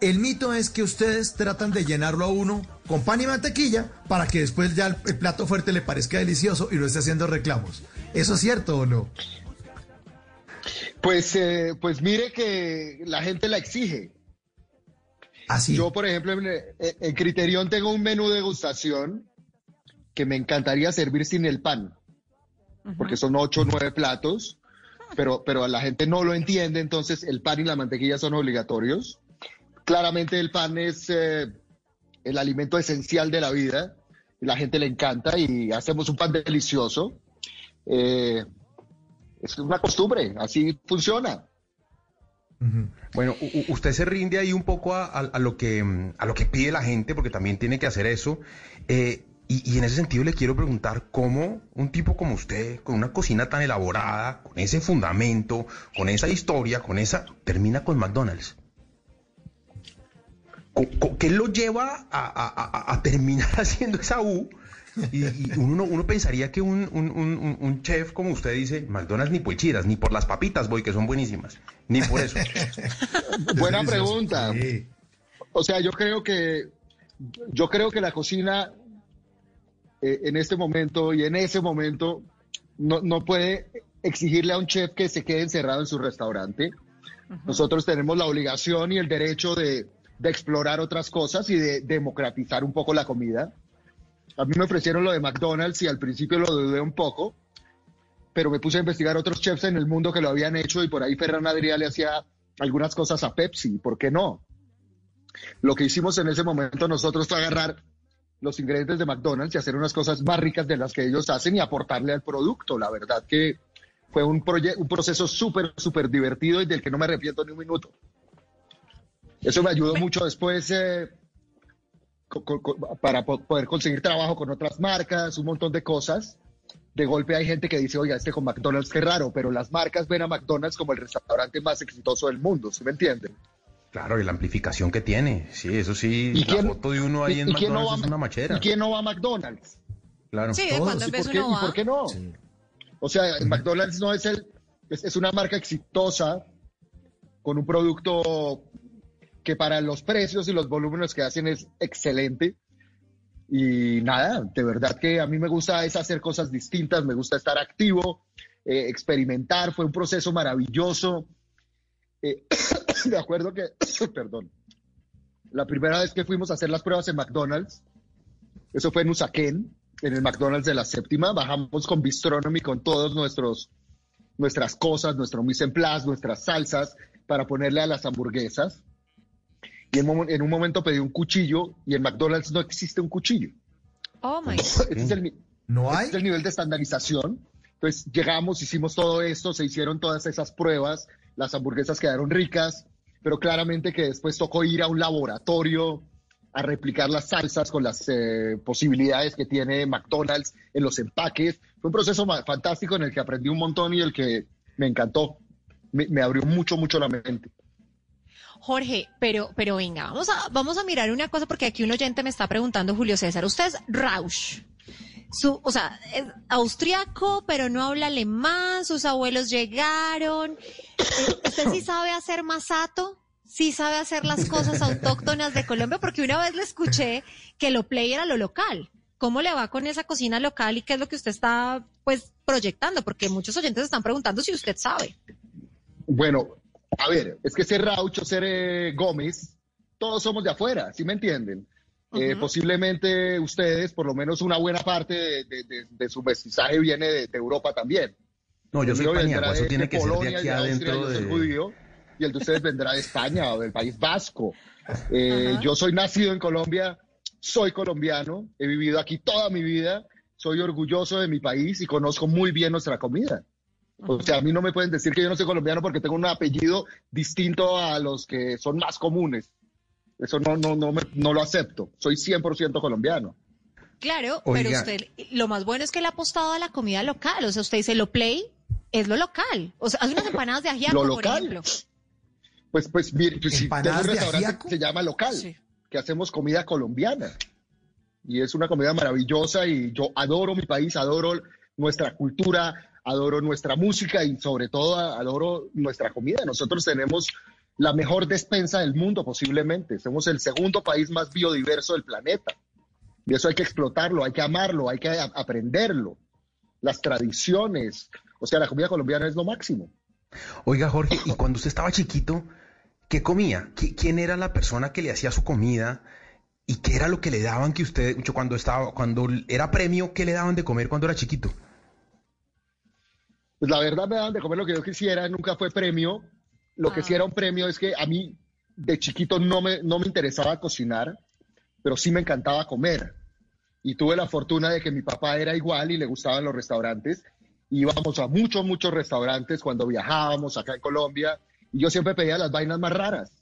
[SPEAKER 20] El mito es que ustedes tratan de llenarlo a uno con pan y mantequilla para que después ya el, plato fuerte le parezca delicioso y no esté haciendo reclamos. ¿Eso es cierto o no?
[SPEAKER 36] Pues, eh, pues mire que la gente la exige.
[SPEAKER 20] Así.
[SPEAKER 36] Yo, por ejemplo, en, en Criterion tengo un menú de degustación que me encantaría servir sin el pan, porque son ocho o nueve platos, pero, pero la gente no lo entiende, entonces el pan y la mantequilla son obligatorios. Claramente el pan es eh, el alimento esencial de la vida. Y la gente le encanta y hacemos un pan delicioso. Eh, es una costumbre, así funciona.
[SPEAKER 37] Bueno, usted se rinde ahí un poco a, lo que, a lo que pide la gente, porque también tiene que hacer eso. Eh, y, en ese sentido le quiero preguntar cómo un tipo como usted, con una cocina tan elaborada, con ese fundamento, con esa historia, con esa, termina con McDonald's. ¿Qué lo lleva a, terminar haciendo esa U? Y, uno, uno, pensaría que un, chef, como usted dice, McDonald's ni por chiras, ni por las papitas voy, que son buenísimas, ni por eso.
[SPEAKER 36] Buena pregunta. O sea, yo creo que yo creo que la cocina eh, en este momento y en ese momento no, no, puede exigirle a un chef que se quede encerrado en su restaurante. Nosotros tenemos la obligación y el derecho de, de, explorar otras cosas y de democratizar un poco la comida. A mí me ofrecieron lo de McDonald's y al principio lo dudé un poco, pero me puse a investigar otros chefs en el mundo que lo habían hecho y por ahí Ferran Adrià le hacía algunas cosas a Pepsi, ¿por qué no? Lo que hicimos en ese momento nosotros fue agarrar los ingredientes de McDonald's y hacer unas cosas más ricas de las que ellos hacen y aportarle al producto. La verdad que fue un, un proceso súper, súper divertido y del que no me arrepiento ni un minuto. Eso me ayudó mucho después eh, para poder conseguir trabajo con otras marcas, un montón de cosas. De golpe hay gente que dice, oiga, este con McDonald's qué raro, pero las marcas ven a McDonald's como el restaurante más exitoso del mundo, ¿sí me entienden?
[SPEAKER 37] Claro, y la amplificación que tiene. Sí, eso sí. ¿Y la foto de uno ahí en McDonald's es una machera.
[SPEAKER 36] ¿Y quién no va a McDonald's?
[SPEAKER 37] Claro.
[SPEAKER 38] Sí, cuando ¿Y
[SPEAKER 36] por, qué, ¿Y por qué no? O sea, McDonald's no es el. Es, una marca exitosa con un producto que para los precios y los volúmenes que hacen es excelente. Y nada, de verdad que a mí me gusta es hacer cosas distintas, me gusta estar activo, eh, experimentar. Fue un proceso maravilloso. Eh, de acuerdo que, perdón, la primera vez que fuimos a hacer las pruebas en McDonald's, eso fue en Usaquén, en el McDonald's de la séptima, bajamos con Bistronomy con todos nuestros nuestras cosas, nuestro mise en nuestras salsas para ponerle a las hamburguesas. Y en, un momento pedí un cuchillo y en McDonald's no existe un cuchillo.
[SPEAKER 38] Oh my
[SPEAKER 36] God. ¿No hay? Este es el nivel de estandarización. Entonces llegamos, hicimos todo esto, se hicieron todas esas pruebas, las hamburguesas quedaron ricas, pero claramente que después tocó ir a un laboratorio a replicar las salsas con las eh, posibilidades que tiene McDonald's en los empaques. Fue un proceso fantástico en el que aprendí un montón y el que me encantó. Me, abrió mucho, mucho la mente.
[SPEAKER 38] Jorge, pero, pero venga, vamos a, vamos a mirar una cosa porque aquí un oyente me está preguntando, Julio César, usted es Rausch su, o sea, es austriaco, pero no habla alemán, sus abuelos llegaron. Eh, ¿Usted sí sabe hacer masato? ¿Sí sabe hacer las cosas autóctonas de Colombia? Porque una vez le escuché que lo play era lo local. ¿Cómo le va con esa cocina local y qué es lo que usted está, pues, proyectando? Porque muchos oyentes están preguntando si usted sabe.
[SPEAKER 36] Bueno, a ver, es que ser Raucho, ser eh, Gómez, todos somos de afuera, ¿sí me entienden? Eh, posiblemente ustedes, por lo menos una buena parte de, su mestizaje viene de, Europa también.
[SPEAKER 37] No, yo soy paniaco, eso tiene que ser de aquí adentro.
[SPEAKER 36] De... judío, y el de ustedes vendrá de España o del País Vasco. Eh, yo soy nacido en Colombia, soy colombiano, he vivido aquí toda mi vida, soy orgulloso de mi país y conozco muy bien nuestra comida. O sea, a mí no me pueden decir que yo no soy colombiano porque tengo un apellido distinto a los que son más comunes. Eso no, no, no, no lo acepto. Soy 100% colombiano.
[SPEAKER 38] Claro, pero usted, lo más bueno es que le ha apostado a la comida local. O sea, usted dice, lo play es lo local. O sea, hay unas empanadas de ajiaco, por ejemplo.
[SPEAKER 36] Pues, pues, mire, pues, un restaurante que se llama local, que hacemos comida colombiana. Y es una comida maravillosa y yo adoro mi país, adoro nuestra cultura, adoro nuestra música y sobre todo adoro nuestra comida. Nosotros tenemos la mejor despensa del mundo posiblemente. Somos el segundo país más biodiverso del planeta. Y eso hay que explotarlo, hay que amarlo, hay que aprenderlo. Las tradiciones, o sea, la comida colombiana es lo máximo.
[SPEAKER 37] Oiga, Jorge, y cuando usted estaba chiquito, ¿qué comía? ¿Quién era la persona que le hacía su comida? ¿Y qué era lo que le daban que usted, cuando estaba, cuando era premio, qué le daban de comer cuando era chiquito?
[SPEAKER 36] Pues la verdad me daban de comer lo que yo quisiera, nunca fue premio, lo que sí era un premio es que a mí de chiquito no me, no me interesaba cocinar, pero sí me encantaba comer. Y tuve la fortuna de que mi papá era igual y le gustaban los restaurantes. Íbamos a muchos, muchos restaurantes cuando viajábamos acá en Colombia y yo siempre pedía las vainas más raras.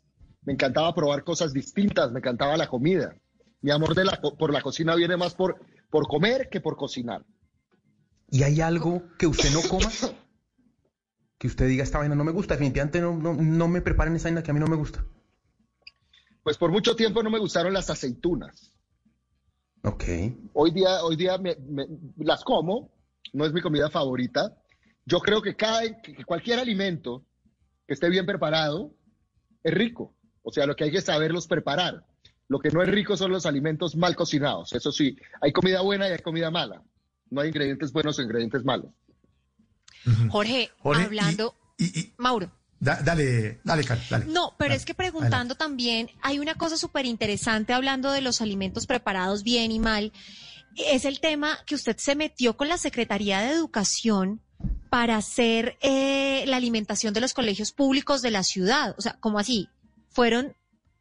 [SPEAKER 36] Me encantaba probar cosas distintas, me encantaba la comida. Mi amor de la, por la cocina viene más por, por comer que por cocinar.
[SPEAKER 37] ¿Y hay algo que usted no coma? que usted diga, esta vaina no me gusta, definitivamente no, no, no me preparen esa vaina que a mí no me gusta.
[SPEAKER 36] Pues por mucho tiempo no me gustaron las aceitunas.
[SPEAKER 37] Ok.
[SPEAKER 36] Hoy día, hoy día me, me, las como, no es mi comida favorita. Yo creo que, cada, que cualquier alimento que esté bien preparado es rico. O sea, lo que hay que saberlos preparar. Lo que no es rico son los alimentos mal cocinados. Eso sí, hay comida buena y hay comida mala. No hay ingredientes buenos o ingredientes malos.
[SPEAKER 38] Jorge, hablando... Mauro.
[SPEAKER 20] dale, dale, dale.
[SPEAKER 38] No, pero
[SPEAKER 20] dale,
[SPEAKER 38] es que preguntando también, hay una cosa súper interesante hablando de los alimentos preparados bien y mal. Es el tema que usted se metió con la Secretaría de Educación para hacer eh, la alimentación de los colegios públicos de la ciudad. O sea, ¿cómo así? ¿Fueron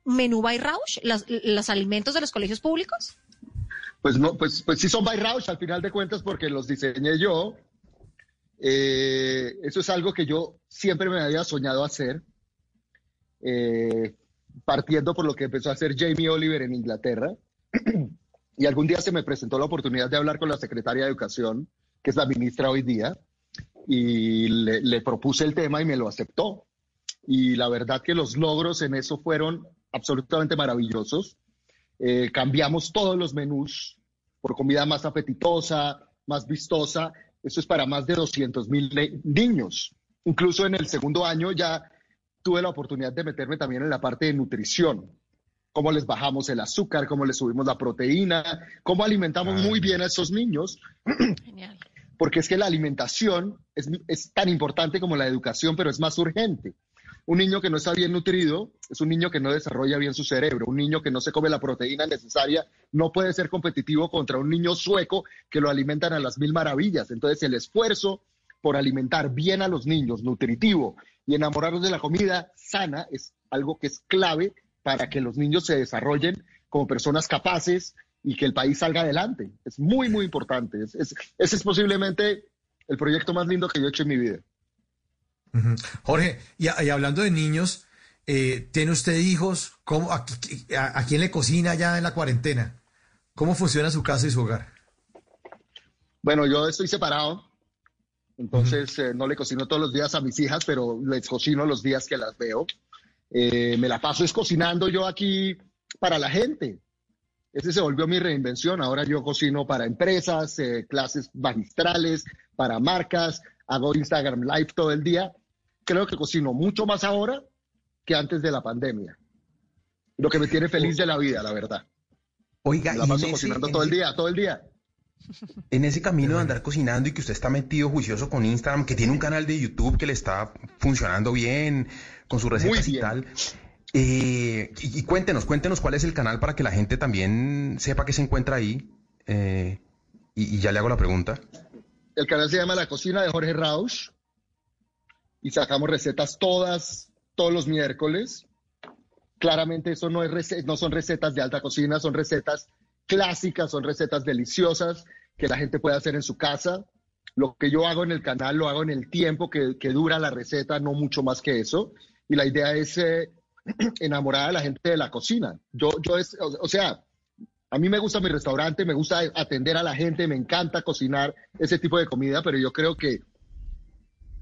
[SPEAKER 38] menú by Rausch los, los alimentos de los colegios públicos?
[SPEAKER 36] Pues no, pues, pues sí son by al final de cuentas porque los diseñé yo. Eh, eso es algo que yo siempre me había soñado hacer, eh, partiendo por lo que empezó a hacer Jamie Oliver en Inglaterra. y algún día se me presentó la oportunidad de hablar con la secretaria de Educación, que es la ministra hoy día, y le propuse el tema y me lo aceptó. Y la verdad que los logros en eso fueron absolutamente maravillosos. Eh, cambiamos todos los menús por comida más apetitosa, más vistosa. Eso es para más de 200 mil niños. Incluso en el segundo año ya tuve la oportunidad de meterme también en la parte de nutrición. Cómo les bajamos el azúcar, cómo les subimos la proteína, cómo alimentamos muy bien a esos niños.
[SPEAKER 38] Genial.
[SPEAKER 36] Porque es que la alimentación es, es tan importante como la educación, pero es más urgente. Un niño que no está bien nutrido es un niño que no desarrolla bien su cerebro. Un niño que no se come la proteína necesaria no puede ser competitivo contra un niño sueco que lo alimentan a las mil maravillas. Entonces el esfuerzo por alimentar bien a los niños, nutritivo y enamorarlos de la comida sana es algo que es clave para que los niños se desarrollen como personas capaces y que el país salga adelante. Es muy, muy importante. Es, es, ese es posiblemente el proyecto más lindo que yo he hecho en mi vida.
[SPEAKER 20] Jorge, y, y, hablando de niños, eh, ¿tiene usted hijos? ¿Cómo, a, a, a, quién le cocina ya en la cuarentena? ¿Cómo funciona su casa y su hogar?
[SPEAKER 36] Bueno, yo estoy separado, entonces uh -huh. eh, no le cocino todos los días a mis hijas, pero les cocino los días que las veo. Eh, me la paso es cocinando yo aquí para la gente. Ese se volvió mi reinvención. Ahora yo cocino para empresas, clases magistrales, para marcas, hago Instagram Live todo el día creo que cocino mucho más ahora que antes de la pandemia. Lo que me tiene feliz de la vida, la verdad.
[SPEAKER 37] Oiga,
[SPEAKER 36] me la paso cocinando ese, todo el día, todo el día.
[SPEAKER 37] En ese camino de andar cocinando y que usted está metido juicioso con Instagram, que tiene un canal de YouTube que le está funcionando bien, con sus recetas y tal. Eh, y, y, cuéntenos, cuéntenos cuál es el canal para que la gente también sepa que se encuentra ahí. Eh, y, y, ya le hago la pregunta.
[SPEAKER 36] El canal se llama La Cocina de Jorge Rausch y sacamos recetas todas, todos los miércoles. Claramente eso no, es no son recetas de alta cocina, son recetas clásicas, son recetas deliciosas que la gente puede hacer en su casa. Lo que yo hago en el canal lo hago en el tiempo que, dura la receta, no mucho más que eso. Y la idea es eh, enamorar a la gente de la cocina. Yo, yo es, o sea, a mí me gusta mi restaurante, me gusta atender a la gente, me encanta cocinar ese tipo de comida, pero yo creo que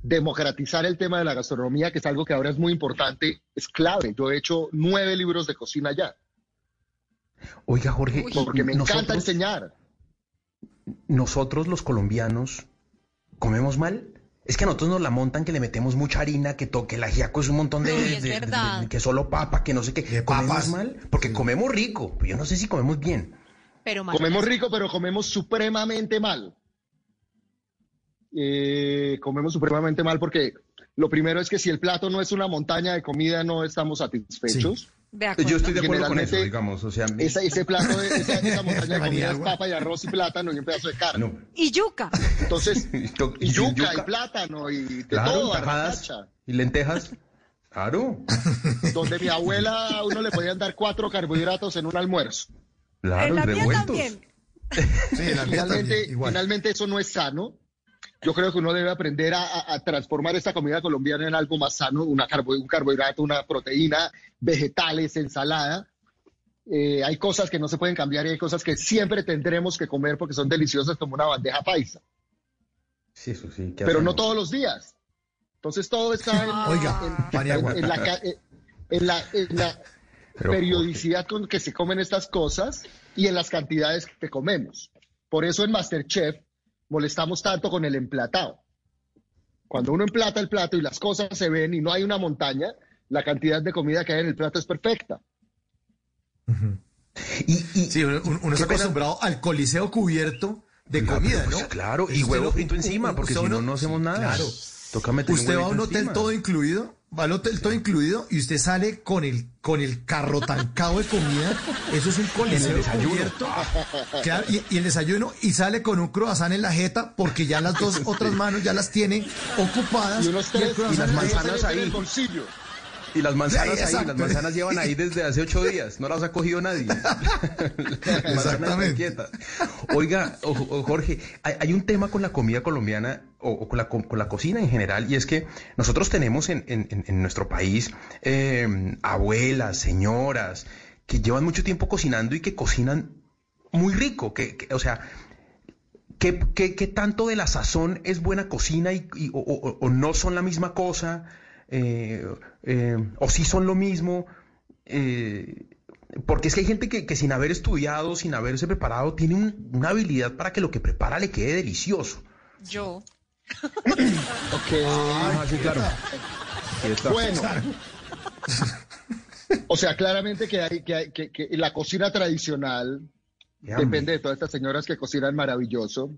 [SPEAKER 36] democratizar el tema de la gastronomía, que es algo que ahora es muy importante, es clave. Yo he hecho nueve libros de cocina ya.
[SPEAKER 37] Oiga, Jorge,
[SPEAKER 36] porque me nosotros, encanta enseñar.
[SPEAKER 37] Nosotros los colombianos comemos mal. Es que a nosotros nos la montan que le metemos mucha harina, que toque el ajiaco es un montón de,
[SPEAKER 38] es
[SPEAKER 37] de,
[SPEAKER 38] verdad.
[SPEAKER 37] de, de, que solo papa, que no sé qué. ¿Comemos mal? Porque comemos rico, pero yo no sé si comemos bien.
[SPEAKER 38] Pero mal
[SPEAKER 36] comemos rico, pero comemos supremamente mal eh, comemos supremamente mal porque lo primero es que si el plato no es una montaña de comida no estamos satisfechos.
[SPEAKER 37] Sí. Yo estoy de acuerdo con eso, digamos. O sea,
[SPEAKER 36] esa, ese plato, de, esa, esa, montaña de comida es papa y arroz y plátano y un pedazo de carne. No.
[SPEAKER 38] Y yuca.
[SPEAKER 36] Entonces, y, yuca, yuca, y plátano y de
[SPEAKER 37] claro,
[SPEAKER 36] todo.
[SPEAKER 37] Tajadas, y lentejas. Claro.
[SPEAKER 36] Donde mi abuela a uno le podían dar cuatro carbohidratos en un almuerzo.
[SPEAKER 37] Claro, revueltos.
[SPEAKER 36] Sí, finalmente, finalmente eso no es sano. Yo creo que uno debe aprender a, transformar esta comida colombiana en algo más sano, una un carbohidrato, una proteína, vegetales, ensalada. Eh, hay cosas que no se pueden cambiar y hay cosas que siempre tendremos que comer porque son deliciosas como una bandeja paisa.
[SPEAKER 37] Sí, eso sí.
[SPEAKER 36] Pero no todos los días. Entonces todo está en,
[SPEAKER 20] Oiga,
[SPEAKER 36] en, la, periodicidad con que se comen estas cosas y en las cantidades que comemos. Por eso en Masterchef molestamos tanto con el emplatado. Cuando uno emplata el plato y las cosas se ven y no hay una montaña, la cantidad de comida que hay en el plato es perfecta.
[SPEAKER 20] y, sí, uno, está acostumbrado al coliseo cubierto de comida, ¿no?
[SPEAKER 37] claro, y huevo frito encima, porque si no, no hacemos nada. Claro.
[SPEAKER 20] usted va a un hotel todo incluido va al hotel todo incluido y usted sale con el con el carro tancado de comida, eso es un coliseo cubierto. y, el desayuno y sale con un croissant en la jeta porque ya las dos otras manos ya las tiene ocupadas
[SPEAKER 36] y, unos tres,
[SPEAKER 37] y, las manzanas ahí. En el bolsillo. Y las manzanas ahí, las manzanas llevan ahí desde hace ocho días, no las ha cogido nadie.
[SPEAKER 20] Exactamente.
[SPEAKER 37] Oiga, Jorge, hay, un tema con la comida colombiana o, con, la, con, la, cocina en general, y es que nosotros tenemos en, en, nuestro país eh, abuelas, señoras, que llevan mucho tiempo cocinando y que cocinan muy rico, que, o sea, ¿qué, qué, tanto de la sazón es buena cocina y, o, o no son la misma cosa? Eh, eh, o si son lo mismo. Eh, porque es que hay gente que, sin haber estudiado, sin haberse preparado, tiene una habilidad para que lo que prepara le quede delicioso.
[SPEAKER 38] Yo.
[SPEAKER 36] ok.
[SPEAKER 37] Ah, claro.
[SPEAKER 36] Bueno. o sea, claramente que, hay, que, que, que la cocina tradicional depende de todas estas señoras que cocinan maravilloso,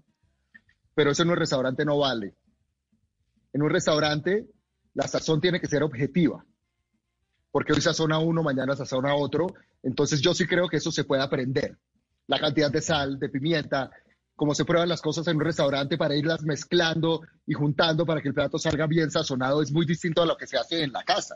[SPEAKER 36] pero eso en un restaurante no vale. En un restaurante la sazón tiene que ser objetiva, porque hoy sazona uno, mañana sazona otro, entonces yo sí creo que eso se puede aprender. La cantidad de sal, de pimienta, cómo se prueban las cosas en un restaurante para irlas mezclando y juntando para que el plato salga bien sazonado es muy distinto a lo que se hace en la casa.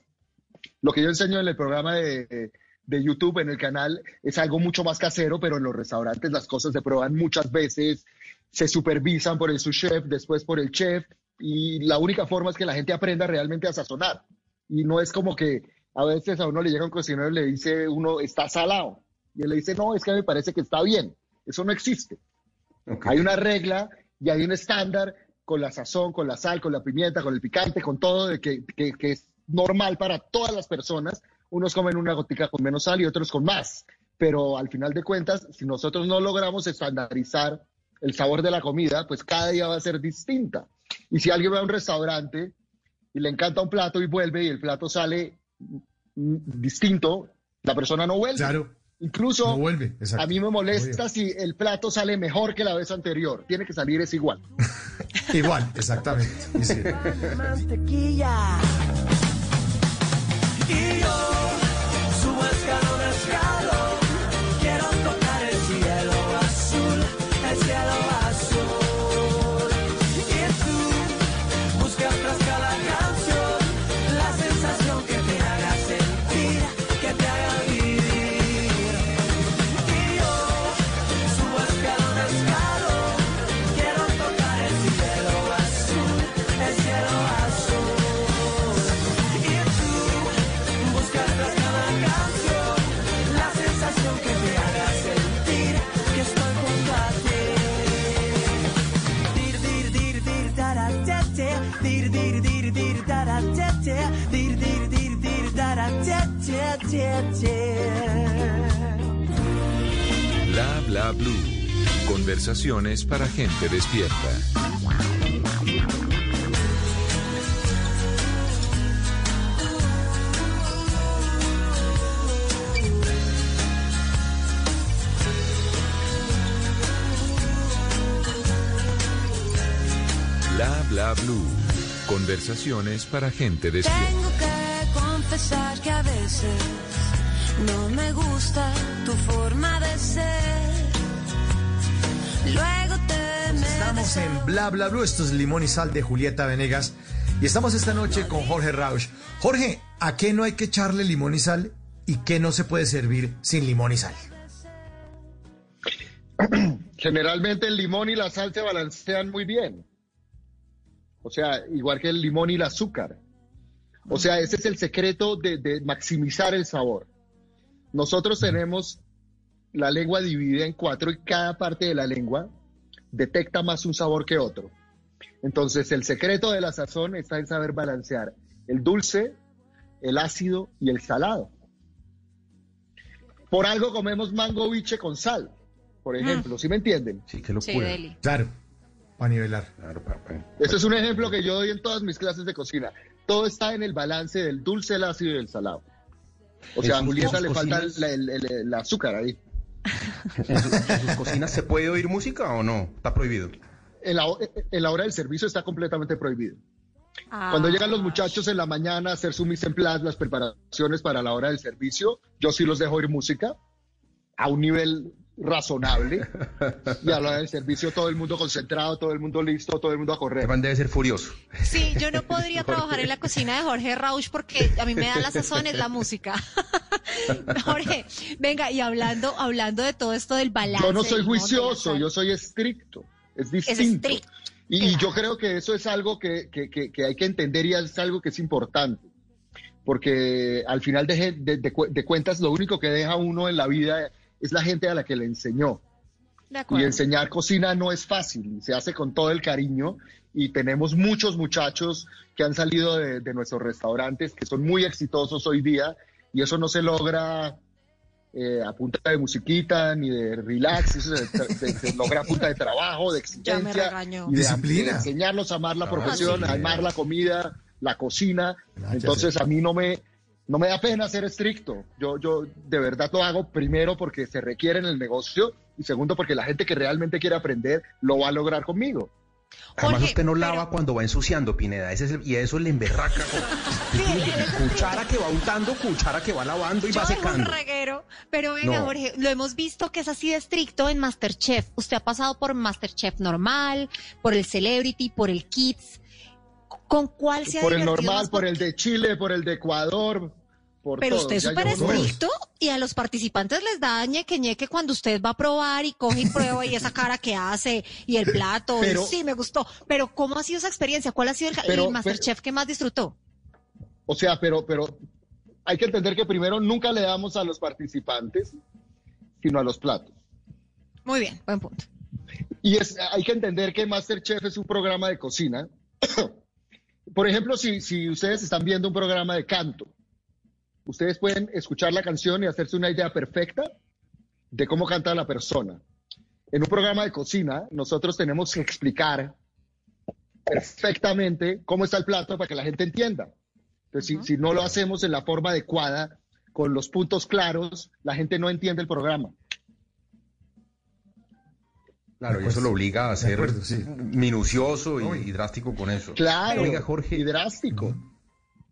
[SPEAKER 36] Lo que yo enseño en el programa de, de YouTube, en el canal, es algo mucho más casero, pero en los restaurantes las cosas se prueban muchas veces, se supervisan por el chef, después por el chef, y la única forma es que la gente aprenda realmente a sazonar. Y no es como que a veces a uno le llega un cocinero y le dice, uno está salado. Y él le dice, no, es que me parece que está bien. Eso no existe. Hay una regla y hay un estándar con la sazón, con la sal, con la pimienta, con el picante, con todo, de que, que, que es normal para todas las personas. Unos comen una gotica con menos sal y otros con más. Pero al final de cuentas, si nosotros no logramos estandarizar el sabor de la comida, pues cada día va a ser distinta. Y si alguien va a un restaurante y le encanta un plato y vuelve y el plato sale distinto, la persona no vuelve.
[SPEAKER 20] Claro.
[SPEAKER 36] Incluso
[SPEAKER 20] vuelve,
[SPEAKER 36] a mí me molesta si el plato sale mejor que la vez anterior. Tiene que salir es igual.
[SPEAKER 20] igual, exactamente. Mantequilla.
[SPEAKER 2] Bla bla blue. Conversaciones para gente despierta. Bla bla blue. Conversaciones para gente despierta.
[SPEAKER 39] Tengo que confesar que a veces no me gusta tu forma de ser. Luego te
[SPEAKER 20] Estamos en Bla Bla Blue. Esto es Limón y Sal de Julieta Venegas. Y estamos esta noche con Jorge Rausch. Jorge, ¿a qué no hay que echarle limón y sal y qué no se puede servir sin limón y sal?
[SPEAKER 36] Generalmente el limón y la sal se balancean muy bien. O sea, igual que el limón y el azúcar. O sea, ese es el secreto de, maximizar el sabor. Nosotros tenemos la lengua dividida en cuatro y cada parte de la lengua detecta más un sabor que otro. Entonces, el secreto de la sazón está en saber balancear el dulce, el ácido y el salado. Por algo comemos mango biche con sal, por mm. ejemplo, ¿sí me entienden?
[SPEAKER 37] Sí, qué locura.
[SPEAKER 20] claro, para nivelar.
[SPEAKER 36] Claro, Ese es un ejemplo que yo doy en todas mis clases de cocina. Todo está en el balance del dulce, el ácido y el salado. O sea, a Julieta le falta el, azúcar ahí.
[SPEAKER 37] ¿En, sus cocinas se puede oír música o no? ¿Está prohibido?
[SPEAKER 36] En la, hora del servicio está completamente prohibido. Cuando llegan los muchachos en la mañana a hacer su mise en place, las preparaciones para la hora del servicio, yo sí los dejo oír música a un nivel razonable y a la hora del servicio todo el mundo concentrado, todo el mundo listo, todo el mundo a correr.
[SPEAKER 37] Esteban debe ser furioso.
[SPEAKER 38] Sí, yo no podría trabajar en la cocina de Jorge Rausch porque a mí me da la sazón es la música. Jorge, venga, y hablando, hablando de todo esto del balance.
[SPEAKER 36] Yo no soy juicioso, yo soy estricto, es distinto. Y, yo creo que eso es algo que, hay que entender y es algo que es importante. Porque al final de, de cuentas, lo único que deja uno en la vida es la gente a la que le enseñó. Y enseñar cocina no es fácil, se hace con todo el cariño y tenemos muchos muchachos que han salido de, nuestros restaurantes que son muy exitosos hoy día y eso no se logra eh, a punta de musiquita ni de relax, eso se, logra a punta de trabajo, de exigencia y de, Disciplina. enseñarlos a amar la profesión, a amar la comida, la cocina. Entonces a mí no me, no me da pena ser estricto. Yo, yo de verdad lo hago primero porque se requiere en el negocio y segundo porque la gente que realmente quiere aprender lo va a lograr conmigo.
[SPEAKER 37] Además usted no lava cuando va ensuciando, Pineda, ese y eso le emberraca. cuchara que va untando, cuchara que va lavando y va secando.
[SPEAKER 38] Un reguero, pero venga, Jorge, lo hemos visto que es así de estricto en Masterchef. Usted ha pasado por Masterchef normal, por el Celebrity, por el Kids. ¿Con cuál se ha
[SPEAKER 36] Por el normal, por el de Chile, por el de Ecuador,
[SPEAKER 38] pero usted es súper estricto y a los participantes les da ñeque ñeque cuando usted va a probar y coge y prueba y esa cara que hace y el plato. sí, me gustó. Pero ¿cómo ha sido esa experiencia? ¿Cuál ha sido el, Masterchef que más disfrutó?
[SPEAKER 36] O sea, pero, pero hay que entender que primero nunca le damos a los participantes, sino a los platos.
[SPEAKER 38] Muy bien, buen punto.
[SPEAKER 36] Y es, hay que entender que Masterchef es un programa de cocina. Por ejemplo, si, si ustedes están viendo un programa de canto, ustedes pueden escuchar la canción y hacerse una idea perfecta de cómo canta la persona. En un programa de cocina, nosotros tenemos que explicar perfectamente cómo está el plato para que la gente entienda. Entonces, si, no lo hacemos en la forma adecuada, con los puntos claros, la gente no entiende el programa.
[SPEAKER 37] Claro, y eso lo obliga a ser minucioso y, drástico con eso.
[SPEAKER 36] Claro, Jorge. y drástico.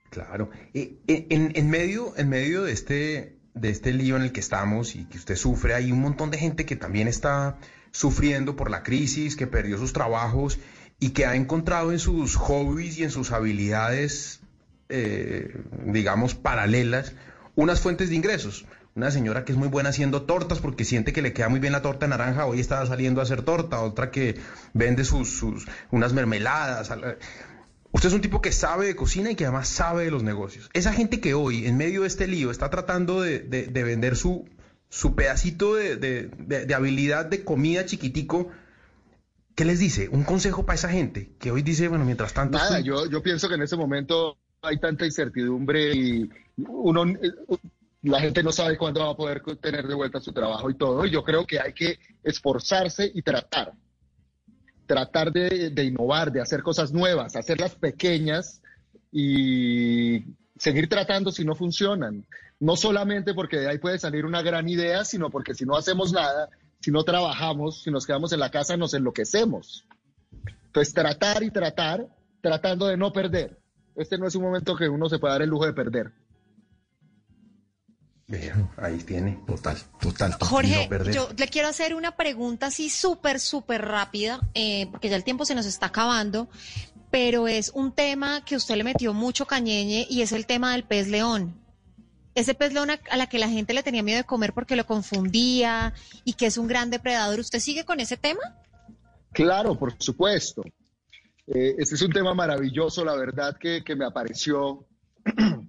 [SPEAKER 37] Claro. Eh, eh, en, medio, en medio de este, de este lío en el que estamos y que usted sufre, hay un montón de gente que también está sufriendo por la crisis, que perdió sus trabajos y que ha encontrado en sus hobbies y en sus habilidades, eh, digamos, paralelas, unas fuentes de ingresos. Una señora que es muy buena haciendo tortas porque siente que le queda muy bien la torta naranja, hoy está saliendo a hacer torta, otra que vende sus, sus unas mermeladas. Usted es un tipo que sabe de cocina y que además sabe de los negocios. Esa gente que hoy, en medio de este lío, está tratando de, vender su, su pedacito de, habilidad de comida chiquitico, ¿qué les dice? Un consejo para esa gente que hoy dice, bueno, mientras tanto...
[SPEAKER 36] Nada, yo, yo pienso que en ese momento hay tanta incertidumbre y uno, la gente no sabe cuándo va a poder tener de vuelta su trabajo y todo. Y yo creo que hay que esforzarse y tratar tratar de, innovar, de hacer cosas nuevas, hacerlas pequeñas y seguir tratando si no funcionan. No solamente porque de ahí puede salir una gran idea, sino porque si no hacemos nada, si no trabajamos, si nos quedamos en la casa, nos enloquecemos. Entonces, tratar y tratar, tratando de no perder. Este no es un momento que uno se pueda dar el lujo de perder
[SPEAKER 37] ahí tiene. Total, total.
[SPEAKER 38] Jorge, yo le quiero hacer una pregunta así súper, súper rápida, eh, porque ya el tiempo se nos está acabando. pero es un tema que usted le metió mucho cañeñe y es el tema del pez león. Ese pez león a, a la que la gente le tenía miedo de comer porque lo confundía y que es un gran depredador. ¿Usted sigue con ese tema?
[SPEAKER 36] Claro, por supuesto. Eh, este es un tema maravilloso, la verdad, que, que me apareció.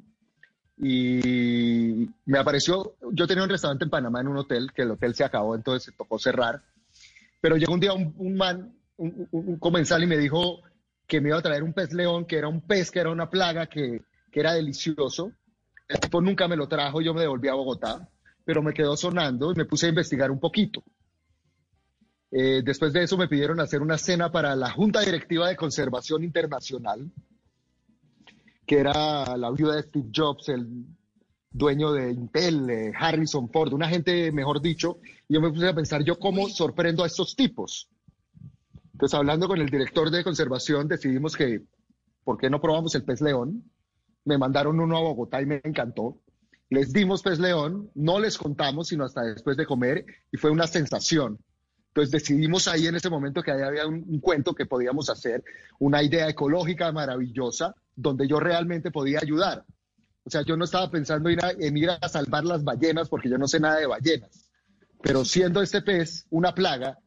[SPEAKER 36] y me apareció, yo tenía un restaurante en Panamá en un hotel, que el hotel se acabó, entonces se tocó cerrar. Pero llegó un día un, un man, un, un- un comensal y me dijo que me iba a traer un pez león, que era un pez, que era una plaga, que, que era delicioso. El tipo nunca me lo trajo, yo me devolví a Bogotá, pero me quedó sonando y me puse a investigar un poquito. Eh, después de eso me pidieron hacer una cena para la Junta Directiva de Conservación Internacional, que era la viuda de Steve Jobs, el dueño de Intel, Harrison Ford, una gente, mejor dicho, y yo me puse a pensar, yo cómo sorprendo a estos tipos. Entonces, hablando con el director de conservación, decidimos que, ¿por qué no probamos el pez león? Me mandaron uno a Bogotá y me encantó. Les dimos pez león, no les contamos, sino hasta después de comer, y fue una sensación. Entonces decidimos ahí en ese momento que ahí había un cuento que podíamos hacer, una idea ecológica maravillosa, donde yo realmente podía ayudar. O sea, yo no estaba pensando ir a- en ir a salvar las ballenas, porque yo no sé nada de ballenas. Pero siendo este pez una plaga,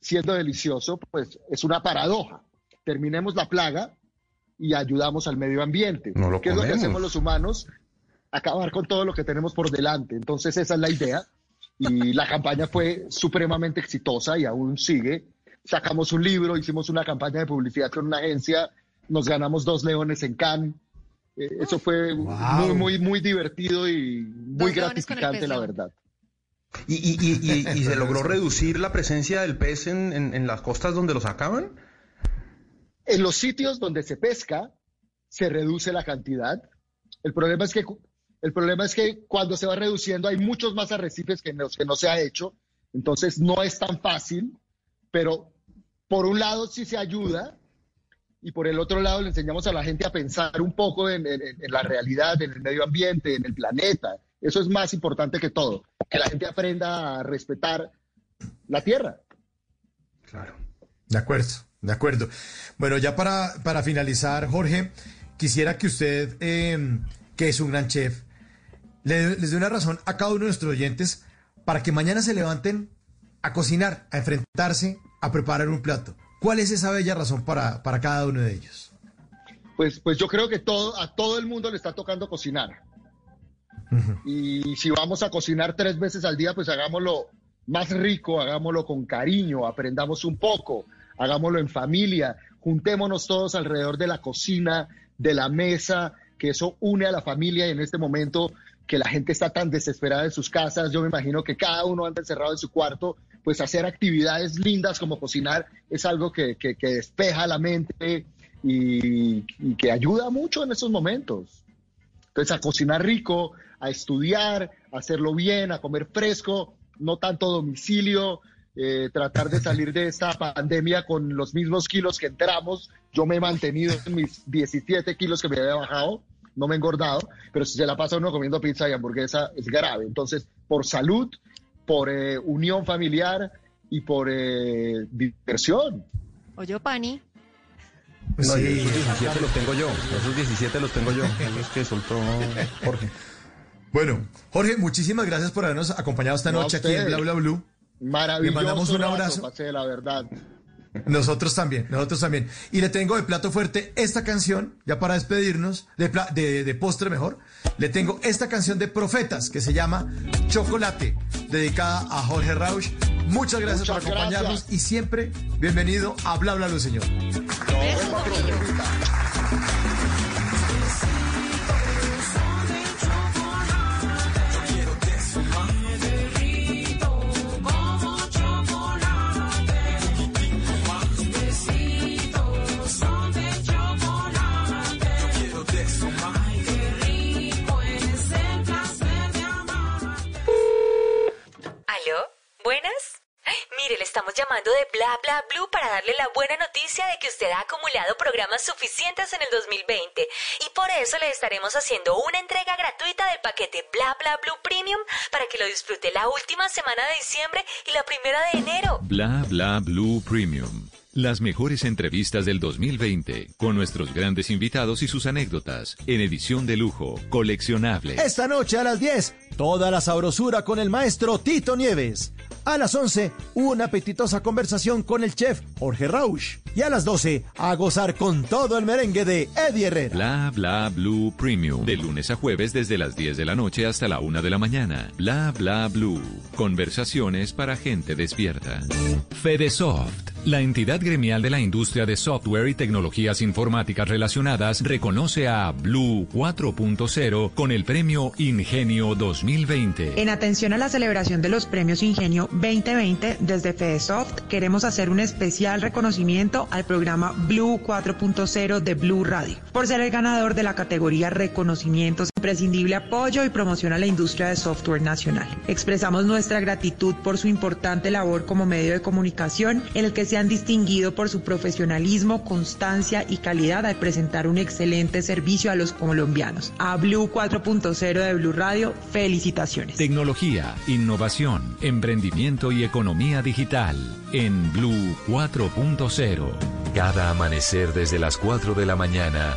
[SPEAKER 36] siendo delicioso, pues es una paradoja. Terminemos la plaga y ayudamos al medio ambiente.
[SPEAKER 37] No lo
[SPEAKER 36] ¿Qué es lo que hacemos los humanos? Acabar con todo lo que tenemos por delante. Entonces esa es la idea. Y la campaña fue supremamente exitosa y aún sigue. Sacamos un libro, hicimos una campaña de publicidad con una agencia, nos ganamos dos leones en Cannes. Eh, eso fue muy, muy, muy divertido y muy
[SPEAKER 37] Dos
[SPEAKER 36] gratificante, la verdad.
[SPEAKER 37] ¿Y, y- y- y- y se logró reducir la presencia del pez en, en- en las costas donde lo sacaban?
[SPEAKER 36] En los sitios donde se pesca, se reduce la cantidad. El problema es que, el problema es que cuando se va reduciendo hay muchos más arrecifes que los que no se ha hecho. Entonces no es tan fácil, pero por un lado sí se ayuda y por el otro lado le enseñamos a la gente a pensar un poco en, la realidad, en el medio ambiente, en el planeta. Eso es más importante que todo, que la gente aprenda a respetar la tierra.
[SPEAKER 20] De acuerdo, de acuerdo. Bueno, ya para, para finalizar, Jorge, quisiera que usted, eh, que es un gran chef, le- les dé una razón a cada uno de nuestros oyentes para que mañana se levanten a cocinar, a enfrentarse, a preparar un plato. ¿Cuál es esa bella razón para, para cada uno de ellos?
[SPEAKER 36] Pues, pues yo creo que todo, a todo el mundo le está tocando cocinar. Y si vamos a cocinar tres veces al día, pues hagámoslo más rico, hagámoslo con cariño, aprendamos un poco, hagámoslo en familia, juntémonos todos alrededor de la cocina, de la mesa, que eso une a la familia y en este momento que la gente está tan desesperada en sus casas, yo me imagino que cada uno anda encerrado en su cuarto, pues hacer actividades lindas como cocinar es algo que, que- despeja la mente y, que ayuda mucho en esos momentos. Entonces, a cocinar rico, a estudiar, a hacerlo bien, a comer fresco, no tanto domicilio, eh, tratar de salir de esta pandemia con los mismos kilos que entramos. Yo me he mantenido en mis 17 kilos que me había bajado, no me he engordado, pero si se la pasa uno comiendo pizza y hamburguesa es grave. Entonces, por salud, por eh, unión familiar y por eh, diversión.
[SPEAKER 38] Oye, Pani.
[SPEAKER 37] No, y esos 17 los tengo yo. Esos 17 los tengo yo. Esos que soltó Jorge.
[SPEAKER 20] Bueno, Jorge, muchísimas gracias por habernos acompañado esta
[SPEAKER 36] No,
[SPEAKER 20] noche aquí en. Bla Bla Blue.
[SPEAKER 36] Maravilloso.
[SPEAKER 20] Le mandamos un abrazo.
[SPEAKER 36] pasé, la verdad.
[SPEAKER 20] Nosotros también, nosotros también. Y le tengo de plato fuerte esta canción, ya para despedirnos, de, de, de postre mejor. Le tengo esta canción de Profetas que se llama Chocolate, dedicada a Jorge Rausch. Muchas gracias
[SPEAKER 36] Muchas
[SPEAKER 20] por acompañarnos
[SPEAKER 36] gracias.
[SPEAKER 20] y siempre bienvenido a Bla Bla señor.
[SPEAKER 1] Llamando de Bla Bla Blue para darle la buena noticia de que usted ha acumulado programas suficientes en el 2020 y por eso le estaremos haciendo una entrega gratuita del paquete Bla Bla Blue Premium para que lo disfrute la última semana de diciembre y la primera de enero.
[SPEAKER 2] Bla bla blue premium. Las mejores entrevistas del 2020, con nuestros grandes invitados y sus anécdotas, en edición de lujo, coleccionable.
[SPEAKER 40] Esta noche a las 10, toda la sabrosura con el maestro Tito Nieves. A las 11, una apetitosa conversación con el chef Jorge Rausch. Y a las 12, a gozar con todo el merengue de Eddie Herrera.
[SPEAKER 2] Bla Bla Blue Premium. De lunes a jueves desde las 10 de la noche hasta la 1 de la mañana. Bla Bla Blue. Conversaciones para gente despierta. Fedesoft. La entidad gremial de la industria de software y tecnologías informáticas relacionadas reconoce a Blue 4.0 con el premio Ingenio 2020.
[SPEAKER 25] En atención a la celebración de los premios Ingenio 2020, desde FedeSoft queremos hacer un especial reconocimiento al programa Blue 4.0 de Blue Radio por ser el ganador de la categoría Reconocimientos, imprescindible apoyo y promoción a la industria de software nacional. Expresamos nuestra gratitud por su importante labor como medio de comunicación en el que se han distinguido por su profesionalismo, constancia y calidad al presentar un excelente servicio a los colombianos. A Blue 4.0 de Blue Radio, felicitaciones.
[SPEAKER 2] Tecnología, innovación, emprendimiento y economía digital en Blue 4.0.
[SPEAKER 4] Cada amanecer desde las 4 de la mañana,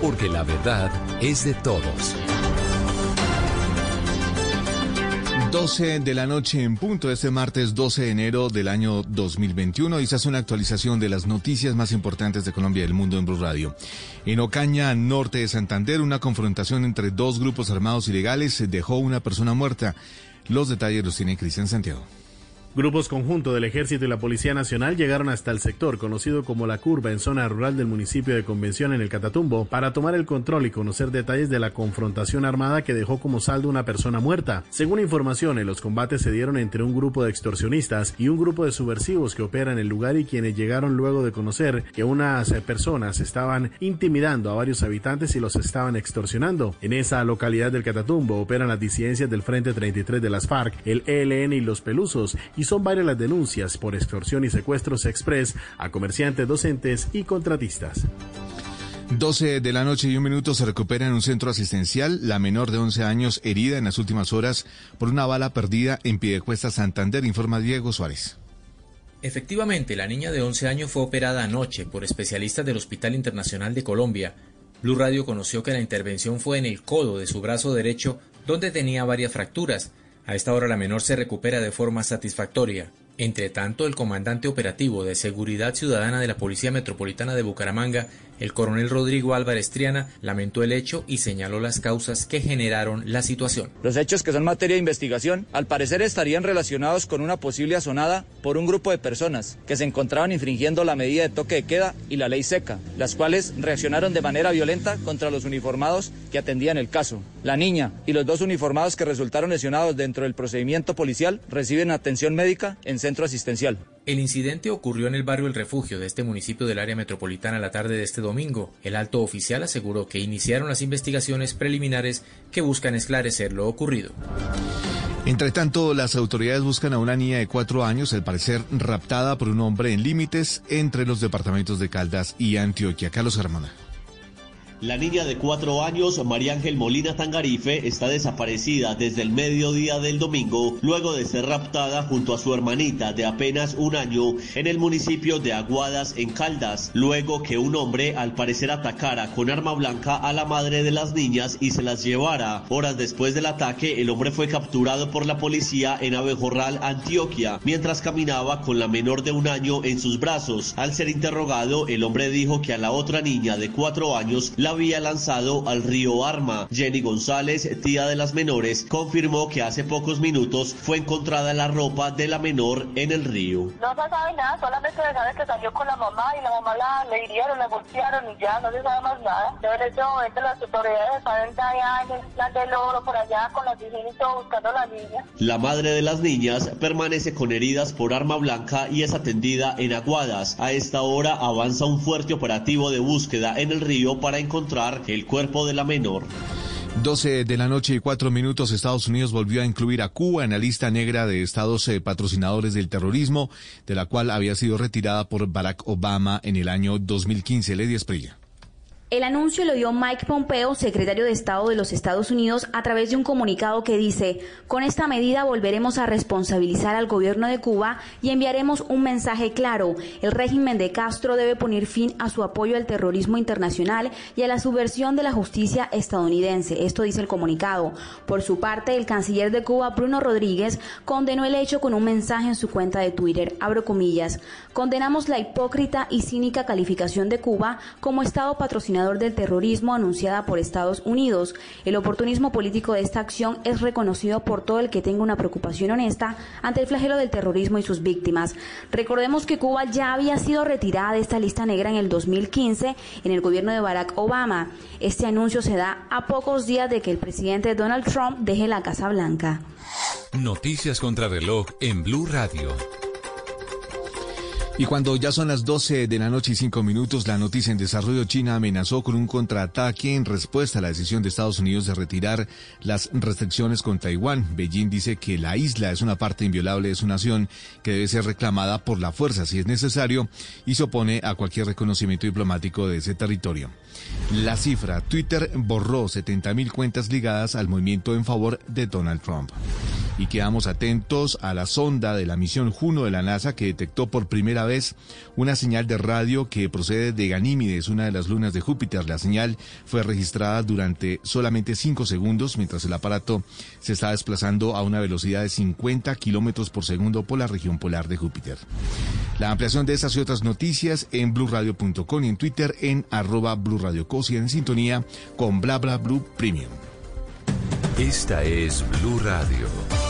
[SPEAKER 4] porque la verdad es de todos.
[SPEAKER 31] 12 de la noche en punto, este martes 12 de enero del año 2021 y se hace una actualización de las noticias más importantes de Colombia y del mundo en Blue Radio. En Ocaña, norte de Santander, una confrontación entre dos grupos armados ilegales dejó una persona muerta. Los detalles los tiene Cristian Santiago.
[SPEAKER 41] Grupos conjuntos del Ejército y la Policía Nacional llegaron hasta el sector conocido como La Curva en zona rural del municipio de Convención en el Catatumbo para tomar el control y conocer detalles de la confrontación armada que dejó como saldo una persona muerta. Según informaciones, los combates se dieron entre un grupo de extorsionistas y un grupo de subversivos que operan en el lugar y quienes llegaron luego de conocer que unas personas estaban intimidando a varios habitantes y los estaban extorsionando. En esa localidad del Catatumbo operan las disidencias del Frente 33 de las FARC, el ELN y los Pelusos y son varias las denuncias por extorsión y secuestros express a comerciantes, docentes y contratistas.
[SPEAKER 31] 12 de la noche y un minuto se recupera en un centro asistencial la menor de 11 años herida en las últimas horas por una bala perdida en Piedecuesta, Santander, informa Diego Suárez.
[SPEAKER 42] Efectivamente, la niña de 11 años fue operada anoche por especialistas del Hospital Internacional de Colombia. Blue Radio conoció que la intervención fue en el codo de su brazo derecho, donde tenía varias fracturas. A esta hora la menor se recupera de forma satisfactoria. Entre tanto, el comandante operativo de Seguridad Ciudadana de la Policía Metropolitana de Bucaramanga, el coronel Rodrigo Álvarez Triana, lamentó el hecho y señaló las causas que generaron la situación.
[SPEAKER 43] Los hechos que son materia de investigación, al parecer estarían relacionados con una posible asonada por un grupo de personas que se encontraban infringiendo la medida de toque de queda y la ley seca, las cuales reaccionaron de manera violenta contra los uniformados que atendían el caso. La niña y los dos uniformados que resultaron lesionados dentro del procedimiento policial reciben atención médica en centro asistencial.
[SPEAKER 42] El incidente ocurrió en el barrio El Refugio de este municipio del área metropolitana la tarde de este domingo. El alto oficial aseguró que iniciaron las investigaciones preliminares que buscan esclarecer lo ocurrido.
[SPEAKER 31] Entre tanto, las autoridades buscan a una niña de cuatro años, al parecer raptada por un hombre en límites entre los departamentos de Caldas y Antioquia. Carlos Hermana.
[SPEAKER 44] La niña de cuatro años, María Ángel Molina Tangarife, está desaparecida desde el mediodía del domingo, luego de ser raptada junto a su hermanita de apenas un año en el municipio de Aguadas, en Caldas, luego que un hombre al parecer atacara con arma blanca a la madre de las niñas y se las llevara. Horas después del ataque, el hombre fue capturado por la policía en Abejorral, Antioquia, mientras caminaba con la menor de un año en sus brazos. Al ser interrogado, el hombre dijo que a la otra niña de cuatro años la la había lanzado al río Arma. Jenny González, tía de las menores, confirmó que hace pocos minutos fue encontrada la ropa de la menor en el río.
[SPEAKER 7] No se sabe nada, solamente se sabe que salió con la mamá y la mamá la le hirieron, la golpearon y ya no se sabe más nada. Pero en este momento las autoridades están allá en el plan del oro por allá con las y todo buscando a la niña.
[SPEAKER 44] La madre de las niñas permanece con heridas por arma blanca y es atendida en Aguadas. A esta hora avanza un fuerte operativo de búsqueda en el río para encontrar el cuerpo de la menor.
[SPEAKER 45] 12 de la noche y 4 minutos, Estados Unidos volvió a incluir a Cuba en la lista negra de estados eh, patrocinadores del terrorismo, de la cual había sido retirada por Barack Obama en el año 2015. Lady Esprilla.
[SPEAKER 12] El anuncio lo dio Mike Pompeo, secretario de Estado de los Estados Unidos, a través de un comunicado que dice, con esta medida volveremos a responsabilizar al gobierno de Cuba y enviaremos un mensaje claro. El régimen de Castro debe poner fin a su apoyo al terrorismo internacional y a la subversión de la justicia estadounidense. Esto dice el comunicado. Por su parte, el canciller de Cuba, Bruno Rodríguez, condenó el hecho con un mensaje en su cuenta de Twitter. Abro comillas. Condenamos la hipócrita y cínica calificación de Cuba como Estado del terrorismo anunciada por Estados Unidos. El oportunismo político de esta acción es reconocido por todo el que tenga una preocupación honesta ante el flagelo del terrorismo y sus víctimas. Recordemos que Cuba ya había sido retirada de esta lista negra en el 2015 en el gobierno de Barack Obama. Este anuncio se da a pocos días de que el presidente Donald Trump deje la Casa Blanca.
[SPEAKER 4] Noticias contra reloj en Blue Radio.
[SPEAKER 45] Y cuando ya son las 12 de la noche y 5 minutos, la noticia en desarrollo China amenazó con un contraataque en respuesta a la decisión de Estados Unidos de retirar las restricciones con Taiwán. Beijing dice que la isla es una parte inviolable de su nación que debe ser reclamada por la fuerza si es necesario y se opone a cualquier reconocimiento diplomático de ese territorio. La cifra, Twitter borró 70.000 cuentas ligadas al movimiento en favor de Donald Trump. Y quedamos atentos a la sonda de la misión Juno de la NASA que detectó por primera vez una señal de radio que procede de Ganímedes, una de las lunas de Júpiter. La señal fue registrada durante solamente 5 segundos mientras el aparato se está desplazando a una velocidad de 50 kilómetros por segundo por la región polar de Júpiter. La ampliación de estas y otras noticias en blurradio.com y en Twitter en arroba blurradiocosi en sintonía con bla bla blue premium.
[SPEAKER 4] Esta es Blue Radio.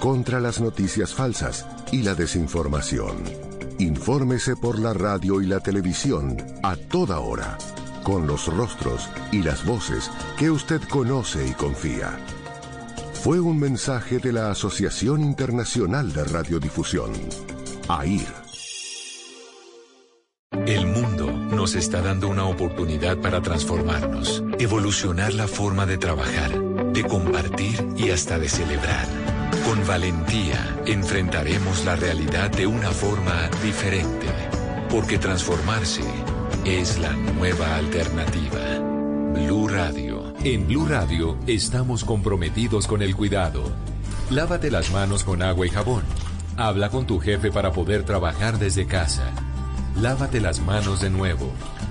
[SPEAKER 46] contra las noticias falsas y la desinformación. Infórmese por la radio y la televisión a toda hora con los rostros y las voces que usted conoce y confía. Fue un mensaje de la Asociación Internacional de Radiodifusión, AIR.
[SPEAKER 47] El mundo nos está dando una oportunidad para transformarnos, evolucionar la forma de trabajar, de compartir y hasta de celebrar. Con valentía enfrentaremos la realidad de una forma diferente, porque transformarse es la nueva alternativa. Blue Radio. En Blue Radio estamos comprometidos con el cuidado. Lávate las manos con agua y jabón.
[SPEAKER 4] Habla con tu jefe para poder trabajar desde casa. Lávate las manos de nuevo.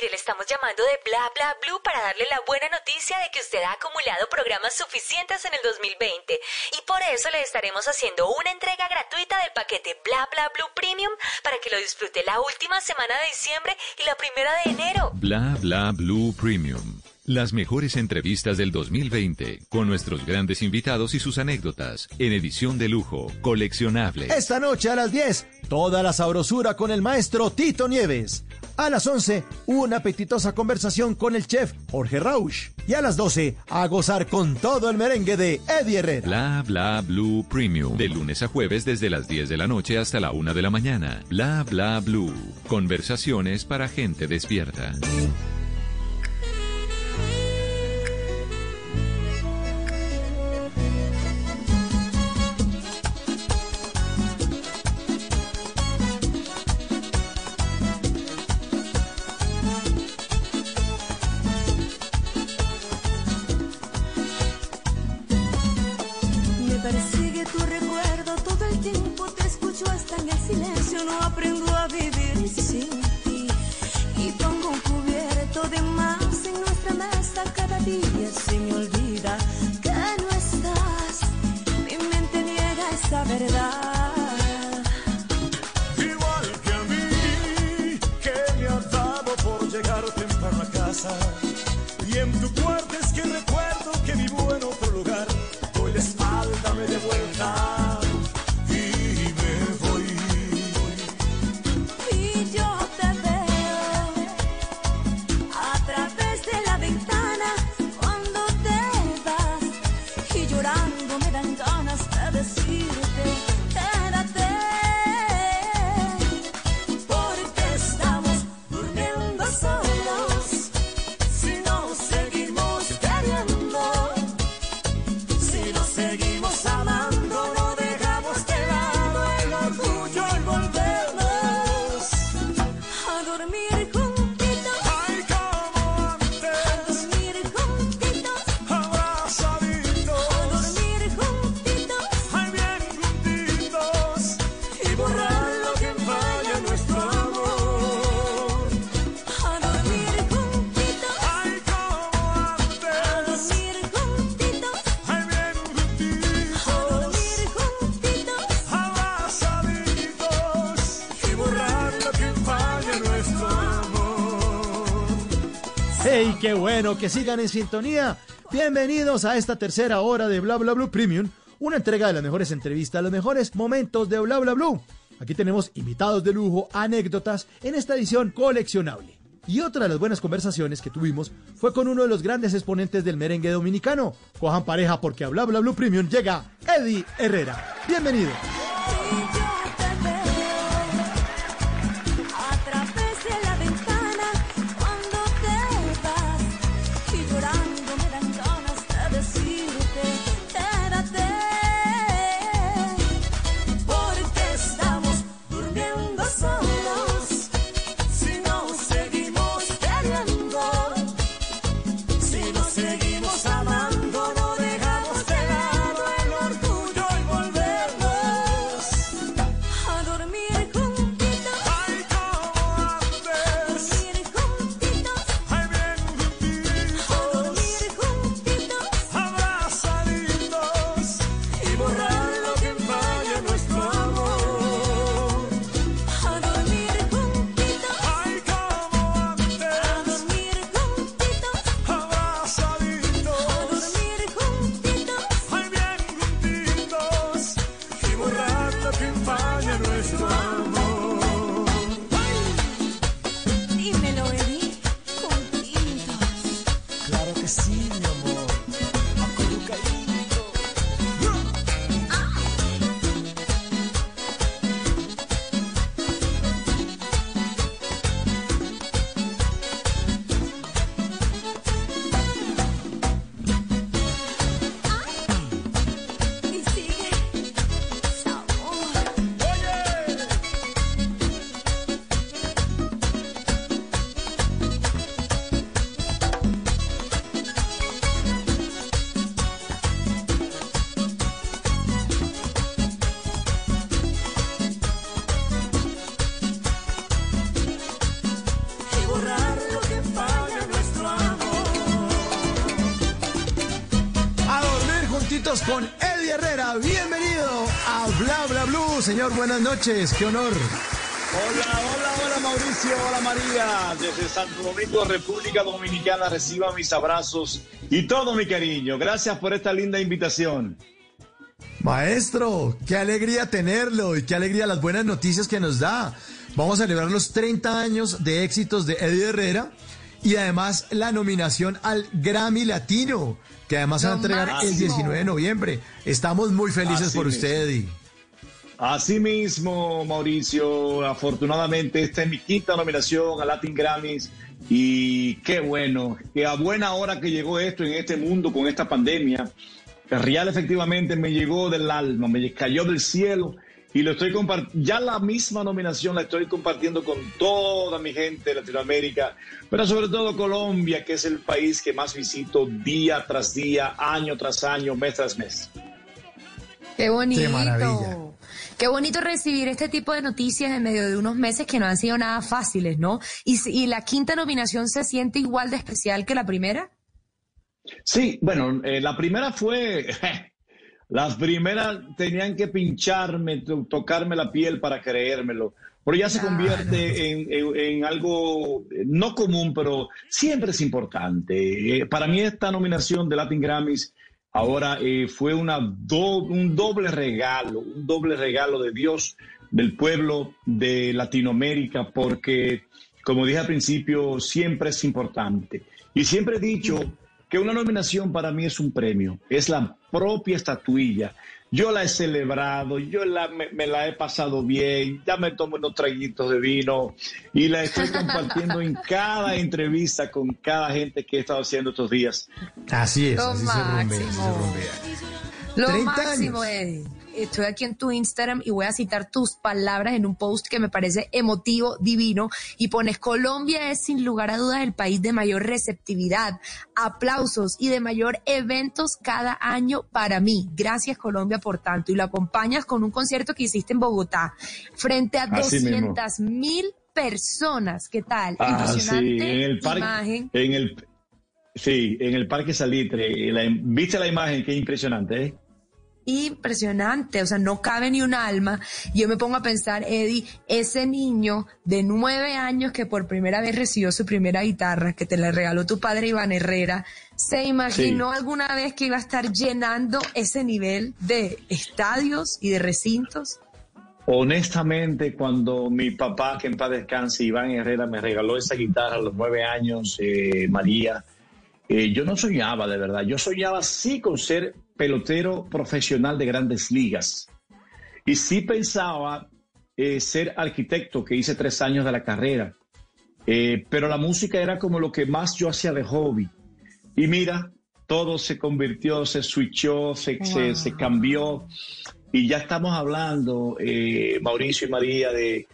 [SPEAKER 1] mire, le estamos llamando de Bla Bla Blue para darle la buena noticia de que usted ha acumulado programas suficientes en el 2020 y por eso le estaremos haciendo una entrega gratuita del paquete Bla Bla Blue Premium para que lo disfrute la última semana de diciembre y la primera de enero.
[SPEAKER 2] Bla Bla Blue Premium. Las mejores entrevistas del 2020 con nuestros grandes invitados y sus anécdotas en edición de lujo, coleccionable.
[SPEAKER 20] Esta noche a las 10, toda la sabrosura con el maestro Tito Nieves. A las 11, una apetitosa conversación con el chef Jorge Rausch. Y a las 12, a gozar con todo el merengue de Eddie Herrera.
[SPEAKER 2] Bla Bla Blue Premium. De lunes a jueves desde las 10 de la noche hasta la 1 de la mañana. Bla Bla Blue. Conversaciones para gente despierta.
[SPEAKER 20] Bueno que sigan en sintonía! Bienvenidos a esta tercera hora de Bla Bla Blue Premium, una entrega de las mejores entrevistas, los mejores momentos de Bla Bla Blue. Aquí tenemos invitados de lujo, anécdotas en esta edición coleccionable. Y otra de las buenas conversaciones que tuvimos fue con uno de los grandes exponentes del merengue dominicano. Cojan pareja porque a Bla Bla Blue Premium llega Eddie Herrera. Bienvenido. Señor, buenas noches. Qué honor.
[SPEAKER 48] Hola, hola, hola Mauricio, hola María. Desde Santo Domingo, República Dominicana, reciba mis abrazos y todo mi cariño. Gracias por esta linda invitación.
[SPEAKER 20] Maestro, qué alegría tenerlo y qué alegría las buenas noticias que nos da. Vamos a celebrar los 30 años de éxitos de Eddie Herrera y además la nominación al Grammy Latino, que además se va a entregar el
[SPEAKER 48] máximo.
[SPEAKER 20] 19 de noviembre. Estamos muy felices
[SPEAKER 48] Así
[SPEAKER 20] por usted, Eddie.
[SPEAKER 48] Así mismo, Mauricio, afortunadamente esta es mi quinta nominación a Latin Grammys y qué bueno, que a buena hora que llegó esto en este mundo con esta pandemia, real efectivamente me llegó del alma, me cayó del cielo y lo estoy compartiendo, ya la misma nominación la estoy compartiendo con toda mi gente de Latinoamérica, pero sobre todo Colombia, que es el país que más visito día tras día, año tras año, mes tras mes.
[SPEAKER 21] Qué bonito.
[SPEAKER 20] Qué maravilla.
[SPEAKER 21] Qué bonito recibir este tipo de noticias en medio de unos meses que no han sido nada fáciles, ¿no? ¿Y, y la quinta nominación se siente igual de especial que la primera?
[SPEAKER 48] Sí, bueno, eh, la primera fue, las primeras tenían que pincharme, to- tocarme la piel para creérmelo, pero ya se convierte en, en- en algo eh, no común, pero siempre es importante. Eh, para mí esta nominación de Latin Grammys ahora eh, fue una un doble regalo, un doble regalo de Dios, del pueblo de Latinoamérica, porque, como dije al principio, siempre es importante. Y siempre he dicho que una nominación para mí es un premio, es la propia estatuilla. Yo la he celebrado, yo la- me, me la he pasado bien, ya me tomo unos traguitos de vino y la estoy compartiendo en cada entrevista con cada gente que he estado haciendo estos días.
[SPEAKER 20] Así es,
[SPEAKER 21] Lo
[SPEAKER 20] así se rumbea, así se
[SPEAKER 21] máximo.
[SPEAKER 20] rumbea.
[SPEAKER 21] Lo
[SPEAKER 20] 30
[SPEAKER 21] máximo,
[SPEAKER 20] años.
[SPEAKER 21] Eddie. Estoy aquí en tu Instagram y voy a citar tus palabras en un post que me parece emotivo, divino, y pones Colombia es sin lugar a dudas el país de mayor receptividad, aplausos y de mayor eventos cada año para mí. Gracias Colombia por tanto. Y lo acompañas con un concierto que hiciste en Bogotá frente a
[SPEAKER 48] Así mismo.
[SPEAKER 21] 200 mil personas. ¿Qué tal?
[SPEAKER 48] Ah, sí,
[SPEAKER 21] Impresionante
[SPEAKER 48] en el parque,
[SPEAKER 21] imagen.
[SPEAKER 48] en el, sí, en el Parque Salitre. La- ¿Viste la imagen? Qué impresionante, ¿eh?
[SPEAKER 21] Impresionante, o sea, no cabe ni un alma. Yo me pongo a pensar, Eddie, ese niño de nueve años que por primera vez recibió su primera guitarra, que te la regaló tu padre Iván Herrera, ¿se imaginó
[SPEAKER 48] Sí.
[SPEAKER 21] alguna vez que iba a estar llenando ese nivel de estadios y de recintos?
[SPEAKER 48] Honestamente, cuando mi papá, que en paz descanse, Iván Herrera, me regaló esa guitarra a los nueve años, eh, María, eh, yo no soñaba de verdad. Yo soñaba sí con ser pelotero profesional de grandes ligas. Y sí pensaba eh, ser arquitecto, que hice tres años de la carrera. Eh, pero la música era como lo que más yo hacía de hobby. Y mira, todo se convirtió, se switchó, se, se- se cambió. Y ya estamos hablando, Mauricio y María, de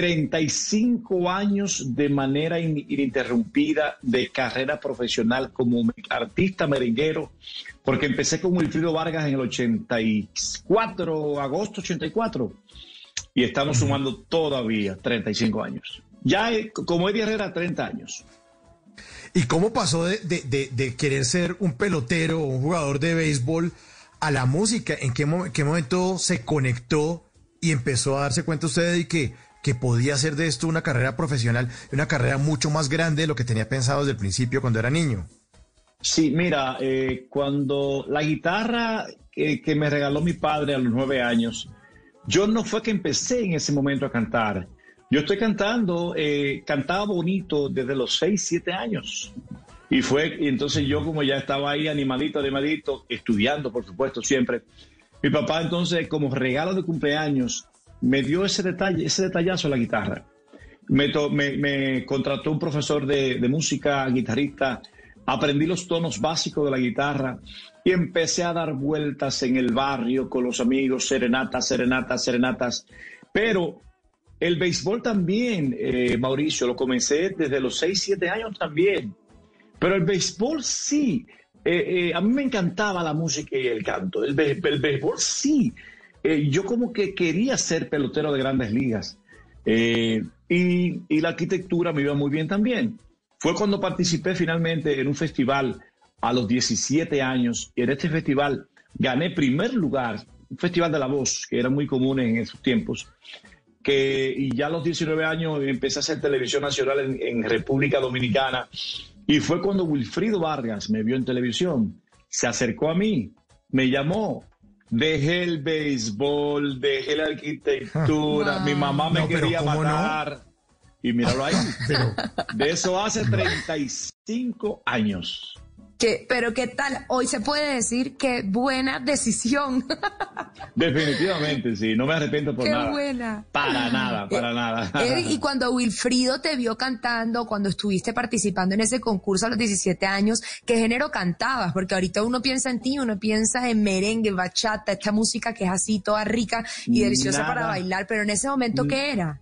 [SPEAKER 48] 35 años de manera in- ininterrumpida de carrera profesional como artista merenguero, porque empecé con Wilfrido Vargas en el 84, agosto 84, y estamos sumando todavía 35 años. Ya eh, como Eddie Herrera, 30 años.
[SPEAKER 20] ¿Y cómo pasó de, de- de- de querer ser un pelotero o un jugador de béisbol a la música? ¿En qué, qué momento se conectó y empezó a darse cuenta usted de que, que podía hacer de esto una carrera profesional, una carrera mucho más grande de lo que tenía pensado desde el principio cuando era niño?
[SPEAKER 48] Sí, mira, eh, cuando la guitarra que me regaló mi padre a los nueve años, yo no fue que empecé en ese momento a cantar. Yo estoy cantando, eh, cantaba bonito desde los 6, 7 años. Y fue, y entonces yo como ya estaba ahí animadito, animadito, estudiando, por supuesto, siempre. Mi papá entonces, como regalo de cumpleaños, me dio ese detalle, ese detallazo a la guitarra. Me, contrató un profesor de, música, guitarrista, aprendí los tonos básicos de la guitarra y empecé a dar vueltas en el barrio con los amigos, serenatas, serenatas, serenatas. Pero el béisbol también, eh, Mauricio, lo comencé desde los 6, 7 años también. Pero el béisbol sí. Eh, eh, a mí me encantaba la música y el canto. El béisbol sí. Eh, yo como que quería ser pelotero de grandes ligas. Eh, y, la arquitectura me iba muy bien también. Fue cuando participé finalmente en un festival a los 17 años. Y en este festival gané primer lugar, un festival de la voz, que era muy común en esos tiempos. Que, y ya a los 19 años empecé a hacer televisión nacional en República Dominicana. Y fue cuando Wilfrido Vargas me vio en televisión. Se acercó a mí, me llamó. Dejé el béisbol, dejé la arquitectura. Mi mamá me
[SPEAKER 20] No, pero
[SPEAKER 48] quería matar. Y míralo ahí. De eso hace 35 años.
[SPEAKER 49] Que, pero qué tal, hoy se puede decir que buena decisión.
[SPEAKER 48] Definitivamente, sí. No me arrepiento por
[SPEAKER 49] qué
[SPEAKER 48] nada.
[SPEAKER 49] buena.
[SPEAKER 48] Para nada, para nada.
[SPEAKER 49] Eddie, y cuando Wilfrido te vio cantando, cuando estuviste participando en ese concurso a los 17 años, ¿qué género cantabas? Porque ahorita uno piensa en ti, uno piensa en merengue, bachata, esta música que es así toda rica y deliciosa
[SPEAKER 48] Nada.
[SPEAKER 49] para bailar, pero en ese momento, ¿qué era?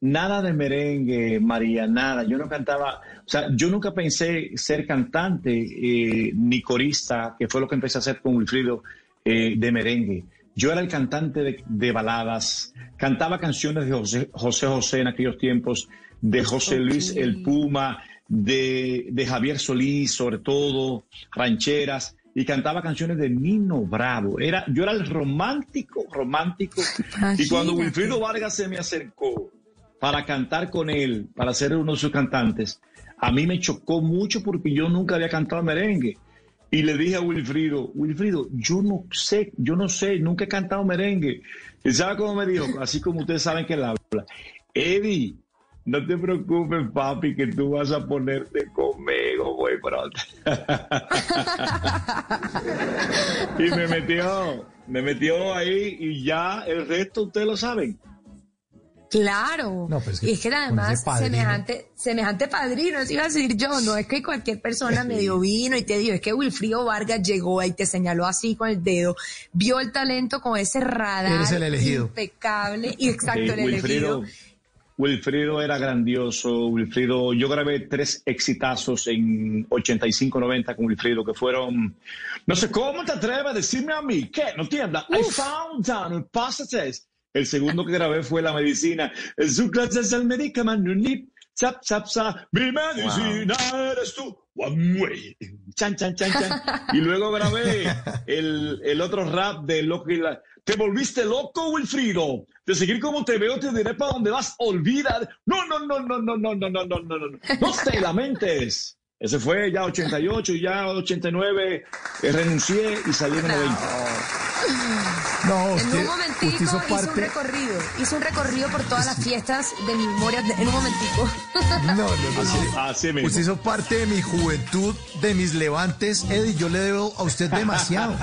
[SPEAKER 48] Nada de merengue, María, nada. Yo no cantaba, o sea, yo nunca pensé ser cantante eh, ni corista, que fue lo que empecé a hacer con Wilfrido eh, de merengue. Yo era el cantante de, de baladas, cantaba canciones de José, José José en aquellos tiempos, de José Luis el Puma, de, de Javier Solís, sobre todo, rancheras, y cantaba canciones de Nino Bravo. Era, yo era el romántico, romántico. Y cuando. Wilfrido Vargas se me acercó para cantar con él, para ser uno de sus cantantes, a mí me chocó mucho porque yo nunca había cantado merengue. Y le dije a Wilfrido, Wilfrido, yo no sé, yo no sé, nunca he cantado merengue. ¿Y sabe cómo me dijo? Así como ustedes saben que él habla. Eddie, no te preocupes, papi, que tú vas a ponerte conmigo muy pronto. y me metió, me metió ahí y ya el resto ustedes lo saben.
[SPEAKER 49] Claro.
[SPEAKER 48] No, pues que
[SPEAKER 49] y es que además, semejante, semejante padrino, eso iba a decir yo, no es que cualquier persona medio vino y te dijo, es que Wilfrido Vargas llegó y te señaló así con el dedo, vio el talento con ese radar
[SPEAKER 20] Eres el elegido.
[SPEAKER 49] impecable, y exacto,
[SPEAKER 48] Sí,
[SPEAKER 49] el elegido.
[SPEAKER 48] Wilfrido, Wilfrido era grandioso. Wilfrido, yo grabé tres exitazos en 85-90 con Wilfrido que fueron. No sé cómo te atreves a decirme a mí que no tiembla. I found down passages. El segundo que grabé fue La Medicina. Su clase es el medicamento. Zap, zap, zap. Mi medicina eres tú. One way. Chan, chan, chan, chan. Y luego grabé el, el otro rap de Loco y la... Te volviste loco, Wilfrido. De seguir como te veo, te diré para dónde vas. Olvida. No, no, no, no, no, no, no, no, no, no, no. No te lamentes. Ese fue ya 88, ya 89. eh, renuncié y salí en el 90.
[SPEAKER 20] No,
[SPEAKER 49] En
[SPEAKER 20] usted,
[SPEAKER 49] un momentico
[SPEAKER 20] usted hizo
[SPEAKER 49] hizo un
[SPEAKER 20] parte.
[SPEAKER 49] recorrido, hizo un recorrido por todas las fiestas de mi memoria de- en un momentico.
[SPEAKER 20] No, no, no. usted-
[SPEAKER 48] así mismo.
[SPEAKER 20] Usted hizo parte de mi juventud, de mis levantes. Eddie, yo le debo a usted demasiado.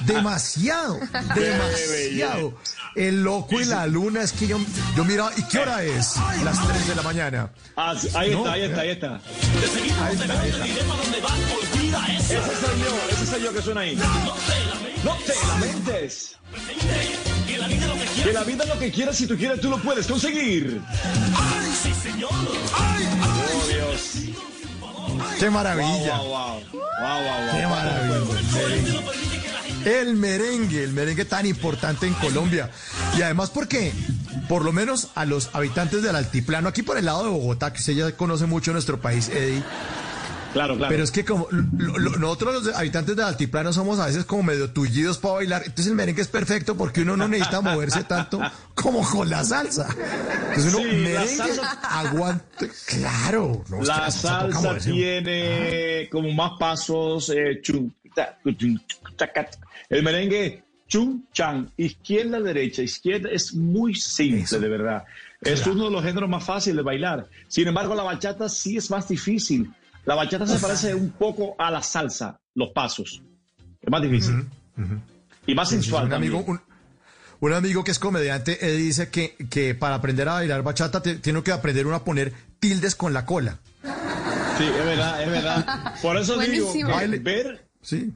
[SPEAKER 20] demasiado. demasiado. El loco y la luna es que yo, yo miraba. ¿Y qué hora es? Las 3 de la mañana.
[SPEAKER 48] Ah, ahí
[SPEAKER 20] No,
[SPEAKER 48] está, ahí está, ahí está.
[SPEAKER 20] Ahí está, ahí está.
[SPEAKER 48] Ese soy yo, ese soy yo que suena ahí. No te lamentes. Que la vida es lo que quieras, si tú quieres, tú lo puedes conseguir.
[SPEAKER 39] ¡Ay, sí, señor! ¡Ay,
[SPEAKER 48] Oh, Dios.
[SPEAKER 20] Qué maravilla.
[SPEAKER 48] Wow, wow, wow. Wow, wow,
[SPEAKER 20] Qué
[SPEAKER 48] wow.
[SPEAKER 20] maravilla. El merengue, el merengue tan importante en Colombia. Y además porque, por lo menos a los habitantes del altiplano, aquí por el lado de Bogotá, que usted ya conoce mucho nuestro país, Eddie.
[SPEAKER 48] Claro, claro.
[SPEAKER 20] Pero es que como lo- lo- nosotros los habitantes del altiplano somos a veces como medio tullidos para bailar. Entonces el merengue es perfecto porque uno no necesita moverse tanto como con la salsa. Entonces uno
[SPEAKER 48] Sí,
[SPEAKER 20] merengue
[SPEAKER 48] salsa-
[SPEAKER 20] aguante. Claro. no, es que
[SPEAKER 48] La
[SPEAKER 20] salsa
[SPEAKER 48] tiene como más pasos. eh, chu- ta- chu- taca. El merengue chun, chan, izquierda, derecha, izquierda, es muy simple, de verdad. Es uno de los géneros más fáciles de bailar. Sin embargo, la bachata sí es más difícil. La bachata se parece un poco a la salsa, los pasos. Es más difícil. Y más sensual.
[SPEAKER 39] Un
[SPEAKER 48] también.
[SPEAKER 39] amigo, un, un amigo que es comediante él dice que, que para aprender a bailar bachata te- tiene que aprender uno a poner tildes con la cola.
[SPEAKER 48] Sí, es verdad, es verdad. Por eso
[SPEAKER 39] Buenísimo.
[SPEAKER 48] digo,
[SPEAKER 39] Baile.
[SPEAKER 48] ver,
[SPEAKER 39] Sí.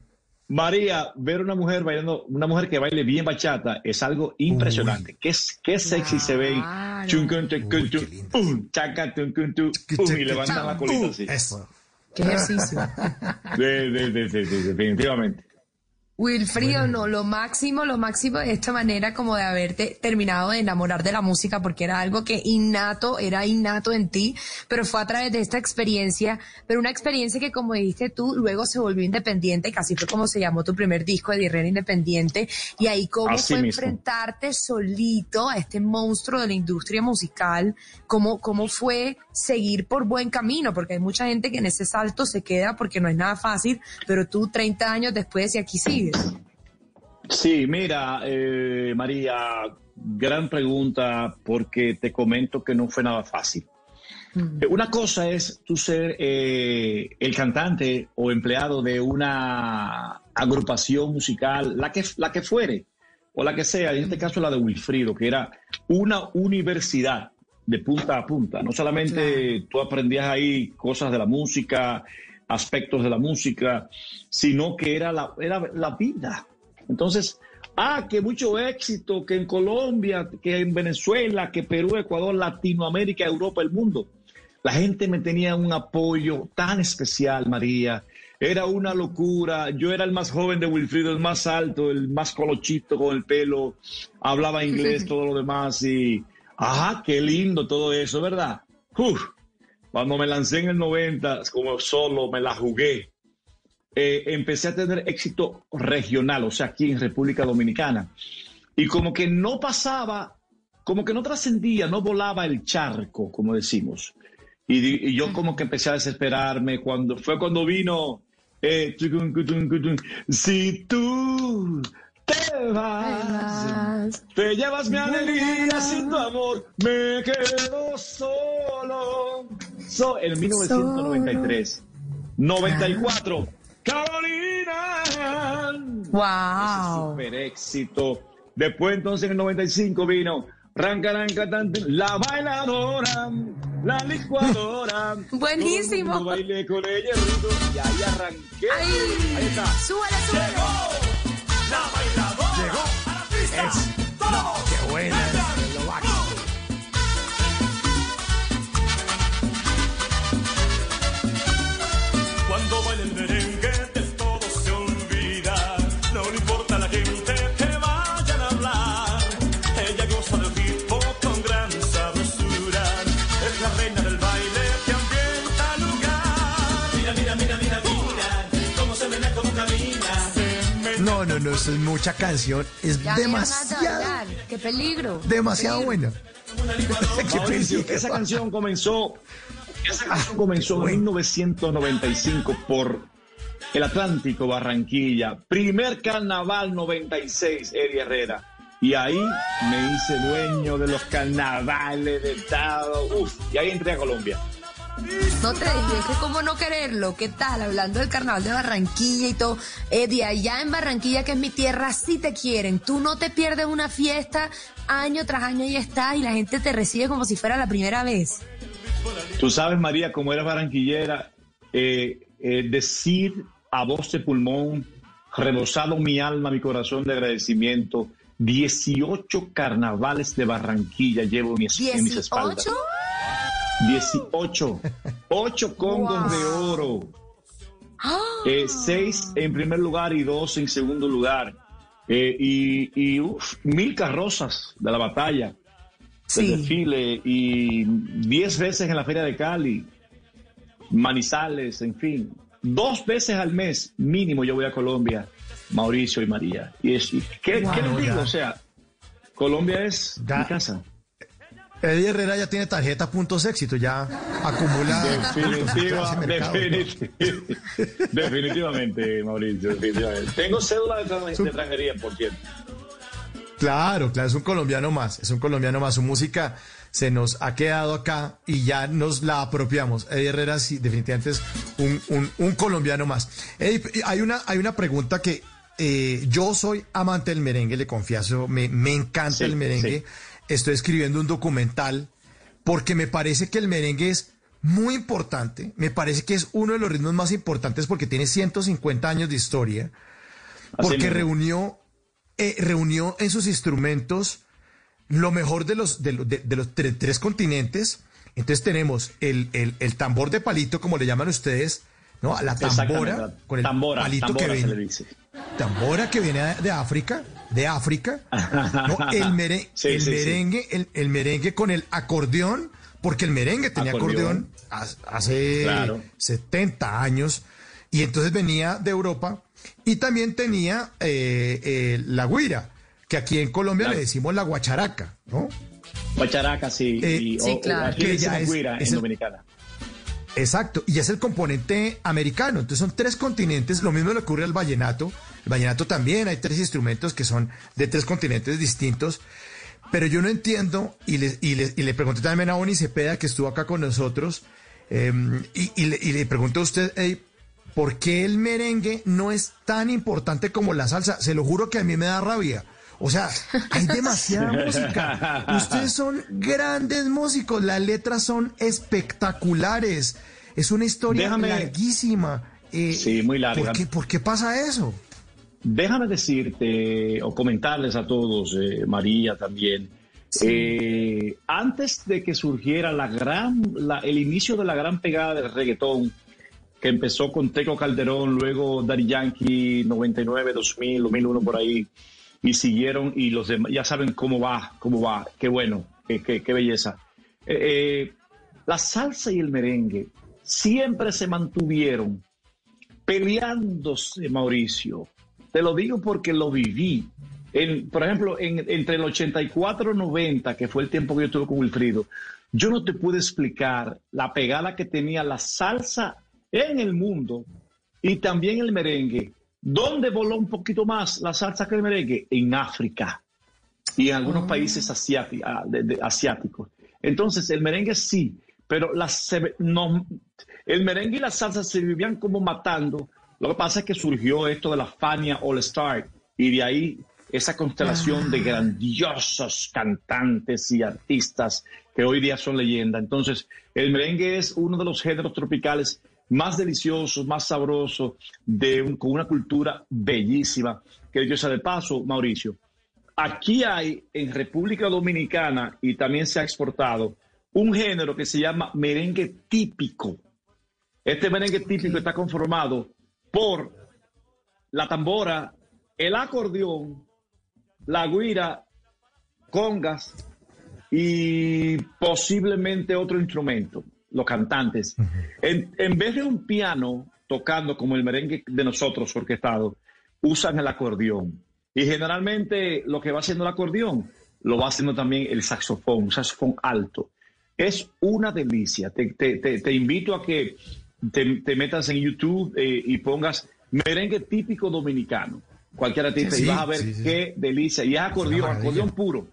[SPEAKER 48] María, ver una mujer bailando, una mujer que baile bien bachata es algo impresionante. Qué, qué sexy se ve. Chaca, tun, y levantan la colita así.
[SPEAKER 39] Eso.
[SPEAKER 21] Qué ejercicio.
[SPEAKER 48] De- de- de- de- de- definitivamente.
[SPEAKER 21] Wilfrido, no, lo máximo, lo máximo de esta manera como de haberte terminado de enamorar de la música porque era algo que innato, era innato en ti, pero fue a través de esta experiencia, pero una experiencia que como dijiste tú, luego se volvió independiente, casi fue como se llamó tu primer disco de Herrera Independiente, y ahí cómo
[SPEAKER 48] Así
[SPEAKER 21] fue
[SPEAKER 48] mismo.
[SPEAKER 21] enfrentarte solito a este monstruo de la industria musical, cómo, cómo fue seguir por buen camino, porque hay mucha gente que en ese salto se queda porque no es nada fácil, pero tú 30 años después y aquí
[SPEAKER 48] Sí, mira, eh, María, gran pregunta porque te comento que no fue nada fácil. Eh, Una cosa es tú ser eh, el cantante o empleado de una agrupación musical, la que, la que fuere, o la que sea, en este caso la de Wilfrido, que era una universidad de punta a punta. No solamente tú aprendías ahí cosas de la música, aspectos de la música, sino que era la, era la vida. Entonces, ah, que mucho éxito, que en Colombia, que en Venezuela, que Perú, Ecuador, Latinoamérica, Europa, el mundo. La gente me tenía un apoyo tan especial, María. Era una locura. Yo era el más joven de Wilfrido, el más alto, el más colochito con el pelo. Hablaba inglés, todo lo demás. Y, ajá, qué lindo todo eso, ¿verdad? Uf, cuando me lancé en el 90, como solo, me la jugué. Eh, empecé a tener éxito regional, o sea, aquí en República Dominicana. Y como que no pasaba, como que no trascendía, no volaba el charco, como decimos. Y, yo como que empecé a desesperarme cuando fue cuando vino eh, si tú te vas, te llevas mi alegría sin tu amor, me quedo solo. So, en 1993, 94, Carolina.
[SPEAKER 21] Wow.
[SPEAKER 48] Super éxito. Después entonces en el 95 vino cantante, la bailadora, la licuadora.
[SPEAKER 21] Buenísimo.
[SPEAKER 48] Bailé con ella y ahí arranqué. Ahí está.
[SPEAKER 21] Súbele, súbele.
[SPEAKER 20] La bailadora.
[SPEAKER 39] Llegó.
[SPEAKER 20] A la pista.
[SPEAKER 39] Es-
[SPEAKER 20] Todos.
[SPEAKER 39] Qué buena Es mucha canción. Es
[SPEAKER 21] Ya
[SPEAKER 39] demasiado.
[SPEAKER 21] Qué peligro.
[SPEAKER 39] demasiado buena. Qué
[SPEAKER 48] Mauricio,
[SPEAKER 39] peligro.
[SPEAKER 48] esa canción comenzó, esa canción comenzó en 1995 por el Atlántico Barranquilla. Primer carnaval 96, Eddie Herrera. Y ahí me hice dueño de los carnavales de Estado. Uf, y ahí entré a Colombia.
[SPEAKER 21] No te que cómo no quererlo. ¿Qué tal? Hablando del carnaval de Barranquilla y todo. Eddie, allá en Barranquilla, que es mi tierra, sí te quieren. Tú no te pierdes una fiesta, año tras año y estás y la gente te recibe como si fuera la primera vez.
[SPEAKER 48] Tú sabes, María, como eres barranquillera, eh, eh, decir a voz de pulmón, rebosado mi alma, mi corazón de agradecimiento, 18 carnavales de Barranquilla llevo en mis, en mis espaldas.
[SPEAKER 21] ¿18?
[SPEAKER 48] 18. 8 congos de oro. Eh, seis en primer lugar y dos en segundo lugar. Eh, y y, uf, mil carrozas de la batalla,
[SPEAKER 21] Sí.
[SPEAKER 48] del desfile, y diez veces en la Feria de Cali, Manizales, en fin. Dos veces al mes mínimo yo voy a Colombia, Mauricio y María. Y es, y ¿qué,
[SPEAKER 39] Wow,
[SPEAKER 48] qué les digo? O sea, Colombia es mi casa.
[SPEAKER 39] Eddie Herrera ya tiene tarjeta puntos éxito, ya acumula.
[SPEAKER 48] Definitiva- definitiv- definitivamente, Mauricio, definitivamente. Tengo cédula de, tra- de extranjería, por cierto.
[SPEAKER 20] Claro, claro, es un colombiano más, es un colombiano más. Su música se nos ha quedado acá y ya nos la apropiamos. Eddie Herrera sí, definitivamente es un, un- un colombiano más. Eddie, hay una, hay una pregunta que eh, yo soy amante del merengue, le confieso, me, me encanta
[SPEAKER 48] Sí,
[SPEAKER 20] el merengue.
[SPEAKER 48] sí.
[SPEAKER 20] Estoy escribiendo un documental porque me parece que el merengue es muy importante, me parece que es uno de los ritmos más importantes porque tiene 150 años de historia, porque reunió, eh, reunió en sus instrumentos lo mejor de los, de, de- de los tre- tres continentes. Entonces tenemos el, el- el tambor de palito, como le llaman ustedes, ¿no? La tambora, con el
[SPEAKER 48] tambora,
[SPEAKER 20] palito
[SPEAKER 48] tambora
[SPEAKER 20] que
[SPEAKER 48] se
[SPEAKER 20] viene.
[SPEAKER 48] le dice.
[SPEAKER 20] Tambora que viene de África, de África. No, el, mere-
[SPEAKER 48] Sí,
[SPEAKER 20] el
[SPEAKER 48] sí, sí.
[SPEAKER 20] merengue, El, el merengue con el acordeón, porque el merengue tenía acordeón,
[SPEAKER 48] Acordeón.
[SPEAKER 20] ha- hace
[SPEAKER 48] Claro.
[SPEAKER 20] 70 años, y entonces venía de Europa, y también tenía eh, eh, la guira, que aquí en Colombia le decimos la guacharaca, ¿no?
[SPEAKER 48] Guacharaca, sí.
[SPEAKER 20] Eh,
[SPEAKER 48] y,
[SPEAKER 20] sí,
[SPEAKER 48] o- o
[SPEAKER 20] claro.
[SPEAKER 48] aquí
[SPEAKER 20] Que ya es-
[SPEAKER 48] guira
[SPEAKER 20] es
[SPEAKER 48] en
[SPEAKER 20] el-
[SPEAKER 48] Dominicana.
[SPEAKER 20] Exacto, y es el componente americano. Entonces son tres continentes. Lo mismo le ocurre al vallenato. El vallenato también hay tres instrumentos que son de tres continentes distintos. Pero yo no entiendo, y le, y le, y le pregunté también a Oni Cepeda, que estuvo acá con nosotros, eh, y, le, y le pregunto a usted, ¿por qué el merengue no es tan importante como la salsa? Se lo juro que a mí me da rabia. O sea, hay demasiada música. Ustedes son grandes músicos, las letras son espectaculares. Es una historia
[SPEAKER 48] Déjame-
[SPEAKER 20] larguísima. Eh,
[SPEAKER 48] Sí, muy larga.
[SPEAKER 20] ¿por qué, por qué pasa eso?
[SPEAKER 48] Déjame decirte o comentarles a todos, eh, María también, eh, antes de que surgiera la gran, la- el inicio de la gran pegada del reggaetón, que empezó con Teco Calderón, luego Daddy Yankee, 99, 2000, 2001 por ahí, y siguieron y los demás, ya saben cómo va, cómo va, qué bueno, qué, qué- belleza. Eh, eh, la salsa y el merengue siempre se mantuvieron peleándose, Mauricio. Te lo digo porque lo viví. En, por ejemplo, en- entre el 84 y 90, que fue el tiempo que yo estuve con Wilfrido, yo no te puedo explicar la pegada que tenía la salsa en el mundo y también el merengue. ¿Dónde voló un poquito más la salsa que el merengue? En África y en algunos países asiáti- ah, de- de- asiáticos. Entonces, el merengue sí, pero se- no, el merengue y la salsa se vivían como matando. Lo que pasa es que surgió esto de la Fania All Star y de ahí esa constelación de grandiosos cantantes y artistas que hoy día son leyenda. Entonces, el merengue es uno de los géneros tropicales más deliciosos, más sabrosos, de un- con una cultura bellísima. Que yo sea de paso, Mauricio, Aquí hay en República Dominicana y también se ha exportado un género que se llama merengue típico. Este merengue típico está conformado por la tambora, el acordeón, la guira, congas y posiblemente otro instrumento, los cantantes. en, en vez de un piano tocando como el merengue de nosotros orquestado, usan el acordeón. Y generalmente lo que va haciendo el acordeón lo va haciendo también el saxofón, un saxofón alto. Es una delicia. Te, te- te- te invito a que te, te metas en YouTube eh, y pongas merengue típico dominicano. Cualquier artista
[SPEAKER 20] Sí,
[SPEAKER 48] y vas a ver
[SPEAKER 20] sí, sí.
[SPEAKER 48] qué delicia. Y es acordeón, acordeón puro.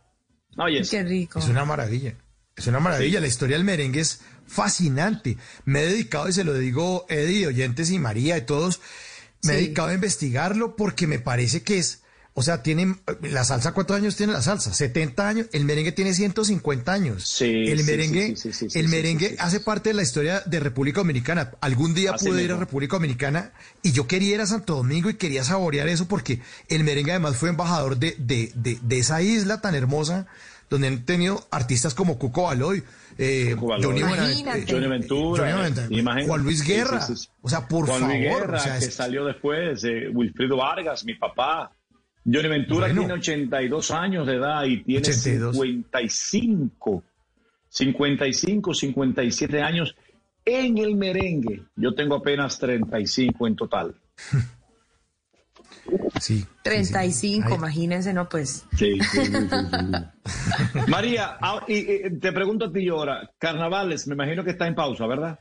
[SPEAKER 48] Oye,
[SPEAKER 49] Qué rico.
[SPEAKER 20] Es una maravilla. Es una maravilla. La historia del merengue es fascinante. Me he dedicado, y se lo digo, Eddie, oyentes y María y todos, me he dedicado a investigarlo porque me parece que es, o sea, tiene, la salsa, ¿cuántos años tiene la salsa? 70 años. El merengue tiene 150 años.
[SPEAKER 48] Sí,
[SPEAKER 20] el merengue,
[SPEAKER 48] sí, sí,
[SPEAKER 20] el merengue hace parte de la historia de República Dominicana. Algún día
[SPEAKER 48] Así
[SPEAKER 20] pude ir a. República Dominicana y yo quería ir a Santo Domingo y quería saborear eso porque el merengue además fue embajador de, de, de, de esa isla tan hermosa donde han tenido artistas como Cuco Baloy, eh. Johnny, eh,
[SPEAKER 48] Johnny Ventura,
[SPEAKER 20] Johnny Ventura,
[SPEAKER 48] imagínate.
[SPEAKER 20] Juan Luis Guerra.
[SPEAKER 48] sí, sí.
[SPEAKER 20] O sea, por
[SPEAKER 48] Juan
[SPEAKER 20] favor.
[SPEAKER 48] Luis Guerra,
[SPEAKER 20] o sea,
[SPEAKER 48] que salió después, eh, Wilfrido Vargas, mi papá. Johnny Ventura
[SPEAKER 20] Bueno.
[SPEAKER 48] tiene 82 años de edad y tiene
[SPEAKER 20] 82.
[SPEAKER 48] 55, 55, 57 años en el merengue. Yo tengo apenas 35 en total.
[SPEAKER 20] sí,
[SPEAKER 49] 35,
[SPEAKER 20] Ay.
[SPEAKER 49] imagínense, no, pues.
[SPEAKER 48] Sí, sí, sí, sí, sí. María, ah, y, y, te pregunto a ti ahora, carnavales, me imagino que está en pausa, ¿verdad?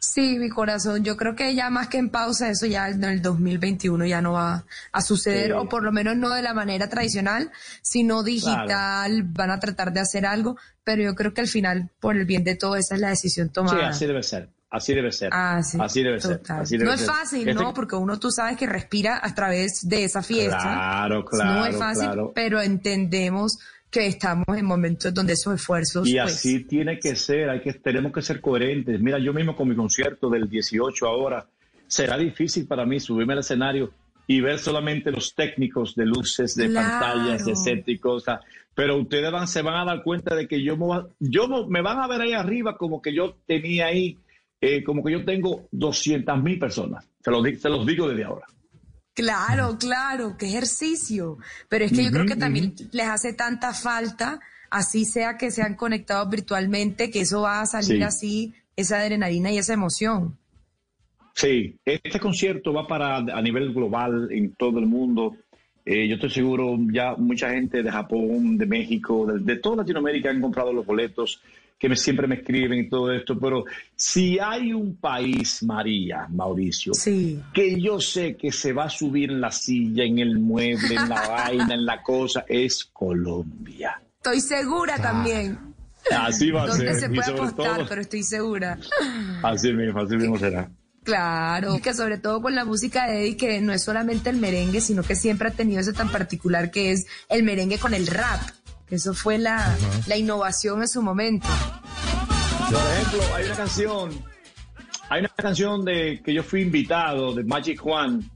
[SPEAKER 21] Sí, mi corazón, yo creo que ya más que en pausa, eso ya en el 2021 ya no va a suceder,
[SPEAKER 48] Sí.
[SPEAKER 21] o por lo menos no de la manera tradicional, sino digital, van a tratar de hacer algo, pero yo creo que al final, por el bien de todo, esa es la decisión
[SPEAKER 48] Sí,
[SPEAKER 21] tomada.
[SPEAKER 48] así debe ser. Así debe ser.
[SPEAKER 21] Ah, sí,
[SPEAKER 48] así debe ser.
[SPEAKER 21] total.
[SPEAKER 48] así debe
[SPEAKER 21] no es
[SPEAKER 48] ser.
[SPEAKER 21] fácil,
[SPEAKER 48] Este-
[SPEAKER 21] ¿no? Porque uno tú sabes que respira a través de esa fiesta.
[SPEAKER 48] Claro,
[SPEAKER 21] No
[SPEAKER 48] claro,
[SPEAKER 21] es fácil,
[SPEAKER 48] claro.
[SPEAKER 21] pero entendemos que estamos en momentos donde esos esfuerzos
[SPEAKER 48] Y
[SPEAKER 21] pues,
[SPEAKER 48] así tiene que ser, hay que, tenemos que ser coherentes. Mira, yo mismo con mi concierto del 18 ahora, será difícil para mí subirme al escenario y ver solamente los técnicos de luces, de
[SPEAKER 21] Claro.
[SPEAKER 48] pantallas, de set y cosas. Pero ustedes van, se van a dar cuenta de que yo, me, yo me van a ver ahí arriba como que yo tenía ahí, eh, como que yo tengo 200 mil personas. Se los, se los digo desde ahora.
[SPEAKER 21] Claro, claro, qué ejercicio. Pero es que yo creo que también les hace tanta falta, así sea que sean conectados virtualmente, que eso va a salir
[SPEAKER 48] Sí.
[SPEAKER 21] así, esa adrenalina y esa emoción.
[SPEAKER 48] Sí, este concierto va para a nivel global en todo el mundo. Eh, yo estoy seguro ya mucha gente de Japón, de México, de, de toda Latinoamérica han comprado los boletos, que me- siempre me escriben y todo esto. Pero si hay un país, María, Mauricio, que yo sé que se va a subir en la silla, en el mueble, en la vaina, en la cosa, es Colombia.
[SPEAKER 21] Estoy segura también.
[SPEAKER 48] Así va a
[SPEAKER 21] ¿Dónde
[SPEAKER 48] ser.
[SPEAKER 21] se
[SPEAKER 48] y
[SPEAKER 21] puede
[SPEAKER 48] sobre
[SPEAKER 21] apostar?
[SPEAKER 48] todo,
[SPEAKER 21] Pero estoy segura.
[SPEAKER 48] así mismo, así mismo será.
[SPEAKER 21] Claro, y que sobre todo con la música de Eddie, que no es solamente el merengue, sino que siempre ha tenido eso tan particular que es el merengue con el rap. Eso fue la, la innovación en su momento.
[SPEAKER 48] Por ejemplo, hay una canción, hay una canción de que yo fui invitado de Magic Juan,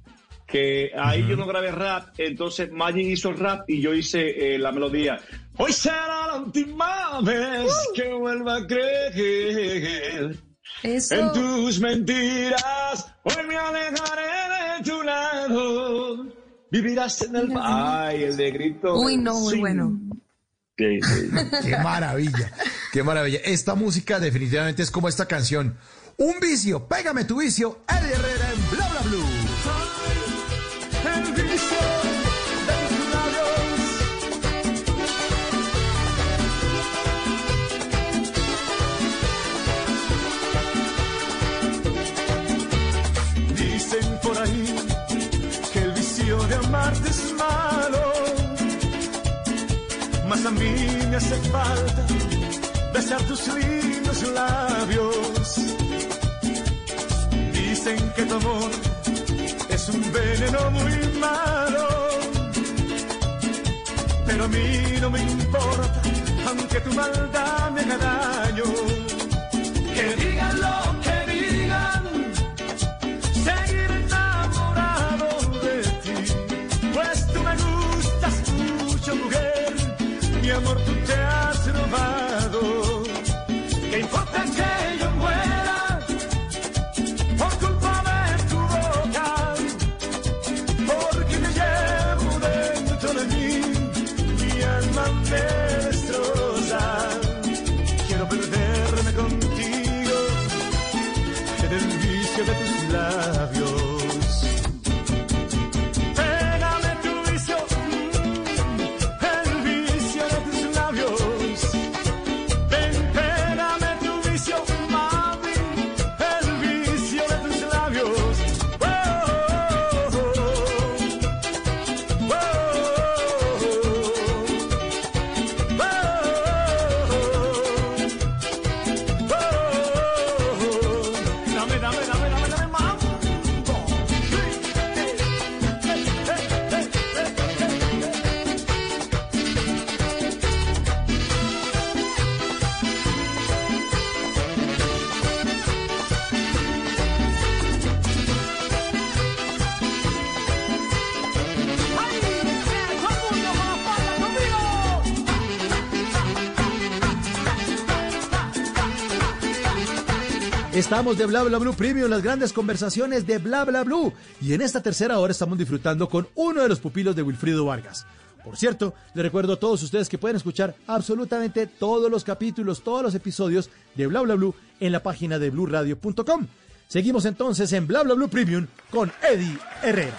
[SPEAKER 48] que ahí yo no grabé rap, entonces Magic hizo el rap y yo hice eh, la melodía. Hoy será la última vez que vuelva a creer
[SPEAKER 21] Eso.
[SPEAKER 48] en tus mentiras. Hoy me alejaré de tu lado. Vivirás en el ay, el de grito.
[SPEAKER 21] Uy, no, muy
[SPEAKER 48] Sí.
[SPEAKER 21] bueno.
[SPEAKER 48] Sí, sí.
[SPEAKER 50] Qué maravilla, qué maravilla. Esta música definitivamente es como esta canción. Un vicio, pégame tu vicio, Eddie Herrera en Bla Bla Blue.
[SPEAKER 39] El vicio por ahí que el vicio de amarte es malo, a mí me hace falta besar tus lindos labios. Dicen que tu amor es un veneno muy malo, pero a mí no me importa, aunque tu maldad me haga daño. Que digan lo que amor
[SPEAKER 20] Estamos de Bla Bla Blue Premium, las grandes conversaciones de Bla Bla Blue. Y en esta tercera hora estamos disfrutando con uno de los pupilos de Wilfrido Vargas. Por cierto, le recuerdo a todos ustedes que pueden escuchar absolutamente todos los capítulos, todos los episodios de Bla Bla Blue en la página de bluradio.com. Seguimos entonces en Bla Bla Blue Premium con Eddie Herrera.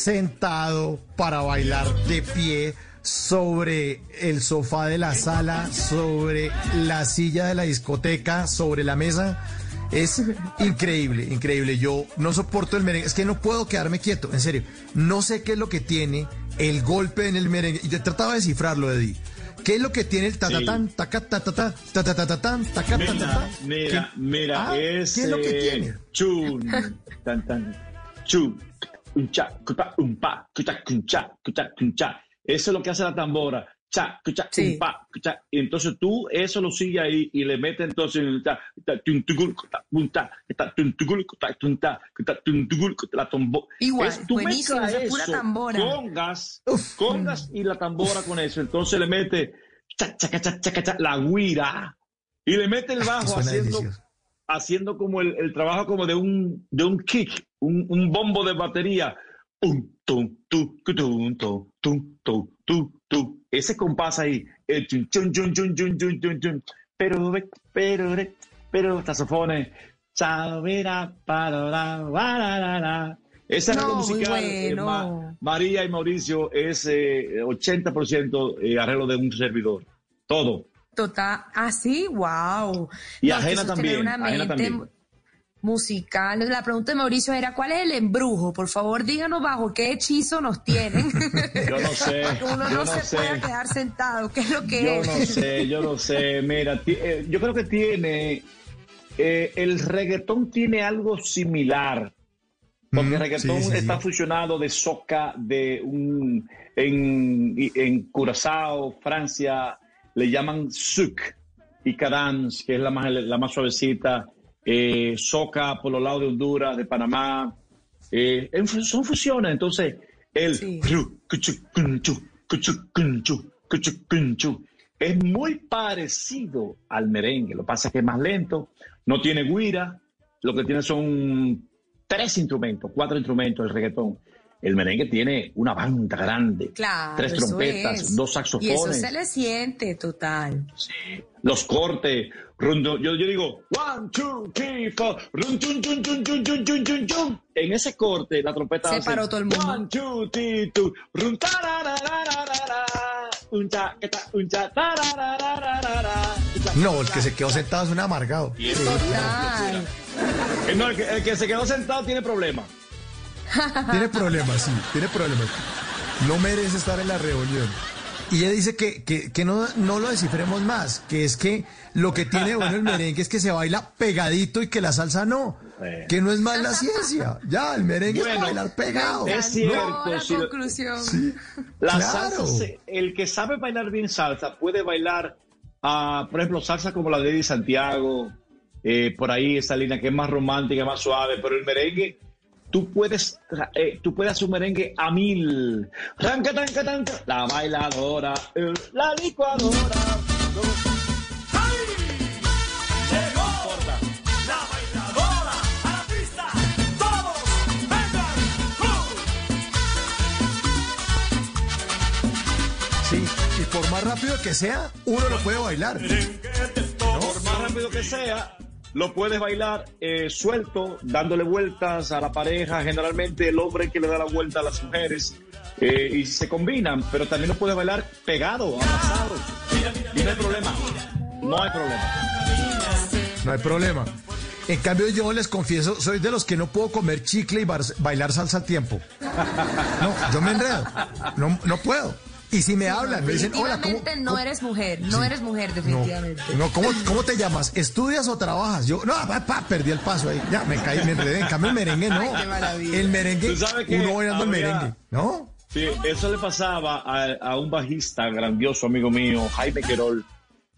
[SPEAKER 20] Sentado, para bailar de pie, sobre el sofá de la sala, sobre la silla de la discoteca, sobre la mesa. Es increíble, increíble. Yo no soporto el merengue. Es que no puedo quedarme quieto, en serio. No sé qué es lo que tiene el golpe en el merengue. Y yo trataba de descifrarlo, Eddie. ¿Qué es lo que tiene el tatatán, taca, tatatá, tatatatán, taca, tatatá?
[SPEAKER 48] Mira,
[SPEAKER 20] ¿Qué-
[SPEAKER 48] mira,
[SPEAKER 20] Ah,
[SPEAKER 48] es.
[SPEAKER 20] ¿Qué es lo que tiene?
[SPEAKER 48] Chun, tan, tan, chun, eso es lo que hace la tambora. Cha, cucha, sí. pa, cucha. Y entonces tú eso lo sigues ahí y le metes entonces la tambora.
[SPEAKER 49] Igual,
[SPEAKER 48] es, tú
[SPEAKER 49] buenísimo, esa pura tambora.
[SPEAKER 48] Congas, Uf. congas y la tambora con eso. Entonces le metes cha, cha, cha, cha, cha, cha, la guira y le metes el bajo haciendo,
[SPEAKER 20] delicioso.
[SPEAKER 48] haciendo como el, el trabajo como de un, de un kick un, un bombo de batería. Ese compás ahí. Pero, pero, pero, tazofones. Esa
[SPEAKER 49] no,
[SPEAKER 48] musical, eh, María y Mauricio, es eh, 80% eh, arreglo de un servidor. Todo.
[SPEAKER 49] Total. Ah, wow.
[SPEAKER 48] Y
[SPEAKER 49] no,
[SPEAKER 48] ajena también
[SPEAKER 49] musical. La pregunta de Mauricio era, ¿cuál es el embrujo? Por favor, díganos bajo qué hechizo nos tienen.
[SPEAKER 48] Yo no sé.
[SPEAKER 49] Para que uno
[SPEAKER 48] yo
[SPEAKER 49] no,
[SPEAKER 48] no
[SPEAKER 49] se
[SPEAKER 48] sé.
[SPEAKER 49] pueda quedar sentado. ¿Qué es lo que
[SPEAKER 48] Yo
[SPEAKER 49] es?
[SPEAKER 48] no sé, yo no sé. Mira, eh, yo creo que tiene. eh, el reggaetón tiene algo similar. Porque
[SPEAKER 20] Mm,
[SPEAKER 48] el reggaetón
[SPEAKER 20] sí, sí,
[SPEAKER 48] está
[SPEAKER 20] sí.
[SPEAKER 48] fusionado de soca, de un. En, en Curazao, Francia, le llaman souk y cadence, que es la más, la más suavecita. Eh, soca por los lados de Honduras, de Panamá. Eh, son fusiones. Entonces, el. Es muy parecido al merengue. Lo que pasa es que es más lento, no tiene guira, lo que tiene son tres instrumentos, cuatro instrumentos el reggaetón. El merengue tiene una banda grande,
[SPEAKER 49] Claro,
[SPEAKER 48] tres trompetas,
[SPEAKER 49] es.
[SPEAKER 48] dos
[SPEAKER 49] Y eso
[SPEAKER 48] saxofones,
[SPEAKER 49] se le siente, total.
[SPEAKER 48] los cortes. run, dun, yo, yo digo, one, two, three, four, run, chun, chun, chun, chun, chun, chun, chun, chun. En ese corte, la trompeta
[SPEAKER 49] Se
[SPEAKER 48] hace,
[SPEAKER 49] paró todo el mundo.
[SPEAKER 48] One, two, three, two, run,
[SPEAKER 20] No, el que se quedó sentado es un amargado.
[SPEAKER 48] Eh, no, el, que, el que se quedó sentado tiene problemas.
[SPEAKER 20] Tiene problemas, sí, tiene problemas. No merece estar en la reunión. Y ella dice que, que, que no, no lo descifremos más, que es que lo que tiene bueno el merengue es que se baila pegadito y que la salsa no. Que no es más la ciencia. Ya, el merengue es
[SPEAKER 48] Bueno,
[SPEAKER 20] para bailar pegado.
[SPEAKER 48] es cierto,
[SPEAKER 49] No, la
[SPEAKER 48] si
[SPEAKER 49] conclusión.
[SPEAKER 48] La
[SPEAKER 20] Claro.
[SPEAKER 48] salsa, se- el que sabe bailar bien salsa puede bailar, ah, por ejemplo, salsa como la de Eddie Santiago, eh, por ahí esa línea que es más romántica, más suave, pero el merengue tú puedes, eh, tú puedes hacer un merengue a mil. Ranca, tanca, tanca, la bailadora, eh, la licuadora.
[SPEAKER 20] Sí, y por más rápido que sea, uno lo puede bailar.
[SPEAKER 48] Por más rápido que sea, lo puedes bailar eh, suelto, dándole vueltas a la pareja. Generalmente el hombre que le da la vuelta a las mujeres eh, y se combinan, pero también lo puedes bailar pegado, abrazado. Y no hay problema. No hay problema.
[SPEAKER 20] No hay problema. En cambio, yo les confieso, soy de los que no puedo comer chicle y bailar salsa al tiempo. No, yo me enredo. No, no puedo. Y si me hablan, me dicen, hola, ¿cómo,
[SPEAKER 21] Definitivamente no eres mujer, no eres mujer, definitivamente.
[SPEAKER 20] no, ¿cómo, ¿cómo te llamas? ¿Estudias o trabajas? Yo, no, pa, pa, perdí el paso ahí. Ya, me caí, me enredé. En cambio, el merengue no.
[SPEAKER 21] Ay, qué maravilla.
[SPEAKER 20] el merengue,
[SPEAKER 48] Tú sabes que
[SPEAKER 20] uno bailando el merengue, ¿no?
[SPEAKER 48] Sí, eso le pasaba a, a un bajista grandioso amigo mío, Jaime Querol.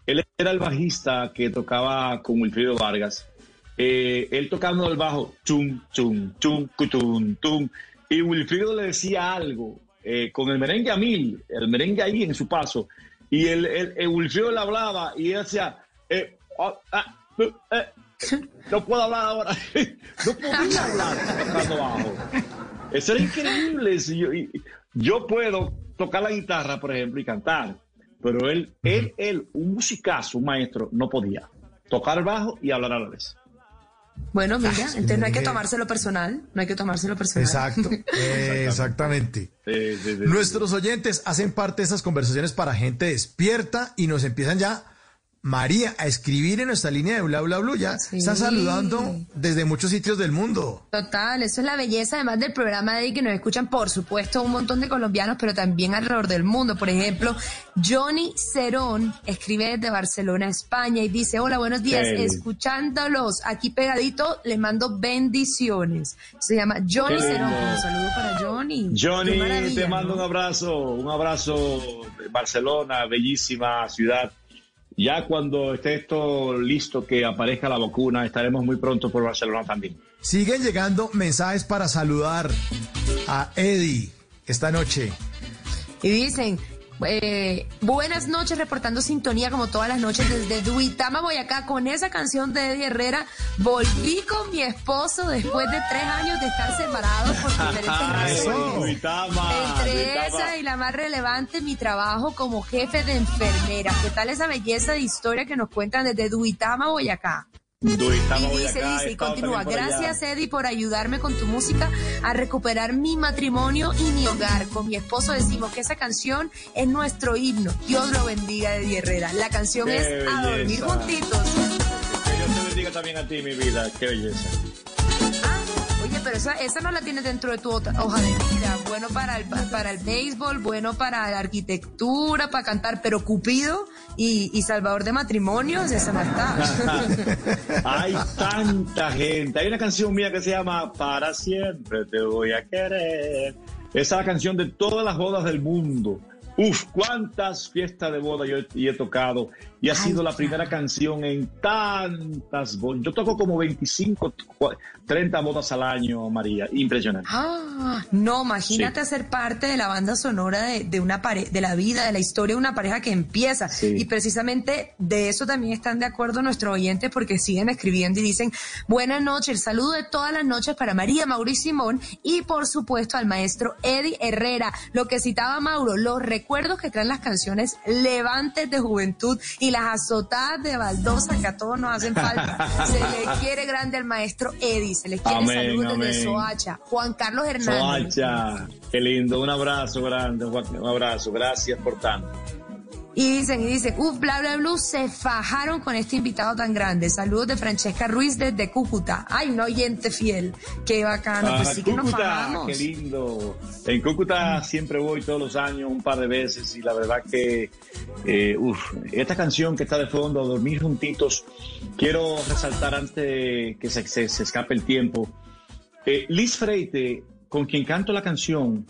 [SPEAKER 48] Él era el bajista que tocaba con Wilfrido Vargas. Eh, él tocando el bajo, chum, chum, chum, cutum, tum. Y Wilfrido le decía algo eh, con el merengue a mil, el merengue ahí en su paso. Y el, el, el hablaba y él decía, eh, oh, ah, uh, eh, no puedo hablar ahora. no podía hablar tocando bajo. Eso era increíble. si Yo, y- yo puedo tocar la guitarra, por ejemplo, y cantar, pero él, él, él, un musicazo, un maestro, no podía tocar bajo y hablar a la vez.
[SPEAKER 21] Bueno, mira,
[SPEAKER 20] Ah,
[SPEAKER 21] entonces no hay que tomárselo personal, no hay que tomárselo personal.
[SPEAKER 20] Exacto. Eh, exactamente.
[SPEAKER 48] Sí, sí, sí,
[SPEAKER 20] Nuestros oyentes hacen parte de esas conversaciones para gente despierta y nos empiezan ya, María, a escribir en nuestra línea de bla bla bla. Ya están saludando desde muchos sitios del mundo.
[SPEAKER 21] Total, eso es la belleza además del programa de ahí que nos escuchan, por supuesto, un montón de colombianos, pero también alrededor del mundo. Por ejemplo, Johnny Cerón escribe desde Barcelona, España, y dice, hola, buenos días, escuchándolos aquí pegadito, les mando bendiciones. Se llama Johnny
[SPEAKER 48] Qué
[SPEAKER 21] Cerón, un saludo para Johnny.
[SPEAKER 48] Johnny, te mando
[SPEAKER 21] ¿no?
[SPEAKER 48] un abrazo, un abrazo de Barcelona, bellísima ciudad. Ya cuando esté esto listo, que aparezca la vacuna, estaremos muy pronto por Barcelona también.
[SPEAKER 20] Siguen llegando mensajes para saludar a Eddie esta noche.
[SPEAKER 21] Y dicen, eh, buenas noches, reportando sintonía como todas las noches desde Duitama, Boyacá. Con esa canción de Eddie Herrera, volví con mi esposo después de tres años de estar separados por diferentes razones.
[SPEAKER 48] Duitama,
[SPEAKER 21] Entre
[SPEAKER 48] Duitama.
[SPEAKER 21] esa y la más relevante, mi trabajo como jefe de enfermera. ¿Qué tal esa belleza de historia que nos cuentan desde Duitama, Boyacá? Y dice, dice, y continúa, gracias Eddie por ayudarme con tu música a recuperar mi matrimonio y mi hogar. Con mi esposo decimos que esa canción es nuestro himno. Dios lo bendiga, Eddie Herrera. La canción
[SPEAKER 48] Qué
[SPEAKER 21] es A dormir juntitos.
[SPEAKER 48] Que Dios te bendiga también a ti, mi vida. Qué belleza.
[SPEAKER 21] Pero esa, esa no la tienes dentro de tu ota- hoja de vida. Bueno para el, para el béisbol, bueno para la arquitectura, para cantar, pero Cupido y, y Salvador de matrimonios, esa no está.
[SPEAKER 48] Hay tanta gente. Hay una canción mía que se llama Para siempre te voy a querer. Esa es la canción de todas las bodas del mundo. Uf, cuántas fiestas de boda yo he, he tocado. Y ha sido la primera canción en tantas bodas. Yo toco como 25, cua- 30 bodas al año, María. Impresionante.
[SPEAKER 21] Ah, no, imagínate
[SPEAKER 48] Sí.
[SPEAKER 21] ser parte de la banda sonora de, de una pareja, de la vida, de la historia de una pareja que empieza.
[SPEAKER 48] Sí.
[SPEAKER 21] Y precisamente de eso también están de acuerdo nuestros oyentes porque siguen escribiendo y dicen, buenas noches, el saludo de todas las noches para María, Mauro y Simón y por supuesto al maestro Eddie Herrera. Lo que citaba Mauro, los recuerdos que traen las canciones Levantes de Juventud y las azotadas de baldosa que a todos nos hacen falta. Se le quiere grande al maestro Eddie, se le quiere
[SPEAKER 48] Amén,
[SPEAKER 21] saludos desde
[SPEAKER 48] amén.
[SPEAKER 21] Soacha. Juan Carlos Hernández.
[SPEAKER 48] Soacha, qué lindo. Un abrazo grande, un abrazo. Gracias por tanto.
[SPEAKER 21] Y dicen, y dicen, uff, bla, bla, bla, se fajaron con este invitado tan grande. Saludos de Francesca Ruiz desde Cúcuta. Ay, un oyente fiel. Qué bacano. Pues
[SPEAKER 48] Ah,
[SPEAKER 21] sí que nos
[SPEAKER 48] Cúcuta,
[SPEAKER 21] fajamos.
[SPEAKER 48] qué lindo. En Cúcuta siempre voy todos los años, un par de veces, y la verdad que, eh, uf, esta canción que está de fondo, Dormir Juntitos, quiero resaltar antes de que se, se- se escape el tiempo. Eh, Liz Freite, con quien canto la canción,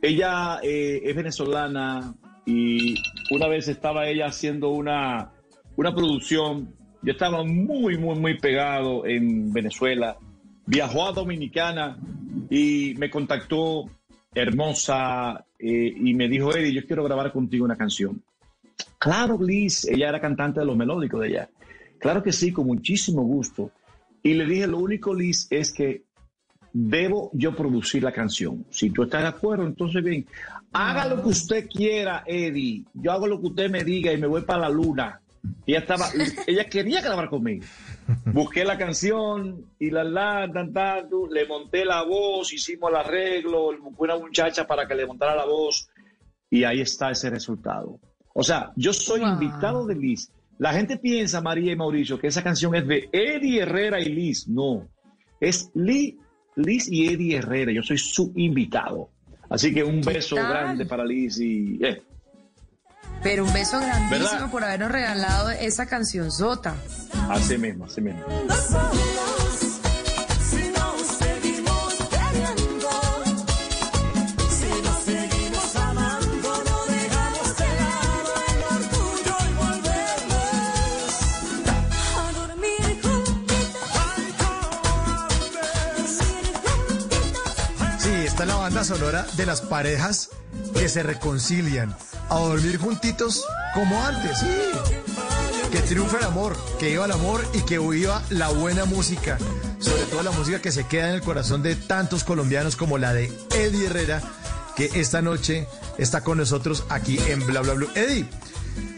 [SPEAKER 48] ella eh, es venezolana y una vez estaba ella haciendo una, una producción. Yo estaba muy, muy, muy pegado en Venezuela. Viajó a Dominicana y me contactó hermosa eh, y me dijo, Eddie, yo quiero grabar contigo una canción. Claro, Liz, ella era cantante de los melódicos de ella. Claro que sí, con muchísimo gusto. Y le dije, lo único, Liz, es que debo yo producir la canción. Si tú estás de acuerdo, entonces bien, haga lo que usted quiera, Eddie. Yo hago lo que usted me diga y me voy para la luna. Ella estaba, ella quería grabar conmigo. Busqué la canción y la la, tan, tan, le monté la voz, hicimos el arreglo, busqué una muchacha para que le montara la voz y ahí está ese resultado. O sea, yo soy
[SPEAKER 49] Wow.
[SPEAKER 48] invitado de Liz. La gente piensa, María y Mauricio, que esa canción es de Eddie Herrera y Liz. No, es Liz, Liz y Eddie Herrera. Yo soy su invitado. Así que un beso
[SPEAKER 49] tal?
[SPEAKER 48] grande para Liz y... eh,
[SPEAKER 49] Pero un beso grandísimo
[SPEAKER 48] ¿Verdad?
[SPEAKER 49] por habernos regalado esa canción sota.
[SPEAKER 48] así mismo, así mismo.
[SPEAKER 20] Banda sonora de las parejas que se reconcilian a dormir juntitos como antes. Sí. Que triunfa el amor, que viva el amor y que viva la buena música. Sobre todo la música que se queda en el corazón de tantos colombianos como la de Eddie Herrera, que esta noche está con nosotros aquí en Bla Bla Bla. Eddie,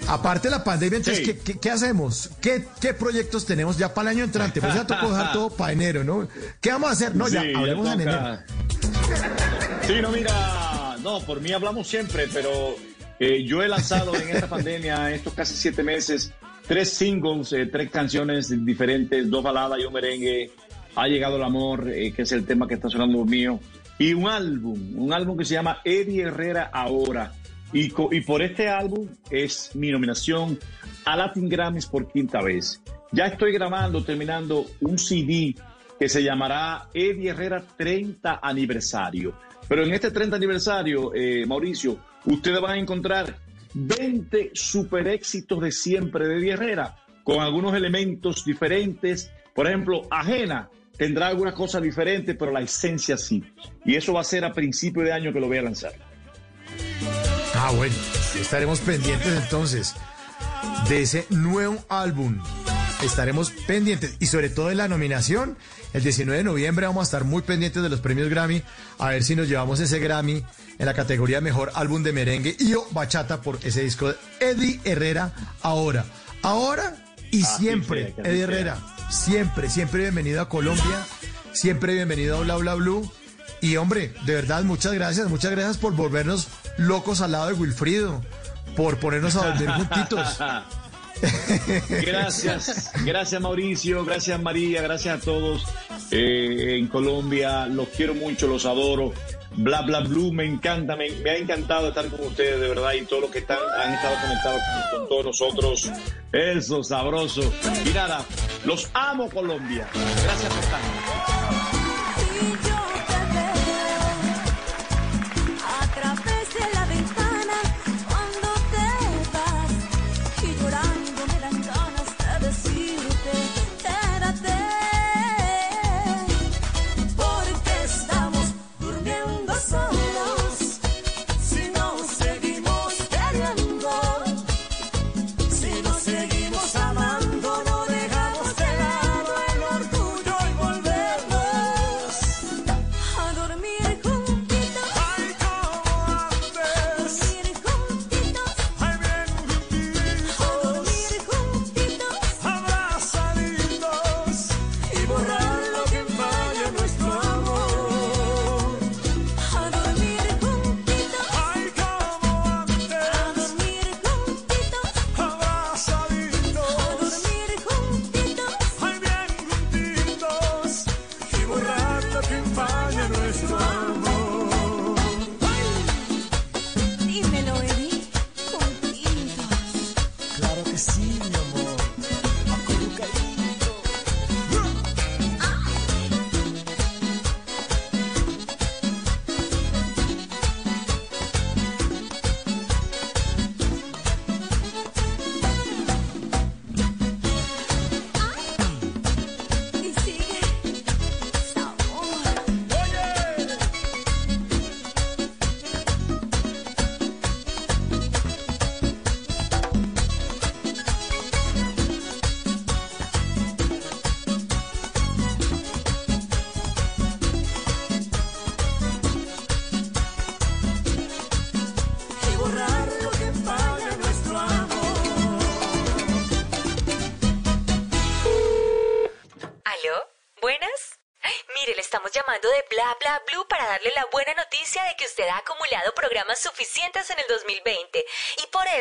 [SPEAKER 20] aparte de la pandemia, entonces,
[SPEAKER 48] Sí.
[SPEAKER 20] ¿qué, qué, qué hacemos? ¿Qué, ¿Qué proyectos tenemos ya para el año entrante? Pues ya tocó dejar todo para enero, ¿no? ¿Qué vamos a hacer? No, ya hablemos en enero.
[SPEAKER 48] Sí, no, mira, no, por mí hablamos siempre, pero eh, yo he lanzado en esta pandemia, estos casi siete meses, tres singles, eh, tres canciones diferentes, dos baladas y un merengue. Ha llegado el amor, eh, que es el tema que está sonando mío, y un álbum, un álbum que se llama Eddie Herrera Ahora. Y por este álbum es mi nominación a Latin Grammys por quinta vez. Ya estoy grabando, terminando un CD que se llamará Eddie Herrera 30 aniversario. Pero en este 30 aniversario, eh, Mauricio, ustedes van a encontrar 20 super éxitos de siempre de Eddie Herrera, con algunos elementos diferentes. Por ejemplo, Ajena tendrá algunas cosas diferentes, pero la esencia sí. Y eso va a ser a principio de año que lo voy a lanzar.
[SPEAKER 20] Ah, bueno, estaremos pendientes entonces de ese nuevo álbum. Estaremos pendientes y sobre todo de la nominación. El 19 de noviembre vamos a estar muy pendientes de los premios Grammy, a ver si nos llevamos ese Grammy en la categoría Mejor Álbum de Merengue y o Bachata por ese disco de Eddie Herrera ahora. Ahora y
[SPEAKER 48] Así
[SPEAKER 20] siempre, Eddie. Herrera. Siempre, siempre bienvenido a Colombia. Siempre bienvenido a Bla Bla Blue. Y hombre, de verdad, muchas gracias, muchas gracias por volvernos locos al lado de Wilfrido, por ponernos a dormir juntitos.
[SPEAKER 48] Gracias, gracias Mauricio, gracias María, gracias a todos eh, en Colombia. Los quiero mucho, los adoro. Bla bla blue, me encanta, me, ha encantado estar con ustedes, de verdad, y todos los que están, han estado conectados con, con todos nosotros. Eso, sabroso. Y nada, los amo Colombia. Gracias por estar.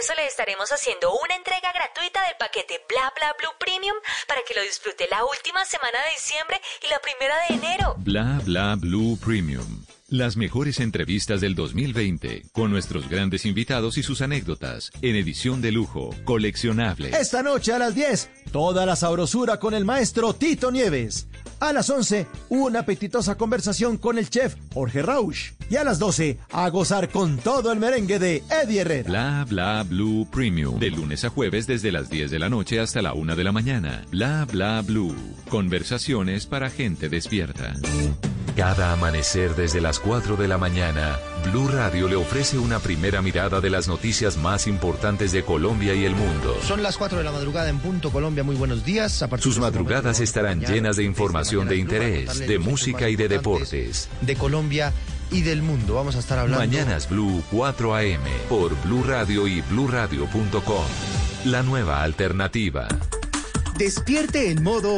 [SPEAKER 1] Eso le estaremos haciendo una entrega gratuita del paquete Bla Bla Blue Premium para que lo disfrute la última semana de diciembre y la primera de enero.
[SPEAKER 4] Bla Bla Blue Premium. Las mejores entrevistas del 2020 con nuestros grandes invitados y sus anécdotas en edición de lujo, coleccionable.
[SPEAKER 20] Esta noche a las 10, toda la sabrosura con el maestro Tito Nieves. A las 11, una apetitosa conversación con el chef Jorge Rausch. Y a las 12, a gozar con todo el merengue de Eddie Herrera.
[SPEAKER 4] Bla Bla Blue Premium. De lunes a jueves desde las 10 de la noche hasta la 1 de la mañana. Bla Bla Blue. Conversaciones para gente despierta.
[SPEAKER 51] Cada amanecer desde las 4 de la mañana, Blue Radio le ofrece una primera mirada de las noticias más importantes de Colombia y el mundo.
[SPEAKER 52] Son las 4 de la madrugada en Punto Colombia. Muy buenos días. A partir
[SPEAKER 51] Sus
[SPEAKER 52] de este
[SPEAKER 51] madrugadas
[SPEAKER 52] momento,
[SPEAKER 51] estarán llenas de
[SPEAKER 52] noticias
[SPEAKER 51] información de interés, de música y de deportes.
[SPEAKER 52] De Colombia y del mundo. Vamos a estar hablando.
[SPEAKER 51] Mañanas Blue 4 AM por Blue Radio y bluradio.com. La nueva alternativa.
[SPEAKER 34] Despierte en modo.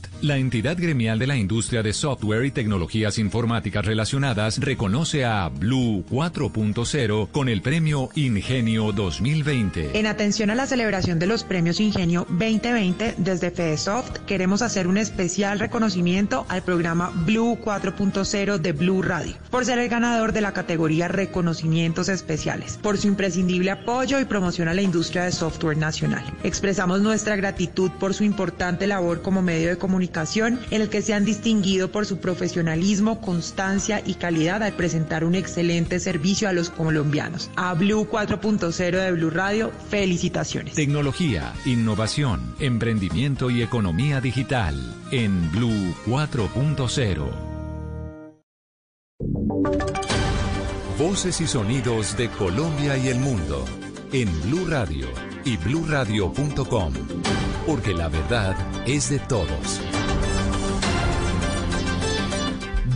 [SPEAKER 4] La entidad gremial de la industria de software y tecnologías informáticas relacionadas reconoce a Blue 4.0 con el premio Ingenio 2020.
[SPEAKER 25] En atención a la celebración de los premios Ingenio 2020, desde FedeSoft queremos hacer un especial reconocimiento al programa Blue 4.0 de Blue Radio, por ser el ganador de la categoría Reconocimientos Especiales, por su imprescindible apoyo y promoción a la industria de software nacional. Expresamos nuestra gratitud por su importante labor como medio de comunicación en el que se han distinguido por su profesionalismo, constancia y calidad al presentar un excelente servicio a los colombianos. A Blue 4.0 de Blue Radio, felicitaciones.
[SPEAKER 4] Tecnología, innovación, emprendimiento y economía digital en Blue 4.0. Voces y sonidos de Colombia y el mundo en Blue Radio y bluradio.com, porque la verdad es de todos.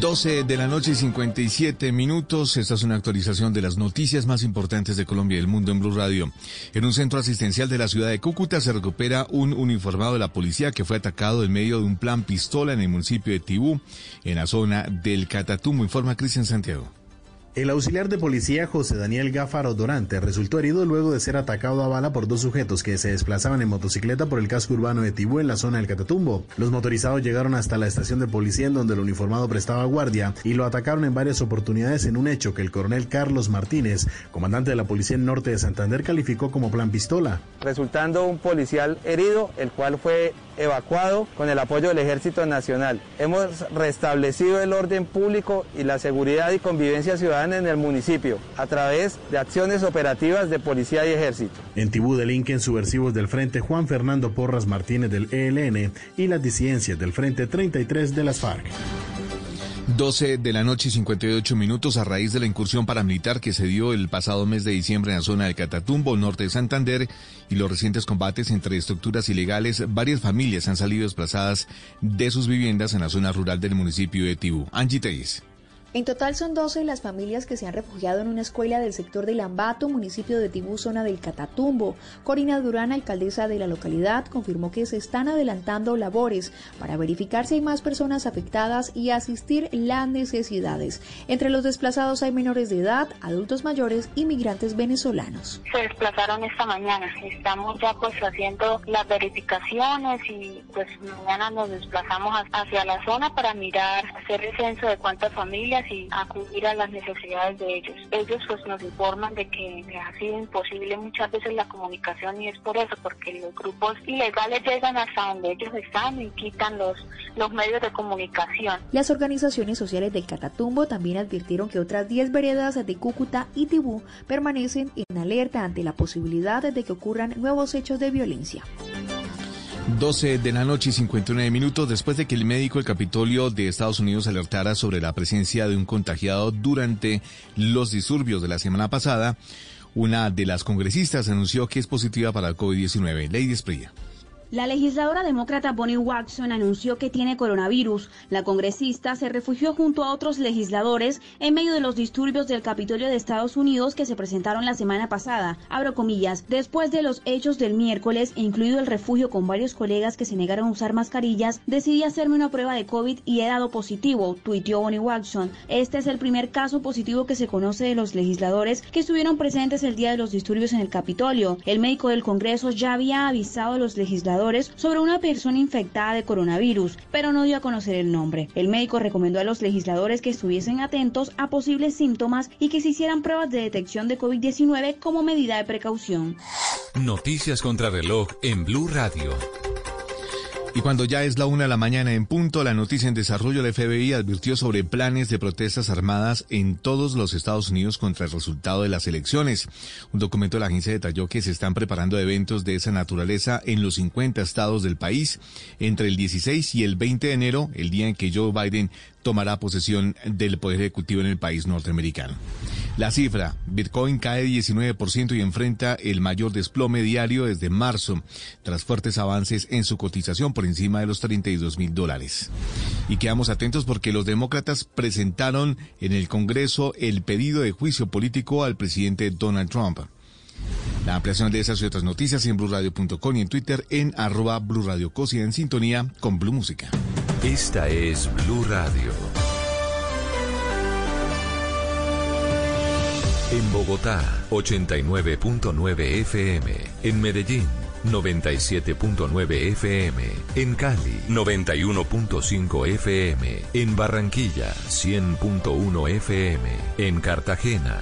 [SPEAKER 53] 12 de la noche y 57 minutos. Esta es una actualización de las noticias más importantes de Colombia y el mundo en Blue Radio. En un centro asistencial de la ciudad de Cúcuta se recupera un uniformado de la policía que fue atacado en medio de un plan pistola en el municipio de Tibú, en la zona del Catatumbo, informa Cristian Santiago.
[SPEAKER 41] El auxiliar de policía José Daniel Gáfaro Dorante resultó herido luego de ser atacado a bala por dos sujetos que se desplazaban en motocicleta por el casco urbano de Tibú en la zona del Catatumbo. Los motorizados llegaron hasta la estación de policía en donde el uniformado prestaba guardia y lo atacaron en varias oportunidades en un hecho que el coronel Carlos Martínez, comandante de la policía en norte de Santander, calificó como plan pistola.
[SPEAKER 54] Resultando un policial herido, el cual fue evacuado con el apoyo del Ejército Nacional. Hemos restablecido el orden público y la seguridad y convivencia ciudadana en el municipio a través de acciones operativas de policía y ejército.
[SPEAKER 41] En Tibú delinquen subversivos del Frente Juan Fernando Porras Martínez del ELN y las disidencias del Frente 33 de las FARC.
[SPEAKER 53] 12 de la noche y 58 minutos a raíz de la incursión paramilitar que se dio el pasado mes de diciembre en la zona del Catatumbo, norte de Santander, y los recientes combates entre estructuras ilegales, varias familias han salido desplazadas de sus viviendas en la zona rural del municipio de Tibú. Angie Telles.
[SPEAKER 55] En total son 12 las familias que se han refugiado en una escuela del sector de Lambato, municipio de Tibú, zona del Catatumbo. Corina Durán, alcaldesa de la localidad, confirmó que se están adelantando labores para verificar si hay más personas afectadas y asistir las necesidades. Entre los desplazados hay menores de edad, adultos mayores y migrantes venezolanos.
[SPEAKER 56] Se desplazaron esta mañana. Estamos ya pues haciendo las verificaciones y pues mañana nos desplazamos hacia la zona para mirar, hacer el de cuántas familias y acudir a las necesidades de ellos. Ellos pues nos informan de que ha sido imposible muchas veces la comunicación y es por eso, porque los grupos ilegales llegan hasta donde ellos están y quitan los, los medios de comunicación.
[SPEAKER 55] Las organizaciones sociales del Catatumbo también advirtieron que otras 10 veredas de Cúcuta y Tibú permanecen en alerta ante la posibilidad de que ocurran nuevos hechos de violencia.
[SPEAKER 31] 12 de la noche y 59 minutos después de que el médico del Capitolio de Estados Unidos alertara sobre la presencia de un contagiado durante los disturbios de la semana pasada, una de las congresistas anunció que es positiva para el COVID-19. Lady Esprilla.
[SPEAKER 12] La legisladora demócrata Bonnie Watson anunció que tiene coronavirus. La congresista se refugió junto a otros legisladores en medio de los disturbios del Capitolio de Estados Unidos que se presentaron la semana pasada. Abro comillas, después de los hechos del miércoles, incluido el refugio con varios colegas que se negaron a usar mascarillas, decidí hacerme una prueba de COVID y he dado positivo, tuiteó Bonnie Watson. Este es el primer caso positivo que se conoce de los legisladores que estuvieron presentes el día de los disturbios en el Capitolio. El médico del Congreso ya había avisado a los legisladores sobre una persona infectada de coronavirus, pero no dio a conocer el nombre. El médico recomendó a los legisladores que estuviesen atentos a posibles síntomas y que se hicieran pruebas de detección de COVID-19 como medida de precaución.
[SPEAKER 2] Noticias contra reloj en Blue Radio.
[SPEAKER 31] Y cuando ya es la una de la mañana en punto, la noticia en desarrollo, la FBI advirtió sobre planes de protestas armadas en todos los Estados Unidos contra el resultado de las elecciones. Un documento de la agencia detalló que se están preparando eventos de esa naturaleza en los 50 estados del país entre el 16 y el 20 de enero, el día en que Joe Biden tomará posesión del poder ejecutivo en el país norteamericano. La cifra, Bitcoin cae 19% y enfrenta el mayor desplome diario desde marzo, tras fuertes avances en su cotización por encima de los 32 mil dólares. Y quedamos atentos porque los demócratas presentaron en el Congreso el pedido de juicio político al presidente Donald Trump. La ampliación de esas y otras noticias en blurradio.com y en Twitter en arroba blurradiocosi en sintonía con Blue Música.
[SPEAKER 4] Esta es Blue Radio. En Bogotá, 89.9 FM. En Medellín, 97.9 FM. En Cali, 91.5 FM. En Barranquilla, 100.1 FM. En Cartagena,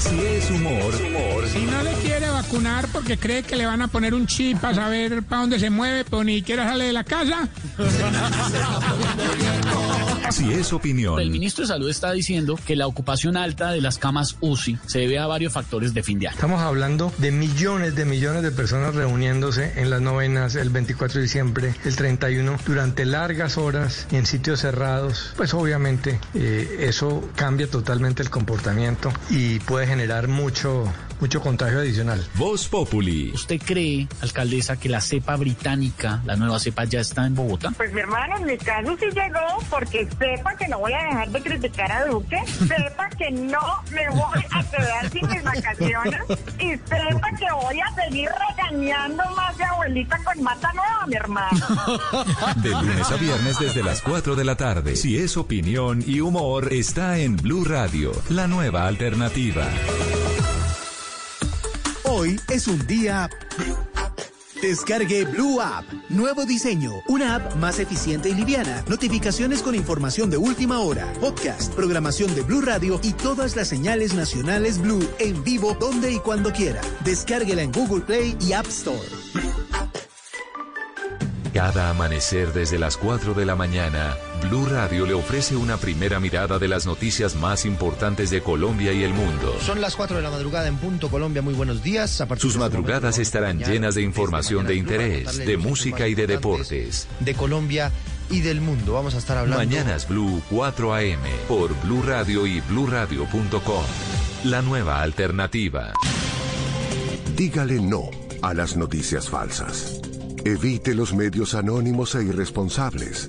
[SPEAKER 13] Si es humor, Si no le quiere vacunar porque cree que le van a poner un chip para saber para dónde se mueve, pero ni siquiera sale de la casa.
[SPEAKER 2] Si es opinión.
[SPEAKER 14] El ministro de Salud está diciendo que la ocupación alta de las camas UCI se debe a varios factores de fin de año.
[SPEAKER 15] Estamos hablando de millones de millones de personas reuniéndose en las novenas el 24 de diciembre, el 31, durante largas horas en sitios cerrados. Pues obviamente eh, eso cambia totalmente el comportamiento y puede generar mucho, mucho contagio adicional.
[SPEAKER 2] Voz Populi.
[SPEAKER 14] ¿Usted cree, alcaldesa, que la cepa británica, la nueva cepa, ya está en Bogotá?
[SPEAKER 57] Pues mi hermano, en mi caso sí llegó porque sepa que no voy a dejar de criticar a Duque, sepa que no me voy a quedar sin mis vacaciones y sepa que voy a seguir regañando más de abuelita con mata nueva, mi hermano.
[SPEAKER 2] De lunes a viernes desde las 4 de la tarde. Si es opinión y humor, está en Blue Radio, la nueva alternativa.
[SPEAKER 58] Hoy es un día
[SPEAKER 34] Descargue Blue App. Nuevo diseño. Una app más eficiente y liviana. Notificaciones con información de última hora. Podcast, programación de Blue Radio y todas las señales nacionales Blue en vivo donde y cuando quiera. Descárguela en Google Play y App Store.
[SPEAKER 4] Cada amanecer desde las 4 de la mañana, Blue Radio le ofrece una primera mirada de las noticias más importantes de Colombia y el mundo.
[SPEAKER 52] Son las 4 de la madrugada en punto Colombia. Muy buenos días. A partir
[SPEAKER 4] Sus
[SPEAKER 52] de este
[SPEAKER 4] madrugadas
[SPEAKER 52] momento,
[SPEAKER 4] estarán
[SPEAKER 52] mañana,
[SPEAKER 4] llenas de información de interés, de música y de deportes.
[SPEAKER 52] De Colombia y del mundo. Vamos a estar hablando.
[SPEAKER 4] Mañanas Blue 4 AM por Blue Radio y bluradio.com. La nueva alternativa.
[SPEAKER 46] Dígale no a las noticias falsas. Evite los medios anónimos e irresponsables.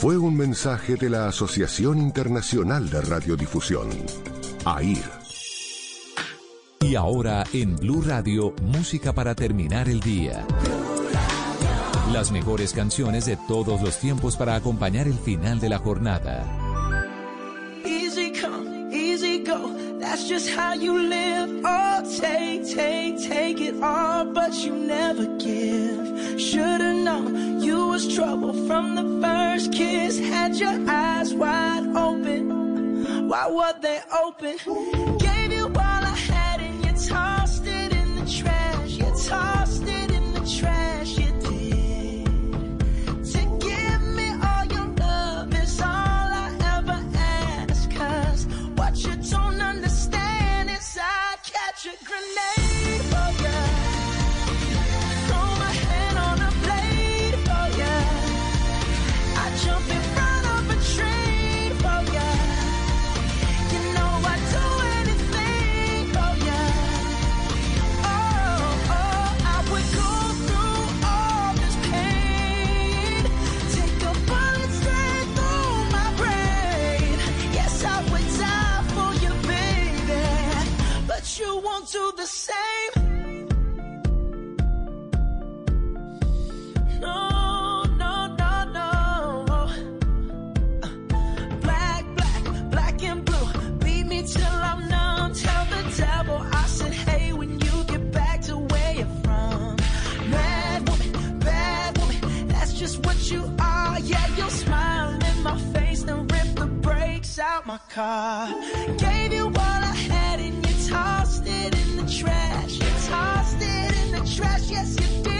[SPEAKER 46] Fue un mensaje de la Asociación Internacional de Radiodifusión, AIR.
[SPEAKER 59] Y ahora en Blue Radio, música para terminar el día. Las mejores canciones de todos los tiempos para acompañar el final de la jornada.
[SPEAKER 35] Easy come, easy go. That's just how you live. Oh, take, take, take it all, but you never give. Should've known you was trouble from the first kiss. Had your eyes wide open. Why were they open? Gave you all I had and you tossed it in the trash. You tossed it in the trash. Rip the brakes out my car. Gave you all I had the trash. Tossed it in the trash, yes, you did.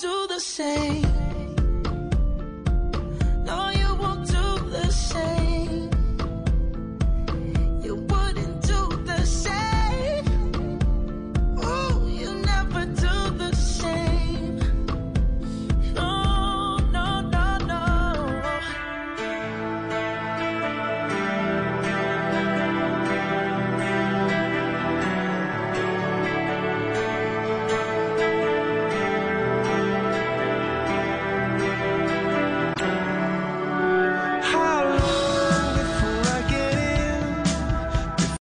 [SPEAKER 35] do the same.